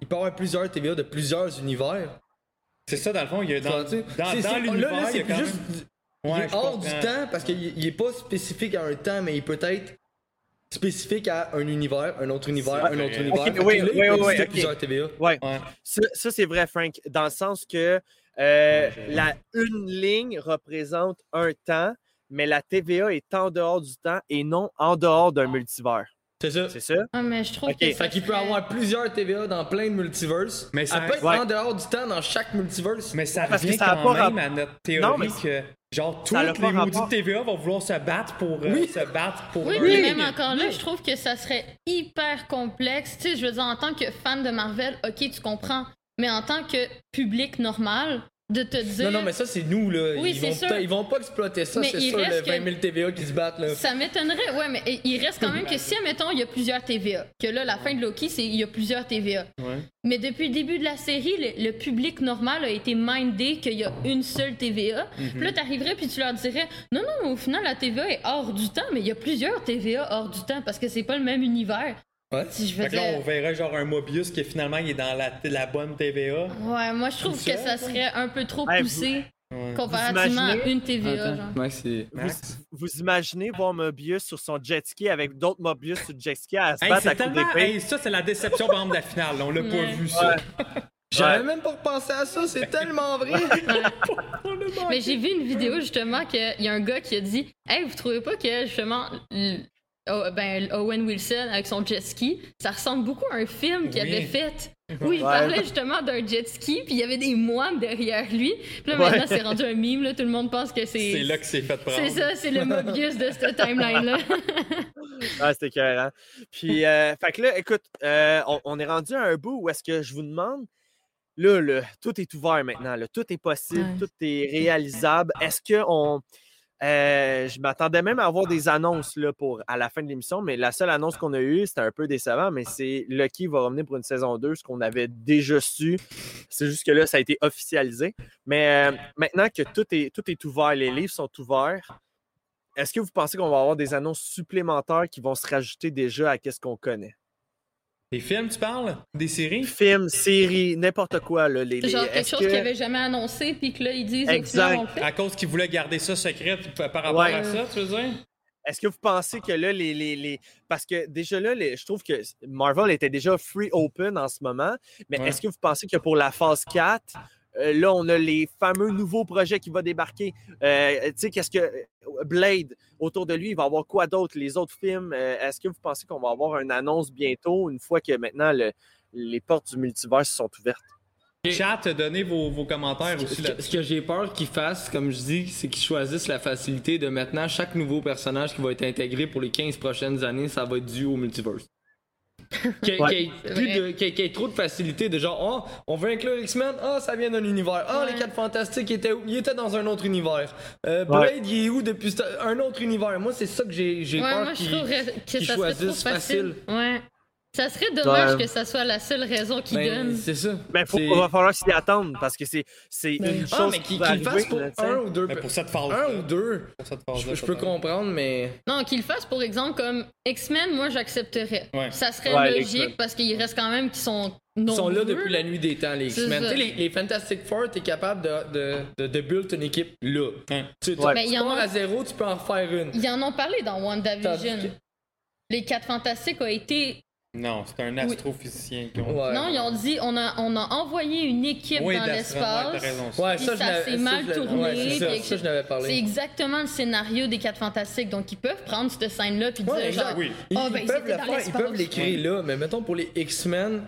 Speaker 3: Il peut avoir plusieurs TVA de plusieurs univers.
Speaker 4: C'est ça, dans le fond, il y a dans, dans,
Speaker 3: C'est-
Speaker 4: dans l'univers,
Speaker 3: là, là, c'est juste.
Speaker 4: même...
Speaker 3: Il
Speaker 4: Ouais,
Speaker 3: est
Speaker 4: je
Speaker 3: hors du temps parce qu'il il est pas spécifique à un temps, mais il peut être spécifique à un univers, un autre univers, un autre univers.
Speaker 2: oui,
Speaker 3: que
Speaker 2: oui,
Speaker 3: là,
Speaker 2: oui,
Speaker 3: peut
Speaker 2: oui,
Speaker 3: exister
Speaker 2: ok.
Speaker 3: plusieurs TVA.
Speaker 2: Ouais.
Speaker 4: Ouais.
Speaker 2: Ça, ça, c'est vrai, Frank, dans le sens que euh, la, une ligne représente un temps, mais la TVA est en dehors du temps et non en dehors d'un multivers.
Speaker 3: C'est ça.
Speaker 2: C'est ça?
Speaker 5: Ah, mais je trouve
Speaker 2: Ok.
Speaker 5: que ça
Speaker 3: Fait qu'il peut avoir plusieurs TVA dans plein de multiverses.
Speaker 4: Mais ça-
Speaker 3: peut être
Speaker 2: ouais.
Speaker 3: en dehors du temps dans chaque multiverse.
Speaker 4: Mais ça
Speaker 2: Parce que
Speaker 4: revient
Speaker 2: ça
Speaker 4: quand
Speaker 2: pas
Speaker 4: même à notre théorie
Speaker 2: Non, mais
Speaker 4: que, genre,
Speaker 2: pas
Speaker 4: les maudits
Speaker 2: rapport.
Speaker 4: TVA vont vouloir se battre pour euh,
Speaker 3: Oui.
Speaker 4: se battre pour
Speaker 5: Oui, mais même encore là, je trouve que ça serait hyper complexe. Tu sais, je veux dire, en tant que fan de Marvel, ok, tu comprends. Mais en tant que public normal, de te dire.
Speaker 3: Non, non, mais ça, c'est nous, là.
Speaker 5: Oui,
Speaker 3: ils,
Speaker 5: c'est
Speaker 3: vont
Speaker 5: sûr.
Speaker 3: ils vont pas exploiter ça, c'est sûr,
Speaker 5: reste
Speaker 3: le 20
Speaker 5: que-
Speaker 3: 000 TVA qui se battent, là.
Speaker 5: Ça m'étonnerait, ouais, mais il reste quand même que si, admettons, il y a plusieurs TVA, que là, la fin de Loki, c'est il y a plusieurs TVA.
Speaker 4: Ouais.
Speaker 5: Mais depuis le début de la série, le, le public normal a été mindé qu'il y a une seule TVA.
Speaker 4: Mhm.
Speaker 5: Puis là, t'arriverais puis tu leur dirais non, non, au final, la TVA est hors du temps, mais il y a plusieurs TVA hors du temps parce que c'est pas le même univers.
Speaker 3: Ouais.
Speaker 5: Si je veux
Speaker 4: Fait que là, on verrait genre un Mobius qui finalement il est dans la, la bonne TVA.
Speaker 5: Ouais, moi je trouve que
Speaker 4: ça,
Speaker 5: ça serait un peu trop poussé
Speaker 4: Ouais.
Speaker 5: comparativement à une TVA. Genre.
Speaker 2: Vous, vous imaginez voir Mobius sur son jet ski avec d'autres Mobius sur le jet ski à se
Speaker 4: Hey,
Speaker 2: battre
Speaker 4: c'est
Speaker 2: à coups
Speaker 4: tellement.
Speaker 2: d'épée?
Speaker 4: Hey, ça, c'est la déception par exemple de la finale. On l'a pas vu, ça.
Speaker 3: J'avais
Speaker 2: Ouais.
Speaker 3: même pas repensé à ça, c'est tellement vrai.
Speaker 5: Mais j'ai vu une vidéo justement qu'il y a un gars qui a dit Hey, vous trouvez pas que justement oh, ben, Owen Wilson avec son jet ski, ça ressemble beaucoup à un film qu'il
Speaker 4: Oui.
Speaker 5: avait fait où il
Speaker 2: Ouais.
Speaker 5: parlait justement d'un jet ski, puis il y avait des moines derrière lui. Puis là,
Speaker 2: Ouais.
Speaker 5: maintenant, c'est rendu un mime, là, tout le monde pense que c'est.
Speaker 4: C'est là que c'est fait prendre.
Speaker 5: C'est ça, c'est le Mobius de cette timeline-là.
Speaker 2: Ah, c'était écœurant. Puis, euh, fait que là, écoute, euh, on, on est rendu à un bout où est-ce que je vous demande, là, là, tout est ouvert maintenant, là, tout est possible,
Speaker 5: Ouais.
Speaker 2: tout est réalisable. Est-ce que on. Euh, je m'attendais même à avoir des annonces pour, à la fin de l'émission, mais la seule annonce qu'on a eue, c'était un peu décevant, mais c'est Lucky va revenir pour une saison 2, ce qu'on avait déjà su. C'est juste que là, ça a été officialisé. Mais euh, maintenant que tout est, tout est ouvert, les livres sont ouverts, est-ce que vous pensez qu'on va avoir des annonces supplémentaires qui vont se rajouter déjà à ce qu'on connaît?
Speaker 4: Des films, tu parles? Des séries?
Speaker 2: Films, séries, n'importe quoi. Là, les, les-
Speaker 5: Genre quelque chose
Speaker 2: que-
Speaker 5: qu'ils n'avaient jamais annoncé, puis que là, ils disent
Speaker 2: Exact.
Speaker 5: final, on le fait.
Speaker 4: À cause qu'ils voulaient garder ça secret par par rapport
Speaker 2: Ouais.
Speaker 4: à ça, tu veux dire?
Speaker 2: Est-ce que vous pensez que là, les. les, les- Parce que déjà là, les- je trouve que Marvel était déjà free open en ce moment, mais
Speaker 4: Ouais.
Speaker 2: est-ce que vous pensez que pour la phase 4, euh, là, on a les fameux nouveaux projets qui vont débarquer. Euh, tu sais, qu'est-ce que. Blade, autour de lui, il va avoir quoi d'autre? Les autres films, euh, est-ce que vous pensez qu'on va avoir une annonce bientôt, une fois que maintenant le- les portes du multivers sont ouvertes?
Speaker 4: Chat, donnez vos, vos commentaires aussi
Speaker 3: Ce
Speaker 4: là
Speaker 3: que, ce que j'ai peur qu'ils fassent, comme je dis, c'est qu'ils choisissent la facilité de maintenant chaque nouveau personnage qui va être intégré pour les 15 prochaines années, ça va être dû au multiverse. Qu'il y ait-
Speaker 2: Ouais.
Speaker 3: y y trop de facilité de genre, oh, on veut inclure X-Men, ah, ça vient d'un univers. Ah, les
Speaker 5: Ouais.
Speaker 3: 4 fantastiques étaient où? Ils étaient dans un autre univers. Euh, Blade, il est où depuis un autre univers? Moi, c'est ça que j'ai peur
Speaker 5: moi, je
Speaker 3: qu'ils-
Speaker 5: trop
Speaker 3: choisissent
Speaker 5: facile.
Speaker 3: facile.
Speaker 5: Ouais. Ça serait dommage
Speaker 2: Ouais.
Speaker 5: que ça soit la seule raison qu'ils
Speaker 3: Ben,
Speaker 5: donnent.
Speaker 3: c'est ça.
Speaker 2: Ben, faut, va falloir s'y attendre parce que c'est c'est
Speaker 5: Ben,
Speaker 2: une
Speaker 3: Ah,
Speaker 2: chose
Speaker 3: mais
Speaker 2: qui
Speaker 3: qu'ils
Speaker 2: va
Speaker 3: qu'ils le
Speaker 2: arriver.
Speaker 3: fassent pour
Speaker 2: là, sais.
Speaker 3: un ou deux.
Speaker 4: Mais pour cette phase
Speaker 3: Un ou deux.
Speaker 4: Pour cette
Speaker 3: Je, peux comprendre, mais.
Speaker 5: Non, qu'ils le fassent, pour exemple, comme X-Men, moi, j'accepterais.
Speaker 4: Ouais.
Speaker 5: Ça serait
Speaker 2: Ouais,
Speaker 5: logique parce qu'il reste quand même qui sont
Speaker 3: Ils sont là depuis la nuit des temps, les X-Men. Tu sais, les, les Fantastic Four, t'es capable de, de, de, de build une équipe là.
Speaker 4: Ouais.
Speaker 3: Tu, tu,
Speaker 2: Ouais.
Speaker 5: Mais
Speaker 3: tu
Speaker 5: il y en
Speaker 3: pars
Speaker 5: a-
Speaker 3: à zéro, tu peux en faire une.
Speaker 5: Ils en ont parlé dans WandaVision. Les quatre fantastiques ont été.
Speaker 4: Non, c'est un astrophysicien qui ont.
Speaker 3: Ouais.
Speaker 5: Non, ils ont dit on a, on a envoyé une équipe
Speaker 4: Oui,
Speaker 5: dans l'espace.
Speaker 4: ça.
Speaker 3: Ouais,
Speaker 5: Puis
Speaker 3: ça,
Speaker 5: ça s'est
Speaker 3: ça,
Speaker 5: mal
Speaker 3: l'avais-
Speaker 5: tourné,
Speaker 3: ouais, c'est ça,
Speaker 5: puis
Speaker 3: ça, je n'avais
Speaker 5: C'est exactement le scénario des quatre fantastiques. Donc, ils peuvent prendre cette scène-là puis
Speaker 3: Ouais,
Speaker 5: dire
Speaker 3: exact.
Speaker 5: genre.
Speaker 4: Oui.
Speaker 3: Ils,
Speaker 5: Ah,
Speaker 3: ils
Speaker 5: ben, ils
Speaker 3: peuvent faire, ils créer là, mais mettons pour les X-Men,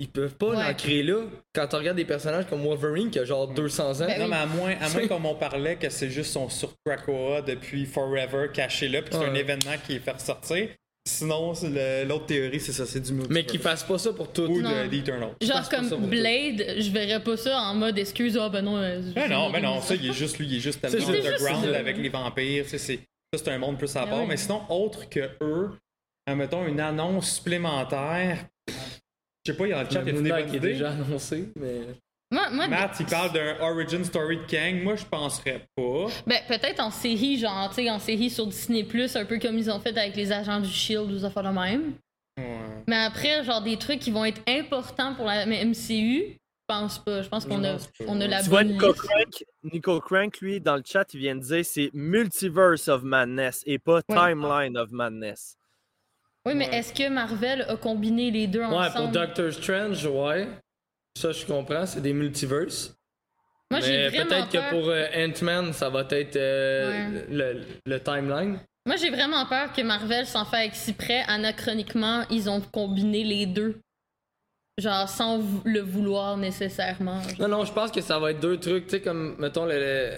Speaker 3: ils, peuvent pas
Speaker 5: Ouais.
Speaker 3: l'en créer là. Quand tu regardes des personnages comme Wolverine qui a genre 200 ans,
Speaker 5: Ben
Speaker 4: Non,
Speaker 5: oui.
Speaker 4: mais à moins, à moins comme on parlait que c'est juste son sur Krakoa depuis Forever caché là, puis que c'est un
Speaker 3: Ouais.
Speaker 4: événement qui est fait ressortir. Sinon, l'autre théorie, c'est ça, c'est du multiverse.
Speaker 3: mais qu'ils fassent pas ça pour tout.
Speaker 4: Ou
Speaker 5: Non.
Speaker 4: de d'Eternal.
Speaker 5: Genre comme Blade, je verrais pas ça en mode excuse, ah ben non. euh,
Speaker 4: Ben non,
Speaker 5: j'ai-
Speaker 4: ben non, ça, il est juste, lui, il est juste tellement
Speaker 3: juste
Speaker 4: underground avec les vampires, ça, c'est un monde plus à
Speaker 5: Ben
Speaker 4: part. Mais sinon, autre que eux, mettons une annonce supplémentaire, je sais pas, il y a dans le chat, il y a des bonnes idées?
Speaker 3: déjà annoncé, mais.
Speaker 5: Moi, moi,
Speaker 4: Matt, il parle d'un origin story de Kang. Moi, je penserais pas.
Speaker 5: ben, peut-être en série, genre, tu sais, en série sur Disney, un peu comme ils ont fait avec les agents du Shield ou ça fait de même.
Speaker 4: Ouais.
Speaker 5: Mais après, genre, des trucs qui vont être importants pour la MCU, je pense pas. Je pense qu'on a, on la
Speaker 2: Tu vois,
Speaker 5: bonne
Speaker 2: Nico. Crank, Nico Crank, lui, dans le chat, il vient de dire c'est Multiverse of Madness et pas
Speaker 5: Ouais.
Speaker 2: Timeline of Madness.
Speaker 5: Oui, mais
Speaker 4: Ouais.
Speaker 5: est-ce que Marvel a combiné les deux
Speaker 3: Ouais, pour
Speaker 5: ensemble?
Speaker 3: Doctor Strange, ouais. Ça, je comprends, c'est des multiverses.
Speaker 5: Moi, j'ai vraiment
Speaker 3: peut-être que pour euh, Ant-Man, ça va être euh,
Speaker 5: Ouais.
Speaker 3: le, le timeline.
Speaker 5: Moi, j'ai vraiment peur que Marvel, sans faire exprès, anachroniquement, ils ont combiné les deux. Genre, sans le vouloir nécessairement.
Speaker 3: Non, non, je pense que ça va être deux trucs, tu sais, comme, mettons, le-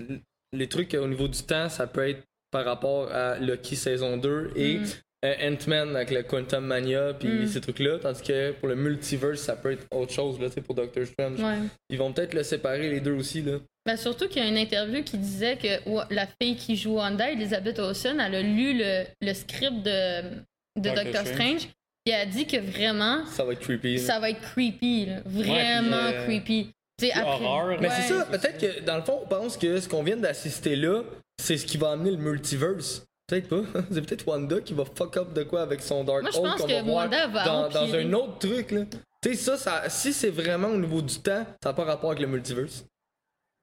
Speaker 3: le- les trucs au niveau du temps, ça peut être par rapport à Loki saison 2 et
Speaker 5: Mm.
Speaker 3: Euh, Ant-Man avec le Quantum Mania, puis
Speaker 5: Mm.
Speaker 3: ces trucs-là, tandis que pour le multiverse, ça peut être autre chose, là, pour Doctor Strange.
Speaker 5: Ouais.
Speaker 3: Ils vont peut-être le séparer les deux aussi, là.
Speaker 5: Ben, surtout qu'il y a une interview qui disait que ouais, la fille qui joue Wanda, Elizabeth Olsen, elle a lu le, le script de, de
Speaker 4: Doctor
Speaker 5: Doctor
Speaker 4: Strange.
Speaker 5: Strange. Et elle a dit que vraiment,
Speaker 3: Ça va être creepy. là.
Speaker 5: ça va être creepy. là. Vraiment
Speaker 4: puis, euh,
Speaker 5: creepy.
Speaker 4: Puis
Speaker 5: après-
Speaker 4: horreur,
Speaker 3: Mais
Speaker 5: Ouais.
Speaker 3: c'est ça, peut-être que dans le fond, on pense que ce qu'on vient d'assister là, c'est ce qui va amener le multiverse. Peut-être pas. C'est peut-être Wanda qui va fuck up de quoi avec son Dark
Speaker 5: Moi, je pense que Wanda va
Speaker 3: dans, dans un autre truc, là. Tu sais, ça, ça, si c'est vraiment au niveau du temps, ça n'a pas rapport avec le multiverse.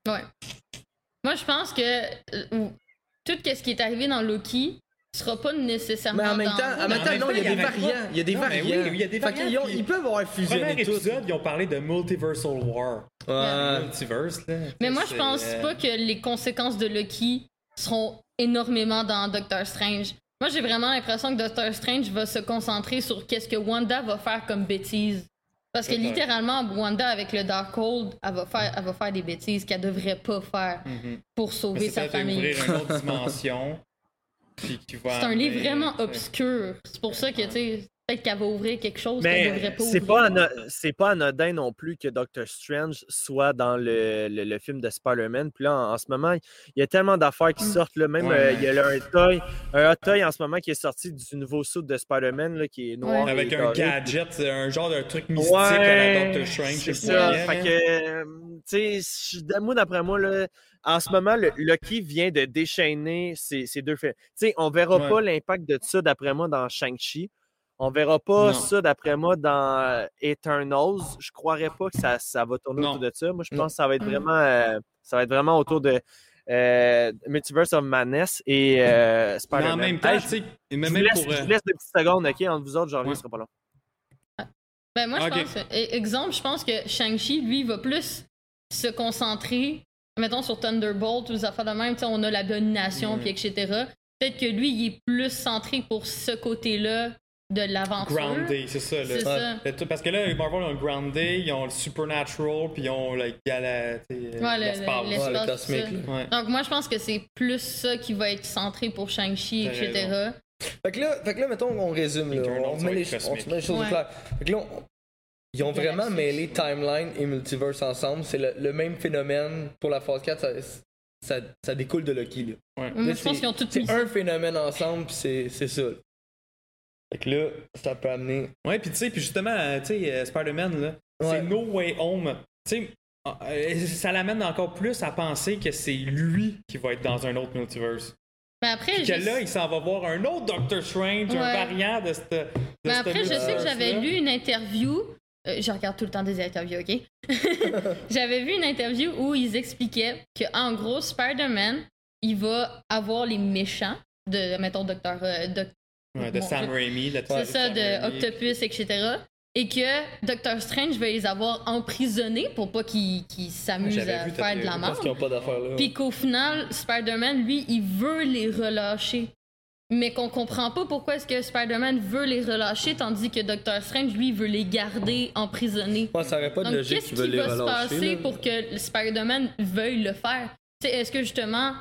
Speaker 5: Ouais. Moi, je pense que euh, tout ce qui est arrivé dans Loki sera pas nécessairement
Speaker 3: Mais en même
Speaker 5: dans-
Speaker 3: temps, en même temps, non, il y a des variants. Il y a des variants.
Speaker 4: oui, il y a des variants,
Speaker 3: ont- ils peuvent avoir
Speaker 4: Premier
Speaker 3: fusionné tout.
Speaker 4: épisode, ils ont parlé de Multiversal War.
Speaker 3: Ouais.
Speaker 4: Multiverse, là.
Speaker 5: Mais moi, je pense
Speaker 4: euh,
Speaker 5: pas que les conséquences de Loki seront énormément dans Doctor Strange. Moi, j'ai vraiment l'impression que Doctor Strange va se concentrer sur qu'est-ce que Wanda va faire comme bêtises. Parce que littéralement, Wanda, avec le Darkhold, elle va faire, elle va faire des bêtises qu'elle devrait pas faire
Speaker 4: mhm.
Speaker 5: pour sauver
Speaker 4: c'est
Speaker 5: sa famille.
Speaker 4: ouvrir une autre dimension.
Speaker 5: C'est un livre vraiment obscur. C'est pour ça que, tu sais, peut-être qu'elle va ouvrir quelque chose qu'elle devrait
Speaker 2: Mais
Speaker 5: pas
Speaker 2: c'est
Speaker 5: ouvrir.
Speaker 2: pas, c'est pas anodin non plus que Doctor Strange soit dans le, le- le film de Spider-Man. Puis là, en, en ce moment, il y a tellement d'affaires qui
Speaker 5: Mm.
Speaker 2: sortent. Là, même
Speaker 4: Ouais.
Speaker 2: euh, il y a là un toy, un hot toy en ce moment qui est sorti du nouveau suit de Spider-man là, qui est noir.
Speaker 5: Ouais.
Speaker 4: Avec un gadget, un genre de truc mystique à la Doctor Strange.
Speaker 2: c'est
Speaker 4: je sais
Speaker 2: ça.
Speaker 4: pas
Speaker 2: Fait que, euh, tu sais, je- moi, d'après moi, là, en ce moment, le Loki vient de déchaîner ces, ces deux faits. Tu sais, on verra
Speaker 4: Ouais.
Speaker 2: pas l'impact de ça, d'après moi, dans Shang-Chi. On verra pas
Speaker 4: Non.
Speaker 2: ça, d'après moi, dans euh, Eternals. Je croirais pas que ça, ça va tourner
Speaker 4: Non.
Speaker 2: autour de ça. Moi, je
Speaker 3: Non.
Speaker 2: pense que ça va être
Speaker 5: Mm.
Speaker 2: vraiment, euh, ça va être vraiment autour de euh, Multiverse of Madness et euh,
Speaker 4: Mais
Speaker 2: Spider-Man.
Speaker 4: en même temps,
Speaker 2: Hey,
Speaker 4: tu sais,
Speaker 2: je,
Speaker 4: même
Speaker 2: vous laisse,
Speaker 4: pour.
Speaker 2: je vous laisse deux petites secondes, OK? Entre vous autres, j'en reviens,
Speaker 4: Ouais.
Speaker 2: ce sera pas long.
Speaker 5: Ben moi, je
Speaker 4: Ok.
Speaker 5: pense, e- exemple, je pense que Shang-Chi, lui, va plus se concentrer, mettons, sur Thunderbolt ou les affaires de même, tu sais, on a l'abomination,
Speaker 4: Mhm.
Speaker 5: puis etc. Peut-être que lui, il est plus centré pour ce côté-là de l'aventure.
Speaker 4: Grounded, c'est ça. Là.
Speaker 5: C'est ça.
Speaker 4: Le tout- Parce que là, Marvel ont le Grounded, ils ont le Supernatural, puis ils ont tu sais,
Speaker 5: Ouais, le-
Speaker 4: l'espace.
Speaker 5: le-
Speaker 3: Ouais, le
Speaker 5: l'espace,
Speaker 3: cosmique.
Speaker 4: Ouais.
Speaker 5: Donc moi, je pense que c'est plus ça qui va être centré pour Shang-Chi,
Speaker 4: T'as
Speaker 5: etc.
Speaker 3: Fait que là, fait que là mettons, on résume. Là, on, met les, on met les choses au
Speaker 5: Ouais.
Speaker 3: clair. Fait que là, on- ils ont vraiment mêlé timeline et multiverse ensemble. C'est le, le même phénomène pour la phase 4. Ça, ça, ça découle de Loki. Là.
Speaker 4: Ouais.
Speaker 5: Moi,
Speaker 3: Là,
Speaker 5: je pense
Speaker 3: c'est-
Speaker 5: qu'ils ont tout
Speaker 3: C'est
Speaker 5: mis.
Speaker 3: un phénomène ensemble, puis c'est c'est ça. Fait que là, ça peut amener.
Speaker 4: Ouais, puis tu sais, puis justement, euh, tu sais, euh, Spider-Man, là,
Speaker 3: Ouais.
Speaker 4: c'est No Way Home. Tu sais, euh, ça l'amène encore plus à penser que c'est lui qui va être dans un autre multiverse.
Speaker 5: Mais après,
Speaker 4: Puis
Speaker 5: je...
Speaker 4: que là, il s'en va voir un autre Doctor Strange, un
Speaker 5: Ouais.
Speaker 4: variant de cette. de
Speaker 5: Mais
Speaker 4: cette
Speaker 5: après, je sais que j'avais lu une interview. euh, je regarde tout le temps des interviews, OK? j'avais vu une interview où ils expliquaient que, en gros, Spider-Man, il va avoir les méchants de, mettons, Docteur. euh, Doc-
Speaker 4: Ouais, de
Speaker 5: Bon,
Speaker 4: Sam Raimi. tu
Speaker 5: C'est ça,
Speaker 4: Sam
Speaker 5: de
Speaker 4: Raimi.
Speaker 5: Octopus, etc. Et que Doctor Strange va les avoir emprisonnés pour pas qu'ils qu'ils s'amusent à faire de la merde. Puis qu'au final, Spider-Man, lui, il veut les relâcher. Mais qu'on comprend pas pourquoi est-ce que Spider-Man veut les relâcher, tandis que Doctor Strange, lui, veut les garder emprisonnés.
Speaker 3: Ouais, ça aurait pas de
Speaker 5: Donc,
Speaker 3: logique
Speaker 5: qu'est-ce qui
Speaker 3: les
Speaker 5: va se passer
Speaker 3: là?
Speaker 5: pour que Spider-Man veuille le faire? Tu sais, Est-ce que justement,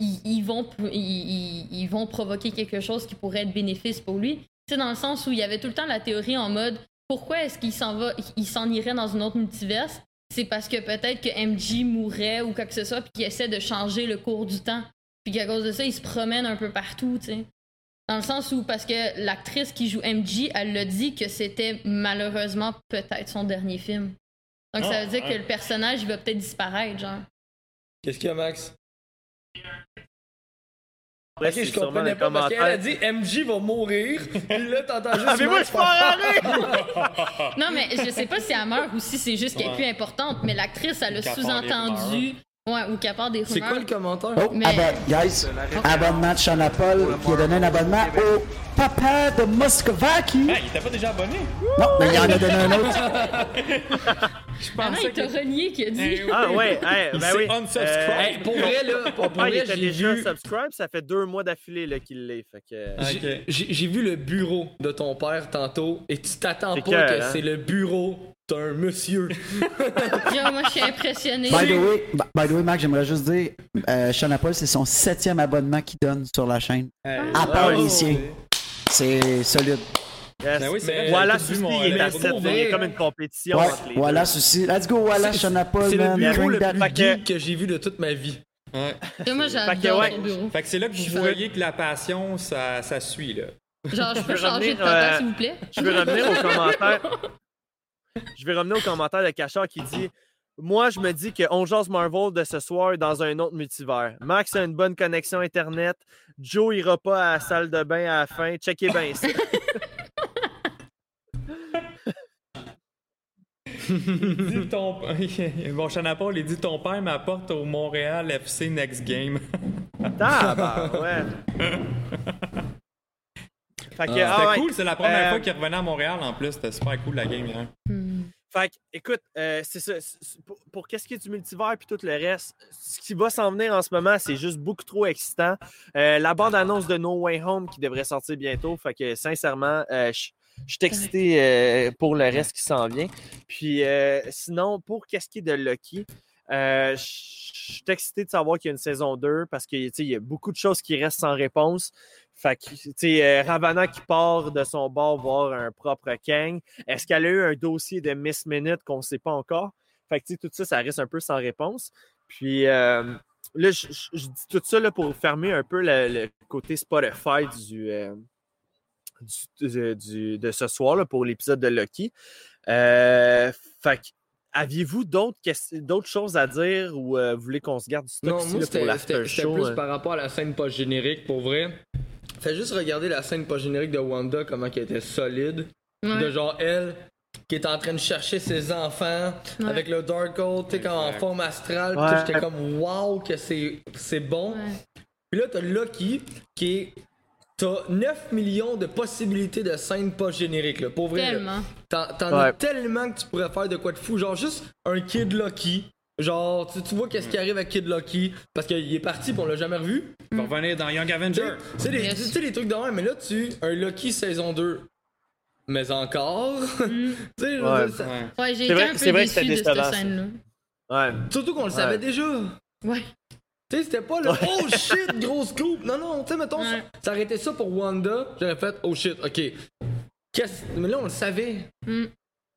Speaker 5: ils, ils vont, ils, ils- ils vont provoquer quelque chose qui pourrait être bénéfice pour lui? Sais, dans le sens où il y avait tout le temps la théorie en mode pourquoi est-ce qu'il s'en va, il s'en irait dans une autre multiverse? C'est parce que peut-être que MJ mourrait ou quoi que ce soit, puis qu'il essaie de changer le cours du temps. Puis qu'à cause de ça, il se promène un peu partout, tu sais. Dans le sens où, parce que l'actrice qui joue MJ, elle l'a dit que c'était malheureusement peut-être son dernier film. Donc ça
Speaker 4: Ah,
Speaker 5: veut dire que le personnage, il va peut-être disparaître, genre.
Speaker 3: Qu'est-ce qu'il y a, Max? Ok,
Speaker 2: c'est
Speaker 3: je
Speaker 2: sûrement
Speaker 3: comprenais
Speaker 2: les
Speaker 3: pas parce qu'elle a dit MJ va mourir. Puis là, t'entends juste.
Speaker 2: Ah, mais moi, je pars
Speaker 5: Non, mais je sais pas si elle meurt ou si c'est juste qu'elle est plus importante, mais l'actrice, elle a sous-entendu. Ouais, ou qu'elle part des rumeurs.
Speaker 3: C'est quoi le commentaire?
Speaker 7: Oh,
Speaker 5: Mais-
Speaker 7: abonne- guys, abonnement de Sean Paul qui a donné un abonnement au papa de Muscovaki.
Speaker 4: Ah, il était pas déjà abonné?
Speaker 7: Non, mais il en a donné un autre.
Speaker 4: Je
Speaker 5: Ah non, il t'a renié qui a dit.
Speaker 4: Eh oui.
Speaker 2: Ah ouais, hey, ben oui.
Speaker 4: unsubscribe.
Speaker 2: Euh,
Speaker 3: Hey, pour vrai, là, pour, pour
Speaker 2: ah, il
Speaker 3: vrai,
Speaker 2: était
Speaker 3: j'ai
Speaker 2: déjà
Speaker 3: vu,
Speaker 2: subscribe, ça fait deux mois d'affilée qu'il l'est. Que...
Speaker 3: j'ai- vu le bureau de ton père tantôt et tu t'attends pas que
Speaker 2: hein?
Speaker 3: c'est le bureau d'un monsieur.
Speaker 5: Yo, moi, je suis impressionnée.
Speaker 7: By the way, by- the way, Marc, j'aimerais juste dire, euh, Sean Paul, c'est son septième abonnement qu'il donne sur la chaîne. À part
Speaker 3: Ah,
Speaker 7: les
Speaker 3: ouais.
Speaker 7: siens. C'est solide.
Speaker 2: Yes.
Speaker 4: Ben oui,
Speaker 3: Mais-
Speaker 2: Voilà, il est à
Speaker 3: mais
Speaker 2: 7,
Speaker 3: pour
Speaker 2: il y a comme une compétition
Speaker 7: Ouais,
Speaker 2: entre les
Speaker 7: voilà. Let's go, voilà, Sean Paul,
Speaker 3: C'est le bureau le plus
Speaker 2: que-
Speaker 3: geek que j'ai vu de toute ma vie.
Speaker 4: Ouais.
Speaker 5: Moi,
Speaker 2: Fait que,
Speaker 5: j'adore
Speaker 2: ouais.
Speaker 5: bureau.
Speaker 4: Fait que c'est là que vous
Speaker 2: Je veux-
Speaker 4: voyez que la passion, ça, ça suit, là.
Speaker 5: Genre, je peux
Speaker 2: veux
Speaker 5: changer de
Speaker 2: euh,
Speaker 5: s'il vous plaît?
Speaker 2: Je vais revenir aux commentaires. Je vais revenir aux commentaires de Cachard qui dit moi, je me dis que On Jase Marvel de ce soir dans un autre multivers. Max a une bonne connexion Internet. Joe ira pas à la salle de bain à la fin. Checkez bien ça.
Speaker 4: Dis ton... bon, Chanapol, il dit ton père m'apporte au Montréal FC Next Game.
Speaker 2: Tabarouette. Fait que,
Speaker 4: C'était
Speaker 2: ah ouais.
Speaker 4: cool, c'est la première
Speaker 2: Euh,
Speaker 4: fois qu'il revenait à Montréal en plus. C'était super cool la game hier.
Speaker 2: Fait que, écoute, euh, c'est ça. Pour, pour qu'est-ce qui est du multivers puis tout le reste, ce qui va s'en venir en ce moment, c'est juste beaucoup trop excitant. Euh, la bande-annonce de No Way Home qui devrait sortir bientôt. Fait que, sincèrement, euh, je je suis excité euh, pour le reste qui s'en vient. Puis, euh, sinon, pour qu'est-ce qui est de Lucky, euh, je je suis excité de savoir qu'il y a une saison 2 parce qu'il y a beaucoup de choses qui restent sans réponse. Fait que, tu sais, euh, Ravana qui part de son bord voir un propre Kang. Est-ce qu'elle a eu un dossier de Miss Minute qu'on ne sait pas encore? Fait que, tu sais, tout ça, ça reste un peu sans réponse. Puis, euh, là, je, dis tout ça là, pour fermer un peu le, le côté Spotify du, euh, du- de ce soir là, pour l'épisode de Lucky. Euh, fait que, aviez-vous d'autres choses à dire ou euh, vous voulez qu'on se garde du stock
Speaker 3: Non,
Speaker 2: ici,
Speaker 3: moi,
Speaker 2: là, pour
Speaker 3: c'était-
Speaker 2: l'after
Speaker 3: c'était
Speaker 2: show?
Speaker 3: plus par rapport à la scène post-générique, pour vrai. Fais juste regarder la scène post-générique de Wanda, comment elle était solide.
Speaker 5: Ouais.
Speaker 3: De genre, elle, qui est en train de chercher ses enfants
Speaker 5: Ouais.
Speaker 3: avec le Darkhold, tu sais, comme en forme astrale. pis
Speaker 2: Ouais.
Speaker 3: tout, J'étais comme, wow, que c'est c'est bon. Puis là, t'as Loki, qui est. T'as 9 millions de possibilités de scènes post-génériques, là. Pour vrai.
Speaker 5: Tellement.
Speaker 3: T'en as tellement que tu pourrais faire de quoi de fou. Genre, juste un Kid Loki. Genre, tu, tu vois qu'est-ce qui arrive avec Kid Loki. Parce qu'il est parti, pis on l'a jamais revu.
Speaker 4: Il va revenir dans Young Avenger.
Speaker 3: Tu sais, les,
Speaker 5: Yes.
Speaker 3: tu sais, les trucs de même, mais là, tu. Un Loki saison 2. Mais encore? tu sais,
Speaker 2: Ouais.
Speaker 3: ça-
Speaker 4: Ouais.
Speaker 5: Ouais, j'ai
Speaker 2: C'est
Speaker 5: été
Speaker 2: vrai-
Speaker 5: un peu
Speaker 2: c'est vrai que
Speaker 5: déçu de cette scène-là.
Speaker 2: Ouais.
Speaker 3: Surtout qu'on le
Speaker 2: Ouais.
Speaker 3: savait déjà.
Speaker 5: Ouais.
Speaker 3: Tu sais, c'était pas le oh shit, gros scoop. Non, non, tu sais, mettons, ça,
Speaker 5: Ouais.
Speaker 3: ça aurait été ça pour Wanda. J'aurais fait oh shit, ok. Qu'est-ce. Mais là, on le savait.
Speaker 5: Mm.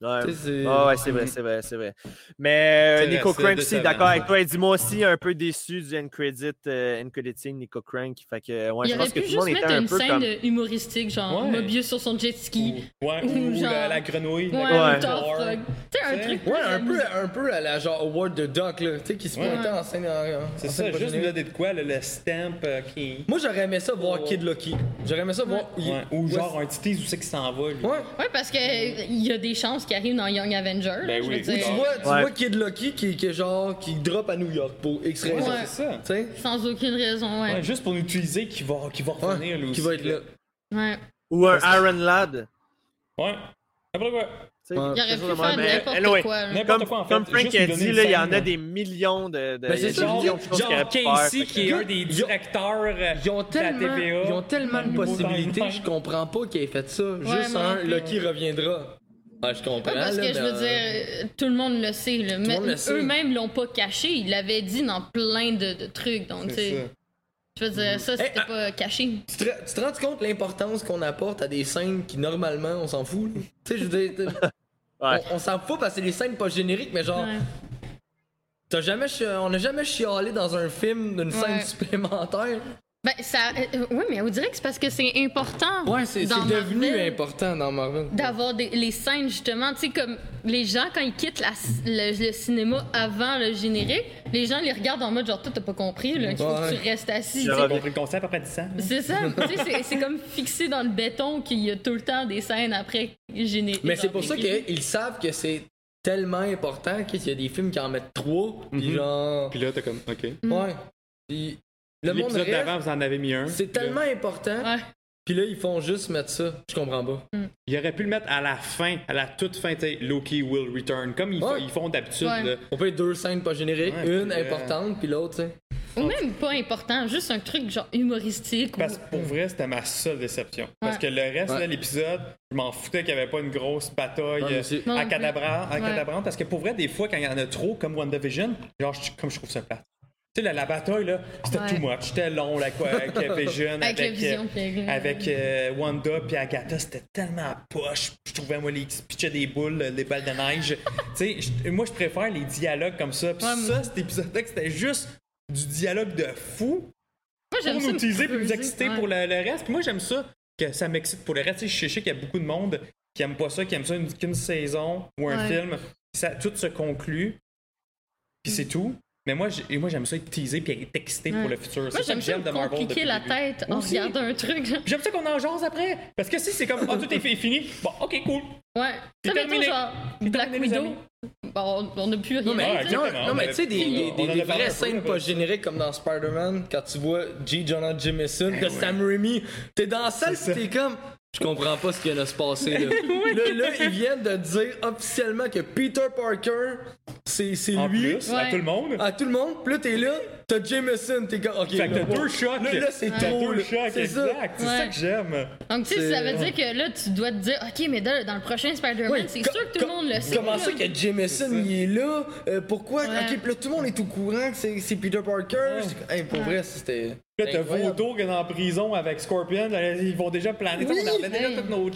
Speaker 2: Ouais.
Speaker 3: C'est-
Speaker 2: Ah ouais, c'est vrai, c'est vrai, c'est vrai. Mais euh, Nico Crank aussi, d'accord avec toi. Et dis-moi aussi un peu déçu du end credit, euh, end credit scene Nico Crank. Fait que, ouais,
Speaker 5: Il
Speaker 2: je
Speaker 5: aurait
Speaker 2: pense que
Speaker 5: pu
Speaker 2: tout le monde
Speaker 5: juste
Speaker 2: était
Speaker 5: mettre
Speaker 2: un
Speaker 5: une
Speaker 2: peu
Speaker 5: scène
Speaker 2: comme.
Speaker 5: euh, humoristique, genre
Speaker 4: Ouais.
Speaker 5: Mobius sur son jet ski.
Speaker 4: Ouais,
Speaker 5: Ou
Speaker 4: ou,
Speaker 5: genre-
Speaker 4: la, la grenouille.
Speaker 5: Ouais, ou
Speaker 2: Ouais.
Speaker 5: Tu sais, un truc.
Speaker 3: Ouais,
Speaker 5: plus
Speaker 3: un peu, un peu à la genre Award de Doc, là. Tu sais, qui se
Speaker 5: Ouais.
Speaker 3: pointait en scène.
Speaker 4: C'est
Speaker 3: scène
Speaker 4: ça, juste nous donner de quoi, le stamp euh, qui.
Speaker 3: Moi, j'aurais aimé ça voir Kid Loki. J'aurais aimé ça voir.
Speaker 4: Ou genre un petit tease où c'est qu'il s'en va. lui.
Speaker 3: Ouais.
Speaker 5: Ouais, parce que euh, il y a des chances qui arrivent dans Young Avenger.
Speaker 4: Ben
Speaker 5: je
Speaker 4: oui.
Speaker 5: veux dire,
Speaker 3: Tu vois, tu
Speaker 2: Ouais.
Speaker 3: vois Kid Loki qui, qui est genre qui drop à New York pour X raison.
Speaker 5: Ouais.
Speaker 4: C'est ça.
Speaker 3: Tu sais?
Speaker 5: sans aucune raison, ouais.
Speaker 4: Ouais, juste pour nous utiliser qu'il va, qu'il va revenir lui
Speaker 3: Ouais,
Speaker 4: aussi.
Speaker 3: qui va être là.
Speaker 5: Ouais.
Speaker 2: Ou un Aaron Ladd.
Speaker 4: Ouais. Après quoi?
Speaker 5: Il aurait pu
Speaker 2: de
Speaker 5: faire n'importe
Speaker 2: anyway,
Speaker 5: quoi.
Speaker 2: Comme,
Speaker 4: quoi en fait.
Speaker 2: comme Frank a dit, il y en a des millions de, de
Speaker 3: Ben, c'est ça,
Speaker 2: millions de choses qu'il.
Speaker 4: Casey qui
Speaker 2: que-
Speaker 4: est un des directeurs euh,
Speaker 3: Ils ont
Speaker 4: de la
Speaker 3: tellement,
Speaker 4: TVA.
Speaker 3: ils ont tellement de possibilités, je comprends pas qu'ils aient fait ça. Juste un. Loki reviendra. Ouais, je comprends.
Speaker 5: Ouais, parce
Speaker 3: là,
Speaker 5: que je
Speaker 3: mais,
Speaker 5: veux dire, euh, tout le monde le sait. Là. Mais
Speaker 3: monde le sait.
Speaker 5: eux-mêmes l'ont pas caché. Ils l'avaient dit dans plein de, de trucs. Donc, tu sais,
Speaker 4: ça.
Speaker 5: je veux dire, ça, c'était
Speaker 3: ah.
Speaker 5: pas caché.
Speaker 3: Tu te, tu te rends compte l'importance qu'on apporte à des scènes qui normalement on s'en fout? Tu sais, je veux dire, t'as-
Speaker 2: Ouais.
Speaker 3: on, on s'en fout parce que c'est des scènes pas génériques, mais genre,
Speaker 5: Ouais.
Speaker 3: t'as jamais, chi- on n'a jamais chialé dans un film d'une scène supplémentaire.
Speaker 5: Ben, ça. euh, oui, mais on dirait que c'est parce que c'est important.
Speaker 3: Ouais, c'est
Speaker 5: dans
Speaker 3: devenu
Speaker 5: Marvel
Speaker 3: important dans Marvel.
Speaker 5: D'avoir des- les scènes, justement, tu sais, comme les gens, quand ils quittent la- le, le cinéma avant le générique, les gens les regardent en mode genre, toi, t'as pas compris, là, qu'il faut que tu restes assis. Sais.
Speaker 4: compris le concept après 10 ans.
Speaker 5: C'est ça, tu sais, c'est- c'est comme fixé dans le béton qu'il y a tout le temps des scènes après générique.
Speaker 3: Mais c'est pour ça
Speaker 5: que
Speaker 3: qu'ils savent que c'est tellement important qu'il y a des films qui en mettent trois, puis
Speaker 4: Mhm.
Speaker 3: genre.
Speaker 4: Puis là, t'as comme, ok.
Speaker 3: Ouais. Puis le monde
Speaker 4: d'avant, vous en avez mis un.
Speaker 3: c'est
Speaker 4: là,
Speaker 3: tellement important,
Speaker 5: Ouais.
Speaker 3: puis là, ils font juste mettre ça. Je comprends pas.
Speaker 4: Il aurait pu le mettre à la fin, à la toute fin, tu sais, Loki will return, comme ils,
Speaker 3: Ouais.
Speaker 4: fa- ils font d'habitude.
Speaker 5: Ouais.
Speaker 4: là.
Speaker 3: On peut être deux scènes pas génériques,
Speaker 4: Ouais,
Speaker 3: une
Speaker 4: puis, euh,
Speaker 3: importante, puis l'autre, tu sais.
Speaker 5: Ou même pas important, juste un truc genre humoristique.
Speaker 4: Parce
Speaker 5: ou-
Speaker 4: que pour vrai, c'était ma seule déception. Parce que le reste
Speaker 3: Ouais.
Speaker 4: de l'épisode, je m'en foutais qu'il n'y avait pas une grosse bataille.
Speaker 5: Non,
Speaker 4: à
Speaker 5: non
Speaker 4: cadabra, à
Speaker 5: Ouais.
Speaker 4: cadabrante. Parce que pour vrai, des fois, quand il y en a trop, comme WandaVision, genre, je- comme je trouve ça plate. Tu sais, la, la bataille, là, c'était
Speaker 5: Ouais.
Speaker 4: too much. C'était long, là, quoi, avec Vision,
Speaker 5: Avec
Speaker 4: avec,
Speaker 5: vision,
Speaker 4: euh,
Speaker 5: puis avec-
Speaker 4: euh, Wanda puis Agatha, c'était tellement à poche. Je trouvais, moi, les pitchaient des boules, euh, des balles de neige. tu sais, moi, je préfère les dialogues comme ça. Puis
Speaker 5: Ouais,
Speaker 4: ça, cet épisode-là, c'était juste du dialogue de fou
Speaker 5: Moi, j'aime
Speaker 4: pour
Speaker 5: ça
Speaker 4: nous utiliser pour nous exciter
Speaker 5: ouais.
Speaker 4: pour le, le reste. Puis moi, j'aime ça, que ça m'excite pour le reste. Tu sais, Je sais qu'il y a beaucoup de monde qui aime pas ça, qui aime ça une- qu'une saison ou un film. Ça, tout se conclut. puis c'est tout. Mais moi, j'ai- et moi j'aime ça être teasé puis être excité
Speaker 5: Ouais.
Speaker 4: pour le futur.
Speaker 5: Moi,
Speaker 4: C'est ça
Speaker 5: j'aime
Speaker 4: que
Speaker 5: ça
Speaker 4: j'aime
Speaker 5: me
Speaker 4: de Marvel.
Speaker 5: compliquer la tête en
Speaker 4: aussi.
Speaker 5: regardant un truc.
Speaker 4: J'aime ça qu'on en jase après. Parce que si c'est comme, oh, tout est fait- fini. Bon, ok, cool.
Speaker 5: Ouais.
Speaker 4: C'est
Speaker 5: Ça, mettons,
Speaker 4: terminé.
Speaker 5: genre, Black Widow. Bon, on n'a plus rien.
Speaker 3: Non, mais, non,
Speaker 4: exactement.
Speaker 3: non, mais tu sais, des, des, des, des vraies scènes pas génériques comme dans Spider-Man, quand tu vois G. Jonah Jameson, de Sam Raimi, t'es dans la salle t'es comme. Je comprends pas ce qui vient de se passer là. là, là, ils viennent de dire officiellement que Peter Parker, c'est c'est
Speaker 4: En
Speaker 3: lui.
Speaker 4: plus, à
Speaker 5: Ouais.
Speaker 4: tout le monde.
Speaker 3: À tout le monde, pis là t'es là, t'as Jameson, t'es comme. Ok,
Speaker 4: Fait que
Speaker 3: là,
Speaker 4: t'as deux chocs.
Speaker 3: Là, là, c'est
Speaker 4: T'as
Speaker 3: trop.
Speaker 4: deux
Speaker 3: là.
Speaker 4: chocs,
Speaker 3: C'est ça.
Speaker 4: exact. C'est
Speaker 5: Ouais.
Speaker 4: ça que j'aime.
Speaker 5: Donc, tu sais,
Speaker 3: C'est-
Speaker 5: ça veut dire que là, tu dois te dire, OK, mais dans, dans le prochain Spider-Man,
Speaker 3: Ouais,
Speaker 5: c'est sûr que tout le monde le sait.
Speaker 3: Comment ça que Jameson il est là? Euh, pourquoi?
Speaker 5: Ouais.
Speaker 3: Ok, pis là tout le monde est au courant que c'est c'est Peter Parker. C'est- Hey, pour vrai, c'était.
Speaker 4: Là, t'as. Voto qui est en prison avec Scorpion. ils vont déjà planer.
Speaker 3: Oui.
Speaker 4: on avait déjà
Speaker 5: Hey.
Speaker 4: toutes nos.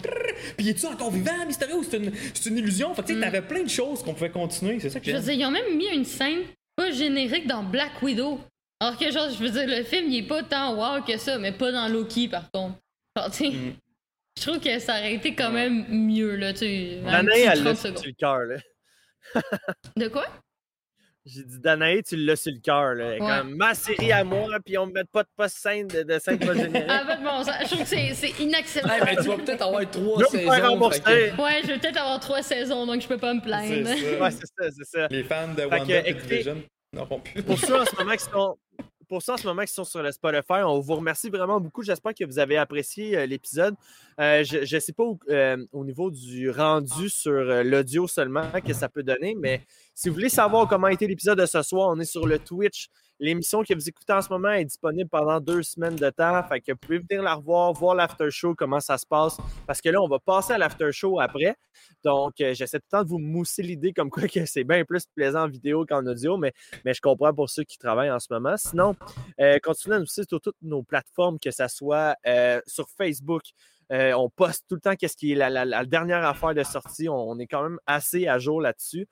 Speaker 4: Puis, es-tu encore vivant, Mysterio? ou C'est une, c'est une illusion. Fait que, tu sais, t'avais plein de choses qu'on pouvait continuer. C'est ça que
Speaker 5: Je veux
Speaker 4: j'aime.
Speaker 5: dire, ils ont même mis une scène pas générique dans Black Widow. Alors que, genre, je veux dire, le film, il est pas tant wow que ça, mais pas dans Loki, par contre. Genre, tu
Speaker 4: Mm.
Speaker 5: je trouve que ça aurait été quand même mieux, là, tu sais. petit
Speaker 2: elle
Speaker 5: 30
Speaker 2: l'a
Speaker 5: secondes.
Speaker 2: sur le cœur, là.
Speaker 5: De quoi?
Speaker 2: J'ai dit, Danae, tu l'as sur le cœur, là.
Speaker 5: Ouais.
Speaker 2: Comme ma série à moi, puis on me met pas de post scène de, de scène pas générique.
Speaker 5: Ah, ben bon, ça- je trouve que c'est-
Speaker 3: Hey,
Speaker 5: inacceptable.
Speaker 3: mais tu vas peut-être avoir trois
Speaker 2: Je
Speaker 3: saisons.
Speaker 2: faire rembourser.
Speaker 3: fait que-
Speaker 5: Ouais, je vais peut-être avoir trois saisons, donc je peux pas me plaindre.
Speaker 4: ça.
Speaker 2: Ouais, c'est ça, c'est ça.
Speaker 4: Les fans de
Speaker 2: que,
Speaker 4: Wanda et
Speaker 2: écoutez,
Speaker 4: Vision n'auront plus.
Speaker 2: Pour ceux en ce moment qui sont. Pour ceux en ce moment qui sont sur le Spotify, on vous remercie vraiment beaucoup. J'espère que vous avez apprécié euh, l'épisode. Euh, je ne sais pas où, euh, au niveau du rendu sur euh, l'audio seulement que ça peut donner, mais si vous voulez savoir comment a été l'épisode de ce soir, on est sur le Twitch. L'émission que vous écoutez en ce moment est disponible pendant deux semaines de temps. Fait que vous pouvez venir la revoir, voir l'after show, comment ça se passe. Parce que là, on va passer à l'after show après. Donc, euh, j'essaie tout le temps de vous mousser l'idée comme quoi que c'est bien plus plaisant en vidéo qu'en audio, mais, mais je comprends pour ceux qui travaillent en ce moment. Sinon, euh, continuez à nous suivre sur toutes nos plateformes, que ce soit euh, sur Facebook. On poste tout le temps qu'est-ce qui est la, dernière affaire de sortie. On est quand même assez à jour là-dessus.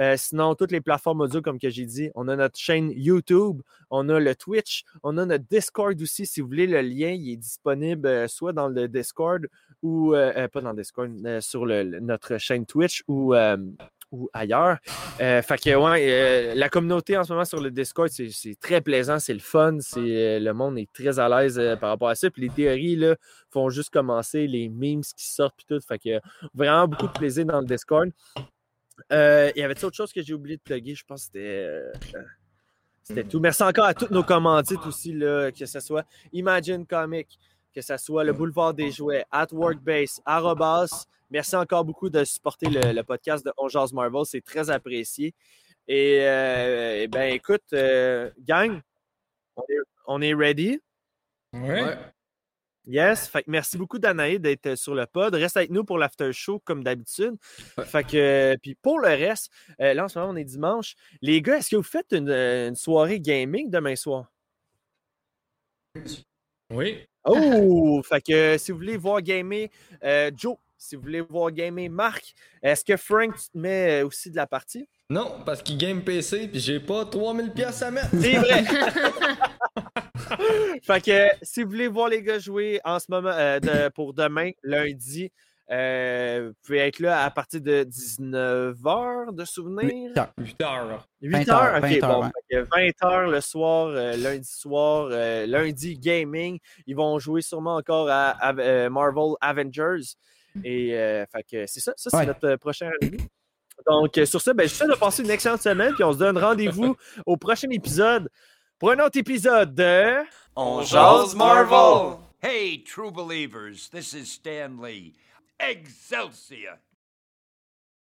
Speaker 2: Euh, sinon, toutes les plateformes audio, comme que j'ai dit, on a notre chaîne YouTube, on a le Twitch, on a notre Discord aussi. Si vous voulez, le lien, il est disponible euh, soit dans le Discord ou euh, pas dans le Discord, sur notre chaîne Twitch ou, ou ailleurs. Fait que, ouais, la communauté en ce moment sur le Discord, c'est très plaisant, c'est le fun, c'est le monde est très à l'aise par rapport à ça. Puis les théories là, font juste commencer, les memes qui sortent, puis tout. Fait que vraiment beaucoup de plaisir dans le Discord. Euh, Il y avait autre chose que j'ai oublié de plugger, je pense que c'était. euh, euh, c'était tout. Merci encore à toutes nos commandites aussi, là, que ce soit Imagine Comic, que ce soit le Boulevard des Jouets, At Workbase, Arrobas. Merci encore beaucoup de supporter le, le podcast de On Marvel, c'est très apprécié. Et, euh, eh ben écoute, euh, gang, on est, on est ready?
Speaker 4: Ouais.
Speaker 2: Yes. Fait que merci beaucoup, Danaï, d'être sur le pod. Reste avec nous pour l'after show, comme d'habitude. Fait que, euh, puis pour le reste, euh, là, en ce moment, on est dimanche. Les gars, est-ce que vous faites une, euh, une soirée gaming demain soir?
Speaker 4: Oui.
Speaker 2: Oh! fait que euh, si vous voulez voir gamer euh, Joe, si vous voulez voir gamer Marc, est-ce que Frank, tu te mets euh, aussi de la partie?
Speaker 3: Non, parce qu'il game PC pis j'ai pas 3000 pièces à mettre.
Speaker 2: C'est vrai! fait que si vous voulez voir les gars jouer en ce moment euh, de- pour demain, lundi, euh, vous pouvez être là à partir de 19h de souvenir.
Speaker 4: 8 heures.
Speaker 2: 8
Speaker 7: 20
Speaker 2: heures,
Speaker 7: heures,
Speaker 2: ok,
Speaker 7: 20 heures,
Speaker 2: bon.
Speaker 7: ouais.
Speaker 2: fait que 20 heures le soir, euh, lundi soir, euh, lundi gaming. Ils vont jouer sûrement encore à, à- euh, Marvel Avengers. Et euh, fait que c'est ça, ça c'est
Speaker 7: Ouais.
Speaker 2: notre prochain rendez-vous. Donc, sur ça, ben, je vous souhaite de passer une excellente semaine, puis on se donne rendez-vous au prochain épisode pour un autre épisode de.
Speaker 10: On jase Marvel! Hey, true believers, this is Stan Lee. Excelsior!